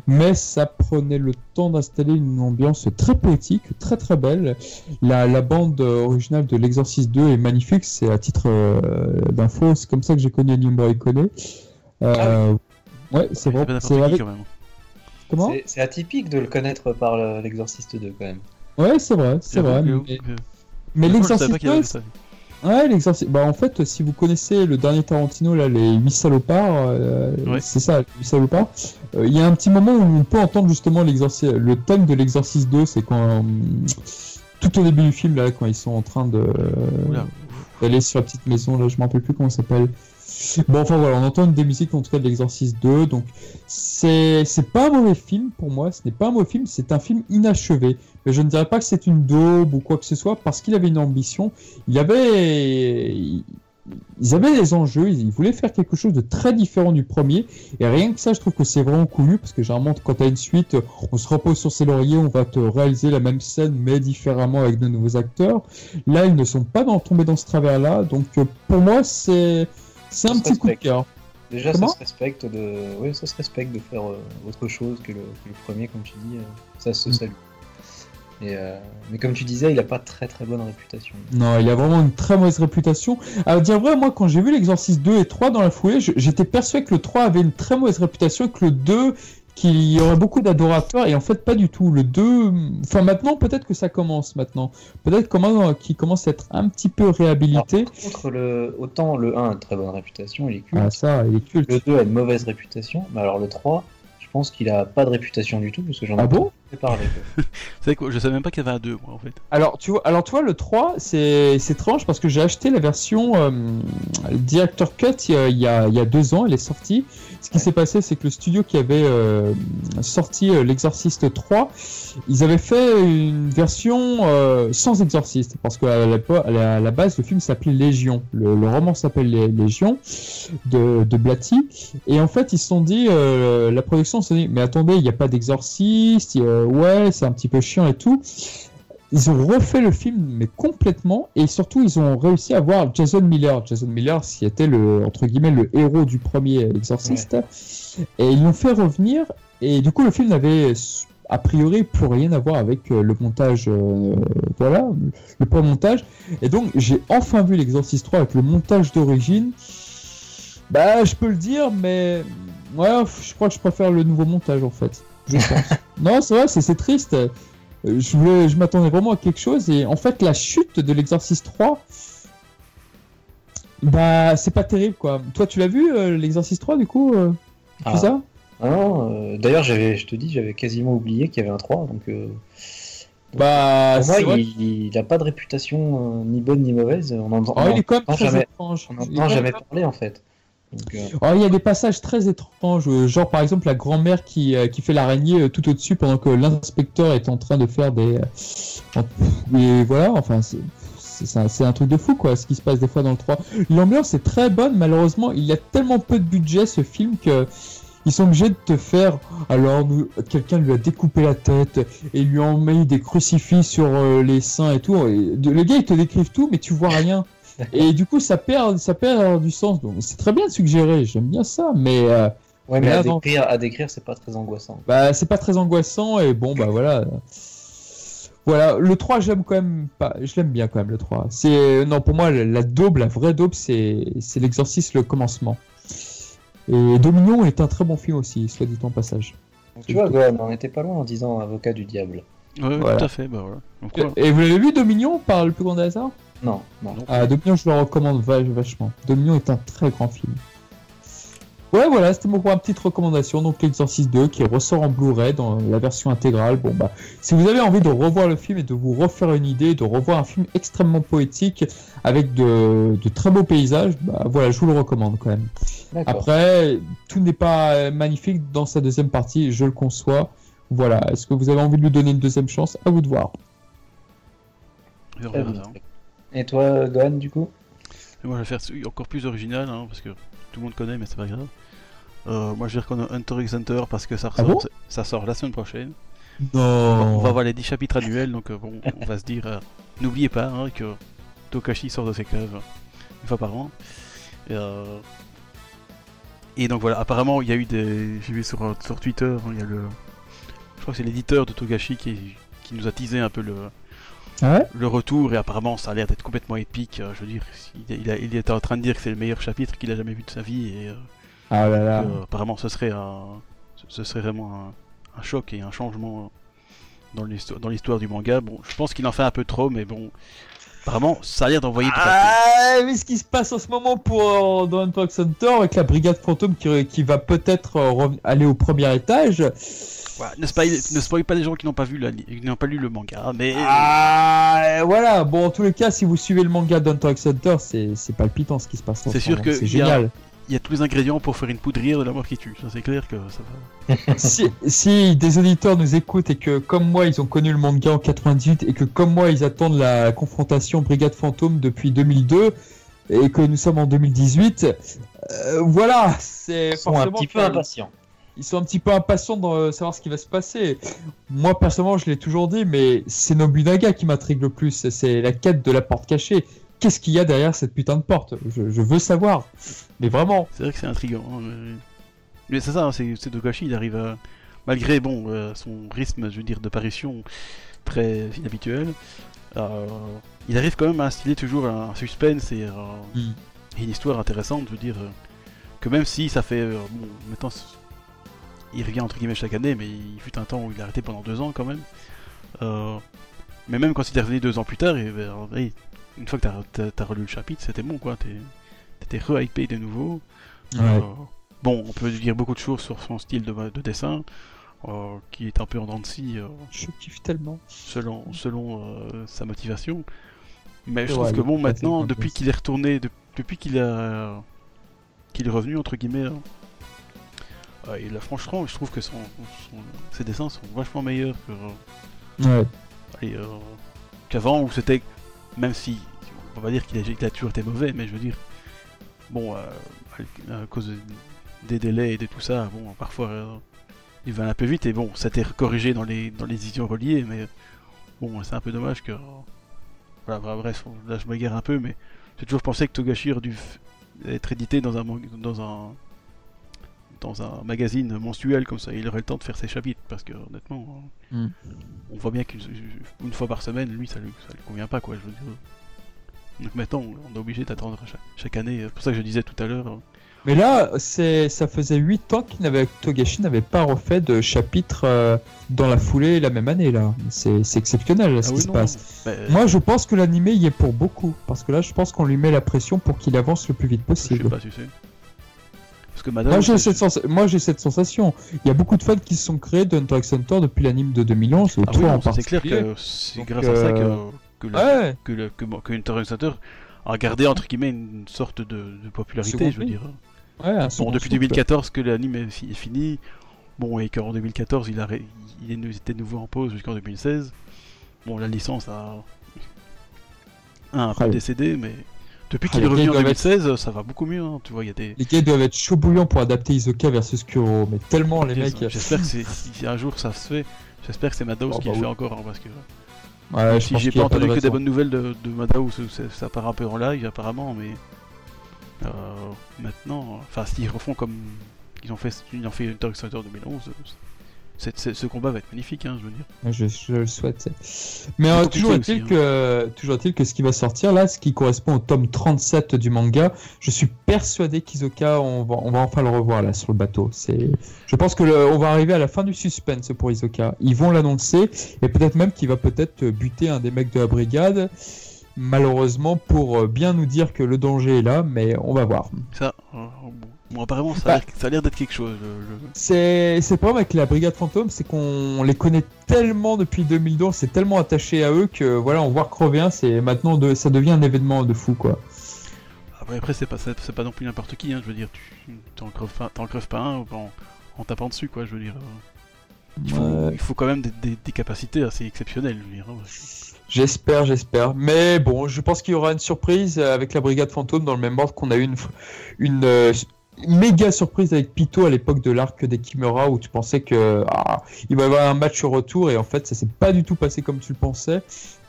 mais ça prenait le temps d'installer une ambiance très poétique, très très belle. La, bande originale de l'exorciste 2 est magnifique, c'est à titre euh, d'info, c'est comme ça que j'ai connu Ennio Morricone. Euh, ah Ouais, c'est vrai. C'est avec... Comment? C'est atypique de le connaître par l'exorciste 2 quand même. Ouais, c'est vrai, c'est vrai. Mais l'exorciste Ouais, l'exorciste. Bah, en fait, si vous connaissez le dernier Tarantino, là, les 8 salopards, euh, c'est ça, les 8 salopards, euh, il y a un petit moment où on peut entendre justement. Le thème de l'exorciste 2, c'est quand. tout au début du film, là, quand ils sont en train de. d'aller sur la petite maison, là, je me rappelle plus comment ça s'appelle. Bon, enfin voilà, on entend une des musiques en tout cas de l'Exorciste 2, donc c'est pas un mauvais film pour moi, ce n'est pas un mauvais film, c'est un film inachevé. Mais je ne dirais pas que c'est une daube ou quoi que ce soit, parce qu'il avait une ambition, il avait. Ils avaient des enjeux, ils voulaient faire quelque chose de très différent du premier, et rien que ça, je trouve que c'est vraiment cool, parce que généralement, quand tu as une suite, on se repose sur ses lauriers, on va te réaliser la même scène, mais différemment avec de nouveaux acteurs. Là, ils ne sont pas dans, tombés dans ce travers-là, donc pour moi, c'est c'est un petit coup de cœur. Déjà, ça se respecte de, oui, ça se respecte de faire euh, autre chose que le, premier, comme tu dis. Euh, ça se mm. salue. Et euh, mais comme tu disais, il a pas très très bonne réputation. Non, il a vraiment une très mauvaise réputation. À dire vrai, moi, quand j'ai vu l'Exorciste 2 et 3 dans la foulée, j'étais persuadé que le 3 avait une très mauvaise réputation et que le 2 qu'il y aurait beaucoup d'adorateurs et en fait pas du tout. Le 2, enfin maintenant peut-être que ça commence maintenant. Peut-être comment qu'il commence à être un petit peu réhabilité. contre, le, autant le 1 a une très bonne réputation, il est culte. Ah ça, il est culte. Le 2 a une mauvaise réputation, mais alors le 3, je pense qu'il a pas de réputation du tout parce que j'en ai ah bon parlé. c'est quoi Je savais même pas qu'il y avait un 2 moi en fait. Alors tu vois, alors toi le 3 c'est étrange parce que j'ai acheté la version euh, Director Cut il y, a, il, y a, il y a deux ans, elle est sortie ce qui s'est passé, c'est que le studio qui avait euh, sorti euh, l'Exorciste 3, ils avaient fait une version euh, sans Exorciste, parce qu'à la, la, base, le film s'appelait Légion. Le, roman s'appelle Légion de, de Blatty. Et en fait, ils se sont dit, la production s'est dit, mais attendez, il n'y a pas d'Exorciste, ouais, c'est un petit peu chiant et tout ils ont refait le film mais complètement et surtout ils ont réussi à voir Jason Miller. Jason Miller, qui était le entre guillemets le héros du premier Exorciste, et ils l'ont fait revenir et du coup le film n'avait a priori plus rien à voir avec euh, le montage, euh, voilà, le point montage. Et donc j'ai enfin vu l'Exorciste 3 avec le montage d'origine. Bah je peux le dire, mais ouais, je crois que je préfère le nouveau montage en fait. Je pense. non, c'est vrai, c'est triste. Euh, je, je m'attendais vraiment à quelque chose et en fait la chute de l'exercice 3 bah c'est pas terrible quoi. Toi tu l'as vu euh, l'exercice 3 du coup euh, ah. ça? Ah non, d'ailleurs j'avais je te dis j'avais quasiment oublié qu'il y avait un 3 donc bah, pour moi, il n'a pas de réputation ni bonne ni mauvaise. On en, oh, il est quand même jamais, étrange. On n'entend jamais parler en fait. Euh, oh, il y a des passages très étranges, euh, genre par exemple la grand-mère qui, euh, fait l'araignée tout au-dessus pendant que l'inspecteur est en train de faire des. Et voilà, enfin, c'est un, truc de fou quoi, ce qui se passe des fois dans le 3. L'ambiance est très bonne, malheureusement, il y a tellement peu de budget ce film que. Ils sont obligés de te faire. Alors, quelqu'un lui a découpé la tête et lui a mis des crucifix sur les seins et tout. Le gars, il te décrivent tout, mais tu vois rien et du coup, ça perd, ça perd du sens. Donc, c'est très bien de suggérer, j'aime bien ça, mais. Euh, ouais, mais, à, décrire, à décrire, c'est pas très angoissant. Bah, c'est pas très angoissant, et bon, bah voilà. Voilà, le 3, j'aime quand même pas. Je l'aime bien quand même, le 3. C'est, non, pour moi, la, daube, la vraie daube, c'est, c'est l'exorcisme, le commencement. Et Dominion est un très bon film aussi, soit dit en passage. tu vois, Gohan, on était pas loin en disant avocat du diable. Ouais, tout à fait, bah voilà. et, vous l'avez vu, Dominion, par le plus grand hasard? Non, non. Ah, Dominion, je le recommande vachement. Dominion est un très grand film. Ouais, voilà, c'était mon une petite recommandation. Donc, l'Exorcist 2 qui ressort en Blu-ray dans la version intégrale. Bon, bah, si vous avez envie de revoir le film et de vous refaire une idée, de revoir un film extrêmement poétique avec de, très beaux paysages, bah, voilà, je vous le recommande quand même. Après, tout n'est pas magnifique dans sa deuxième partie, je le conçois. Voilà, est-ce que vous avez envie de lui donner une deuxième chance? À vous de voir. Et toi, Gohan, du coup? Moi, je vais faire encore plus original, hein, parce que tout le monde connaît, mais c'est pas grave. Euh, moi, je vais dire qu'on a Hunter x Hunter parce que ça, ah ça sort la semaine prochaine. Non. On va voir les 10 chapitres annuels, donc bon, on va se dire, n'oubliez pas hein, que Tokashi sort de ses caves une fois par an. Et, donc voilà, apparemment il y a eu des. J'ai vu sur, sur Twitter, hein, il y a le. Je crois que c'est l'éditeur de Togashi qui, qui nous a teasé un peu le, ah le retour et apparemment ça a l'air d'être complètement épique. Euh, je veux dire, il, il, était en train de dire que c'est le meilleur chapitre qu'il a jamais vu de sa vie et euh, ah là là. apparemment ce serait un, ce serait vraiment un, choc et un changement dans l'histoire dans l'histoire du manga. Bon, je pense qu'il en fait un peu trop, mais bon, apparemment ça a l'air d'envoyer. Ah, mais ce qui se passe en ce moment pour euh, dans Talk Center avec la brigade fantôme qui, qui va peut-être euh, aller au premier étage ne, spoil, pas les gens qui n'ont pas vu n'ont pas lu le manga, mais ah, voilà. Bon, en tous les cas, si vous suivez le manga d'Hunter x Hunter, c'est palpitant ce qui se passe. C'est sûr que c'est génial. Il y a tous les ingrédients pour faire une poudrière de la mort qui tue. Ça, c'est clair que ça va. si, si, des auditeurs nous écoutent et que, comme moi, ils ont connu le manga en 98 et que, comme moi, ils attendent la confrontation Brigade Fantôme depuis 2002 et que nous sommes en 2018, euh, voilà, c'est forcément un petit peu impatients ils sont un petit peu impatients de savoir ce qui va se passer. Moi, personnellement, je l'ai toujours dit, mais c'est Nobunaga qui m'intrigue le plus. C'est la quête de la porte cachée. Qu'est-ce qu'il y a derrière cette putain de porte? Je, veux savoir. Mais vraiment. C'est vrai que c'est intriguant. Hein, mais, c'est ça, hein, c'est Dogashi, il arrive à... Malgré bon, euh, son rythme, je veux dire, d'apparition très inhabituel, euh, il arrive quand même à instiller toujours un suspense et, euh, hmm. une histoire intéressante, je veux dire, que même si ça fait... bon, maintenant, il revient entre guillemets chaque année, mais il fut un temps où il a arrêté pendant deux ans quand même. Euh, mais même quand il est revenu deux ans plus tard, et, ben, une fois que t'as as, relu le chapitre, c'était bon quoi, t'étais re-hypé de nouveau. Euh, bon, on peut dire beaucoup de choses sur son style de, dessin, euh, qui est un peu en dents de scie. je kiffe tellement. Selon, selon sa motivation. Mais je trouve que bon, maintenant, depuis qu'il est retourné, depuis qu'il a qu'il est revenu entre guillemets hein, et là, franchement, je trouve que son, ses dessins sont vachement meilleurs que, ouais. euh, qu'avant, où c'était, même si on va dire qu'il a, toujours été mauvais, mais je veux dire, bon, euh, à, cause des délais et de tout ça, bon, parfois euh, il va un peu vite et bon, ça a été corrigé dans les dans les éditions reliées, mais bon, c'est un peu dommage que, voilà, bref, là je m'égare un peu, mais j'ai toujours pensé que Togashi aurait dû être édité dans un dans un dans un magazine mensuel comme ça, il aurait le temps de faire ses chapitres parce que honnêtement, hmm. on voit bien qu'une fois par semaine, lui, ça lui, ça lui convient pas quoi. Je veux dire. Donc maintenant, on est obligé d'attendre chaque, année. C'est pour ça que je disais tout à l'heure. Mais là, c'est, ça faisait 8 ans qu'il n'avait, Togashi n'avait pas refait de chapitre euh, dans la foulée la même année là. C'est, exceptionnel ce ah qui se passe. Bah, Moi, je pense que l'animé y est pour beaucoup parce que là, je pense qu'on lui met la pression pour qu'il avance le plus vite possible. Je sais pas, tu sais. Moi j'ai cette, sensation. Il y a beaucoup de fans qui se sont créés de Hunter x Hunter depuis l'anime de 2011. Ah c'est clair que c'est grâce à ça que, euh, que, le, que, Hunter x Hunter a gardé entre guillemets une sorte de, popularité, je veux dire. bon, depuis 2014 que l'anime est, fini, bon, et qu'en 2014 il, a, il était nouveau en pause jusqu'en 2016. Bon, la licence a, un peu décédé, mais depuis qu'il est revenu en 2016, ça va beaucoup mieux. Hein. Tu vois, y a des... Les gars doivent être chaud bouillants pour adapter Isoka versus Kuro, mais tellement les mecs. J'espère que si un jour ça se fait, j'espère que c'est Madhouse oh, qui le bah fait encore, hein, parce que. Ouais, si j'ai pas entendu que des bonnes nouvelles de, de Madhouse, ça part un peu en live apparemment, mais euh, maintenant, enfin s'ils refont comme ils ont fait, ils ont fait Fighter 2011, ce combat va être magnifique, hein, je veux dire. Je, le souhaite. Mais euh, toujours est-il hein. que, toujours est que ce qui va sortir là, ce qui correspond au tome 37 du manga, je suis persuadé qu'Isoka, on va, on va enfin le revoir là sur le bateau. C'est, je pense que on va arriver à la fin du suspense pour Isoka. Ils vont l'annoncer et peut-être même qu'il va peut-être buter un des mecs de la brigade malheureusement pour euh, bien nous dire que le danger est là, mais on va voir. Ça, bon, apparemment, ça, a l'air d'être quelque chose. C'est le problème avec la Brigade Fantôme, c'est qu'on les connaît tellement depuis 2012, c'est tellement attaché à eux que voilà, on voit crever un, c'est maintenant de, ça devient un événement de fou quoi. Après, c'est pas, c'est pas non plus n'importe qui, hein, je veux dire, tu t'en creves, creves, pas un en, tapant dessus quoi, je veux dire. Euh. Il faut, quand même des, capacités assez exceptionnelles, je veux dire. Hein, J'espère, j'espère. Mais bon, je pense qu'il y aura une surprise avec la Brigade Fantôme dans le même ordre qu'on a eu une, une, euh, méga surprise avec Pito à l'époque de l'arc des Kimura où tu pensais que ah, il va y avoir un match au retour et en fait ça s'est pas du tout passé comme tu le pensais.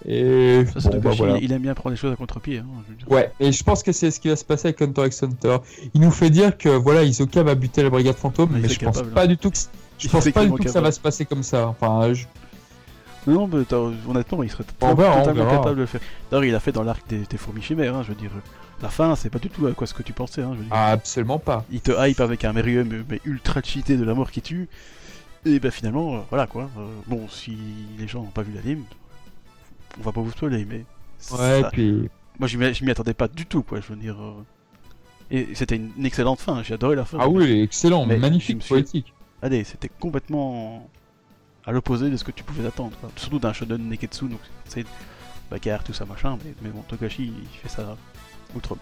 Et bah, il, aime bien prendre les choses à contre-pied. Hein, ouais, et je pense que c'est ce qui va se passer avec Hunter x Hunter. Il nous fait dire que voilà, Isoka va buter la brigade fantôme, mais, je pense pas du tout que je pense pas du tout que ça va se passer comme ça. Enfin, Non, mais honnêtement, il serait totalement capable de le faire. D'ailleurs, il a fait dans l'arc des, fourmis chimères, hein, je veux dire. La fin, c'est pas du tout à quoi ce que tu pensais. Hein, ah, absolument pas. Il te hype avec un Merium mais ultra cheaté de la mort qui tue. Et ben finalement, euh, voilà quoi. Euh, bon, si les gens n'ont pas vu l'anime, on va pas vous spoiler, mais. Ouais, puis. Moi, je m'y attendais pas du tout, quoi. Je veux dire. Euh, et c'était une, excellente fin. J'ai adoré la fin. Ah oui, excellent, mais magnifique, poétique. Allez, c'était complètement à l'opposé de ce que tu pouvais attendre. Surtout d'un shonen Neketsu, donc c'est bagarre, tout ça, machin. Mais, mais bon, Togashi, il fait ça outre.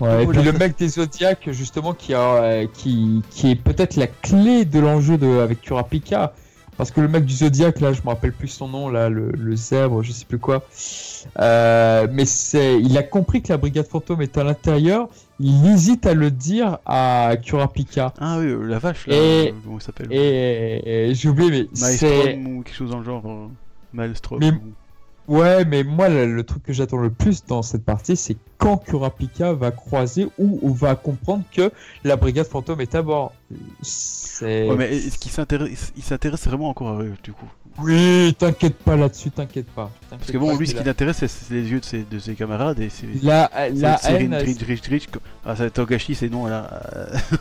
Ouais, et puis le mec des Zodiacs, justement, qui, a, euh, qui, qui est peut-être la clé de l'enjeu de, avec Kurapika. Parce que le mec du Zodiac, là, je me rappelle plus son nom, là, le, le zèbre, je sais plus quoi. Euh, mais c'est, il a compris que la brigade fantôme est à l'intérieur. Il hésite à le dire à Kurapika. Ah oui, la vache, là, et, comment il s'appelle Et, j'ai oublié, mais c'est. ou quelque chose dans le genre. Euh, Maelstrom. Mais... Ouais, mais moi, le, truc que j'attends le plus dans cette partie, c'est quand Kurapika va croiser ou, va comprendre que la brigade fantôme est à bord. C'est... Ouais, mais est-ce qu'il s'intéresse, il s'intéresse vraiment encore à eux, du coup? Oui, t'inquiète pas là-dessus, t'inquiète pas. Parce que bon, lui, ce qui l'intéresse, c'est, les yeux de ses, de ses camarades et c'est. La, la haine. Ah, c'est Togashi, c'est non, là.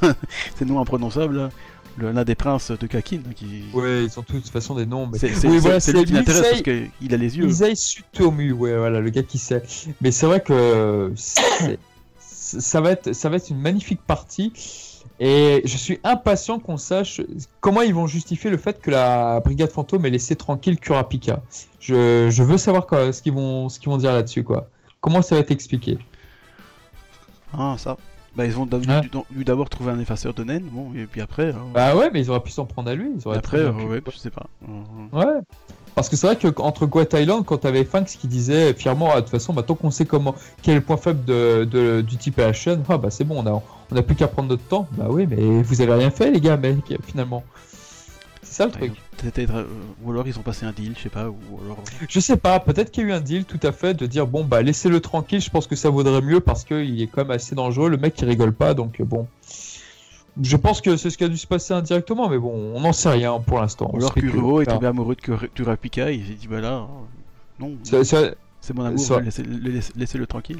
c'est non imprononçable, là l'un des princes de Kakin. Qui... Ouais, ils sont tous de toute façon des noms. Mais... C'est oui, voilà, lui qui l'intéresse parce qu'il a les yeux. Isai Sutomu, ouais, voilà, le gars qui sait. Mais c'est vrai que ça va, être, ça va être une magnifique partie. Et je suis impatient qu'on sache comment ils vont justifier le fait que la brigade fantôme ait laissé tranquille Kurapika. Je, je veux savoir quoi, ce qu'ils vont, qu'ils vont dire là-dessus, quoi. Comment ça va être expliqué? Ah, ça. Bah, ils ont dû d'abord trouver un effaceur de naine, bon, et puis après. Euh, bah ouais, mais ils auraient pu s'en prendre à lui. Ils auraient après, euh, ouais, je sais pas. Ouais. Parce que c'est vrai qu'entre Gua Thailand, quand t'avais Fanks qui disait fièrement, ah, de toute façon, bah, tant qu'on sait comment, quel est le point faible de, du type AHN, ah bah c'est bon, on a, on a plus qu'à prendre notre temps. Bah oui, mais vous avez rien fait, les gars, mec, finalement. C'est ça le truc. Euh, ou alors ils ont passé un deal, je sais pas. Ou alors... Euh. Je sais pas, peut-être qu'il y a eu un deal tout à fait de dire bon bah laissez-le tranquille, je pense que ça vaudrait mieux parce qu'il est quand même assez dangereux, le mec il rigole pas donc euh, bon. Je pense que c'est ce qui a dû se passer indirectement, mais bon, on n'en sait rien pour l'instant. Ou alors Kuro est tombé amoureux de Turapika et il s'est dit bah là, non, c'est mon amour, laissez-le tranquille.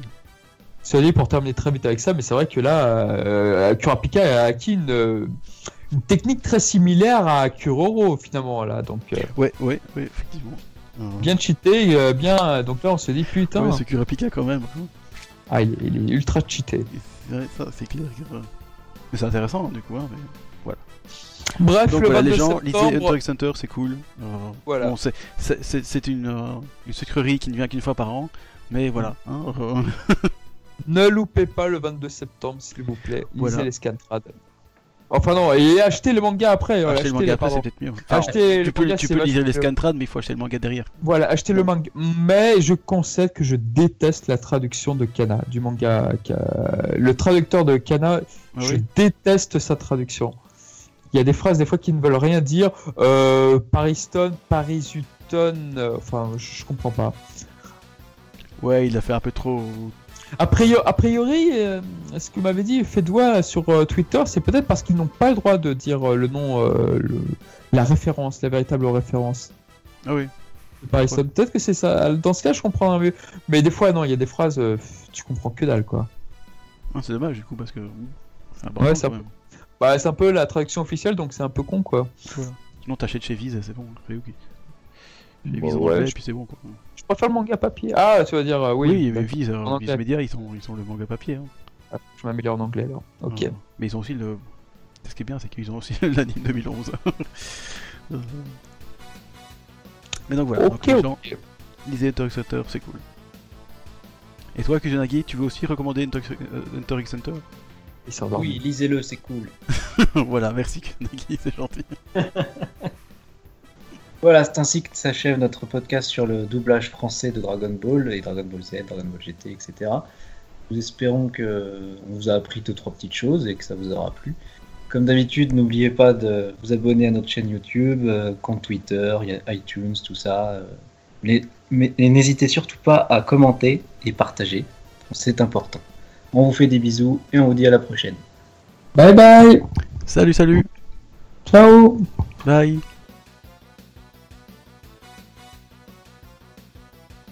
C'est dit pour terminer très vite avec ça, mais c'est vrai que là, euh, Kurapika a acquis une, une technique très similaire à Kuroro finalement là donc euh, ouais ouais ouais effectivement euh. bien cheaté euh, bien donc là on se dit putain ouais, c'est Kurapika quand même ah il, est ultra cheaté ça c'est clair mais c'est intéressant du coup hein, mais voilà Bref, Donc, le voilà, les gens, Hunter x Hunter, c'est cool. voilà. Bon, c'est une, une sucrerie qui ne vient qu'une fois par an, mais voilà. Hein, ne loupez pas le 22 septembre, s'il vous plaît. Lisez voilà. les scantrades. Enfin non, et acheter le manga après. Acheter le manga après, c'est peut-être mieux. tu peux, tu peux lire les scantrades, mais il faut acheter le manga derrière. Voilà, acheter le manga. Mais je concède que je déteste la traduction de Kana, du manga. Le traducteur de Kana, ah je déteste sa traduction. Il y a des phrases des fois qui ne veulent rien dire. Euh, Pariston, Parisuton, euh, enfin, je, je comprends pas. Ouais, il a fait un peu trop a priori, a priori euh, ce que m'avait dit Fedwa sur euh, Twitter, c'est peut-être parce qu'ils n'ont pas le droit de dire euh, le nom, la référence, la véritable référence. Ah oui. Peut-être que c'est ça. Dans ce cas, je comprends mieux. Mais des fois, non, il y a des phrases, tu comprends que dalle, quoi. Ah, c'est dommage, du coup, parce que. ouais, c'est un... Bah, un peu la traduction officielle, donc c'est un peu con, quoi. Sinon, t'achètes chez Vise, c'est bon. Chez Vise en et puis c'est bon, quoi. Je préfère le manga papier. Ah, tu vas dire, euh, oui. Oui, mais Viz, euh, Viz Media, ils sont, ils sont le manga papier. Hein. Ah, je m'améliore en anglais alors. Ok. mais ils ont aussi le. Ce qui est bien, c'est qu'ils ont aussi l'anime 2011. Euh. mais donc voilà, Ok, donc, okay. lisez Hunter x Hunter, c'est cool. Et toi, Kujanagi, tu veux aussi recommander Hunter x Hunter Oui, lisez-le, c'est cool. voilà, merci Kujanagi, c'est gentil. Voilà, c'est ainsi que s'achève notre podcast sur le doublage français de Dragon Ball et Dragon Ball Z, Dragon Ball GT, etc. Nous espérons que on vous a appris deux trois petites choses et que ça vous aura plu. Comme d'habitude, n'oubliez pas de vous abonner à notre chaîne YouTube, compte Twitter, iTunes, tout ça. mais n'hésitez surtout pas à commenter et partager. C'est important. On vous fait des bisous et on vous dit à la prochaine. Bye bye Salut, salut Ciao Bye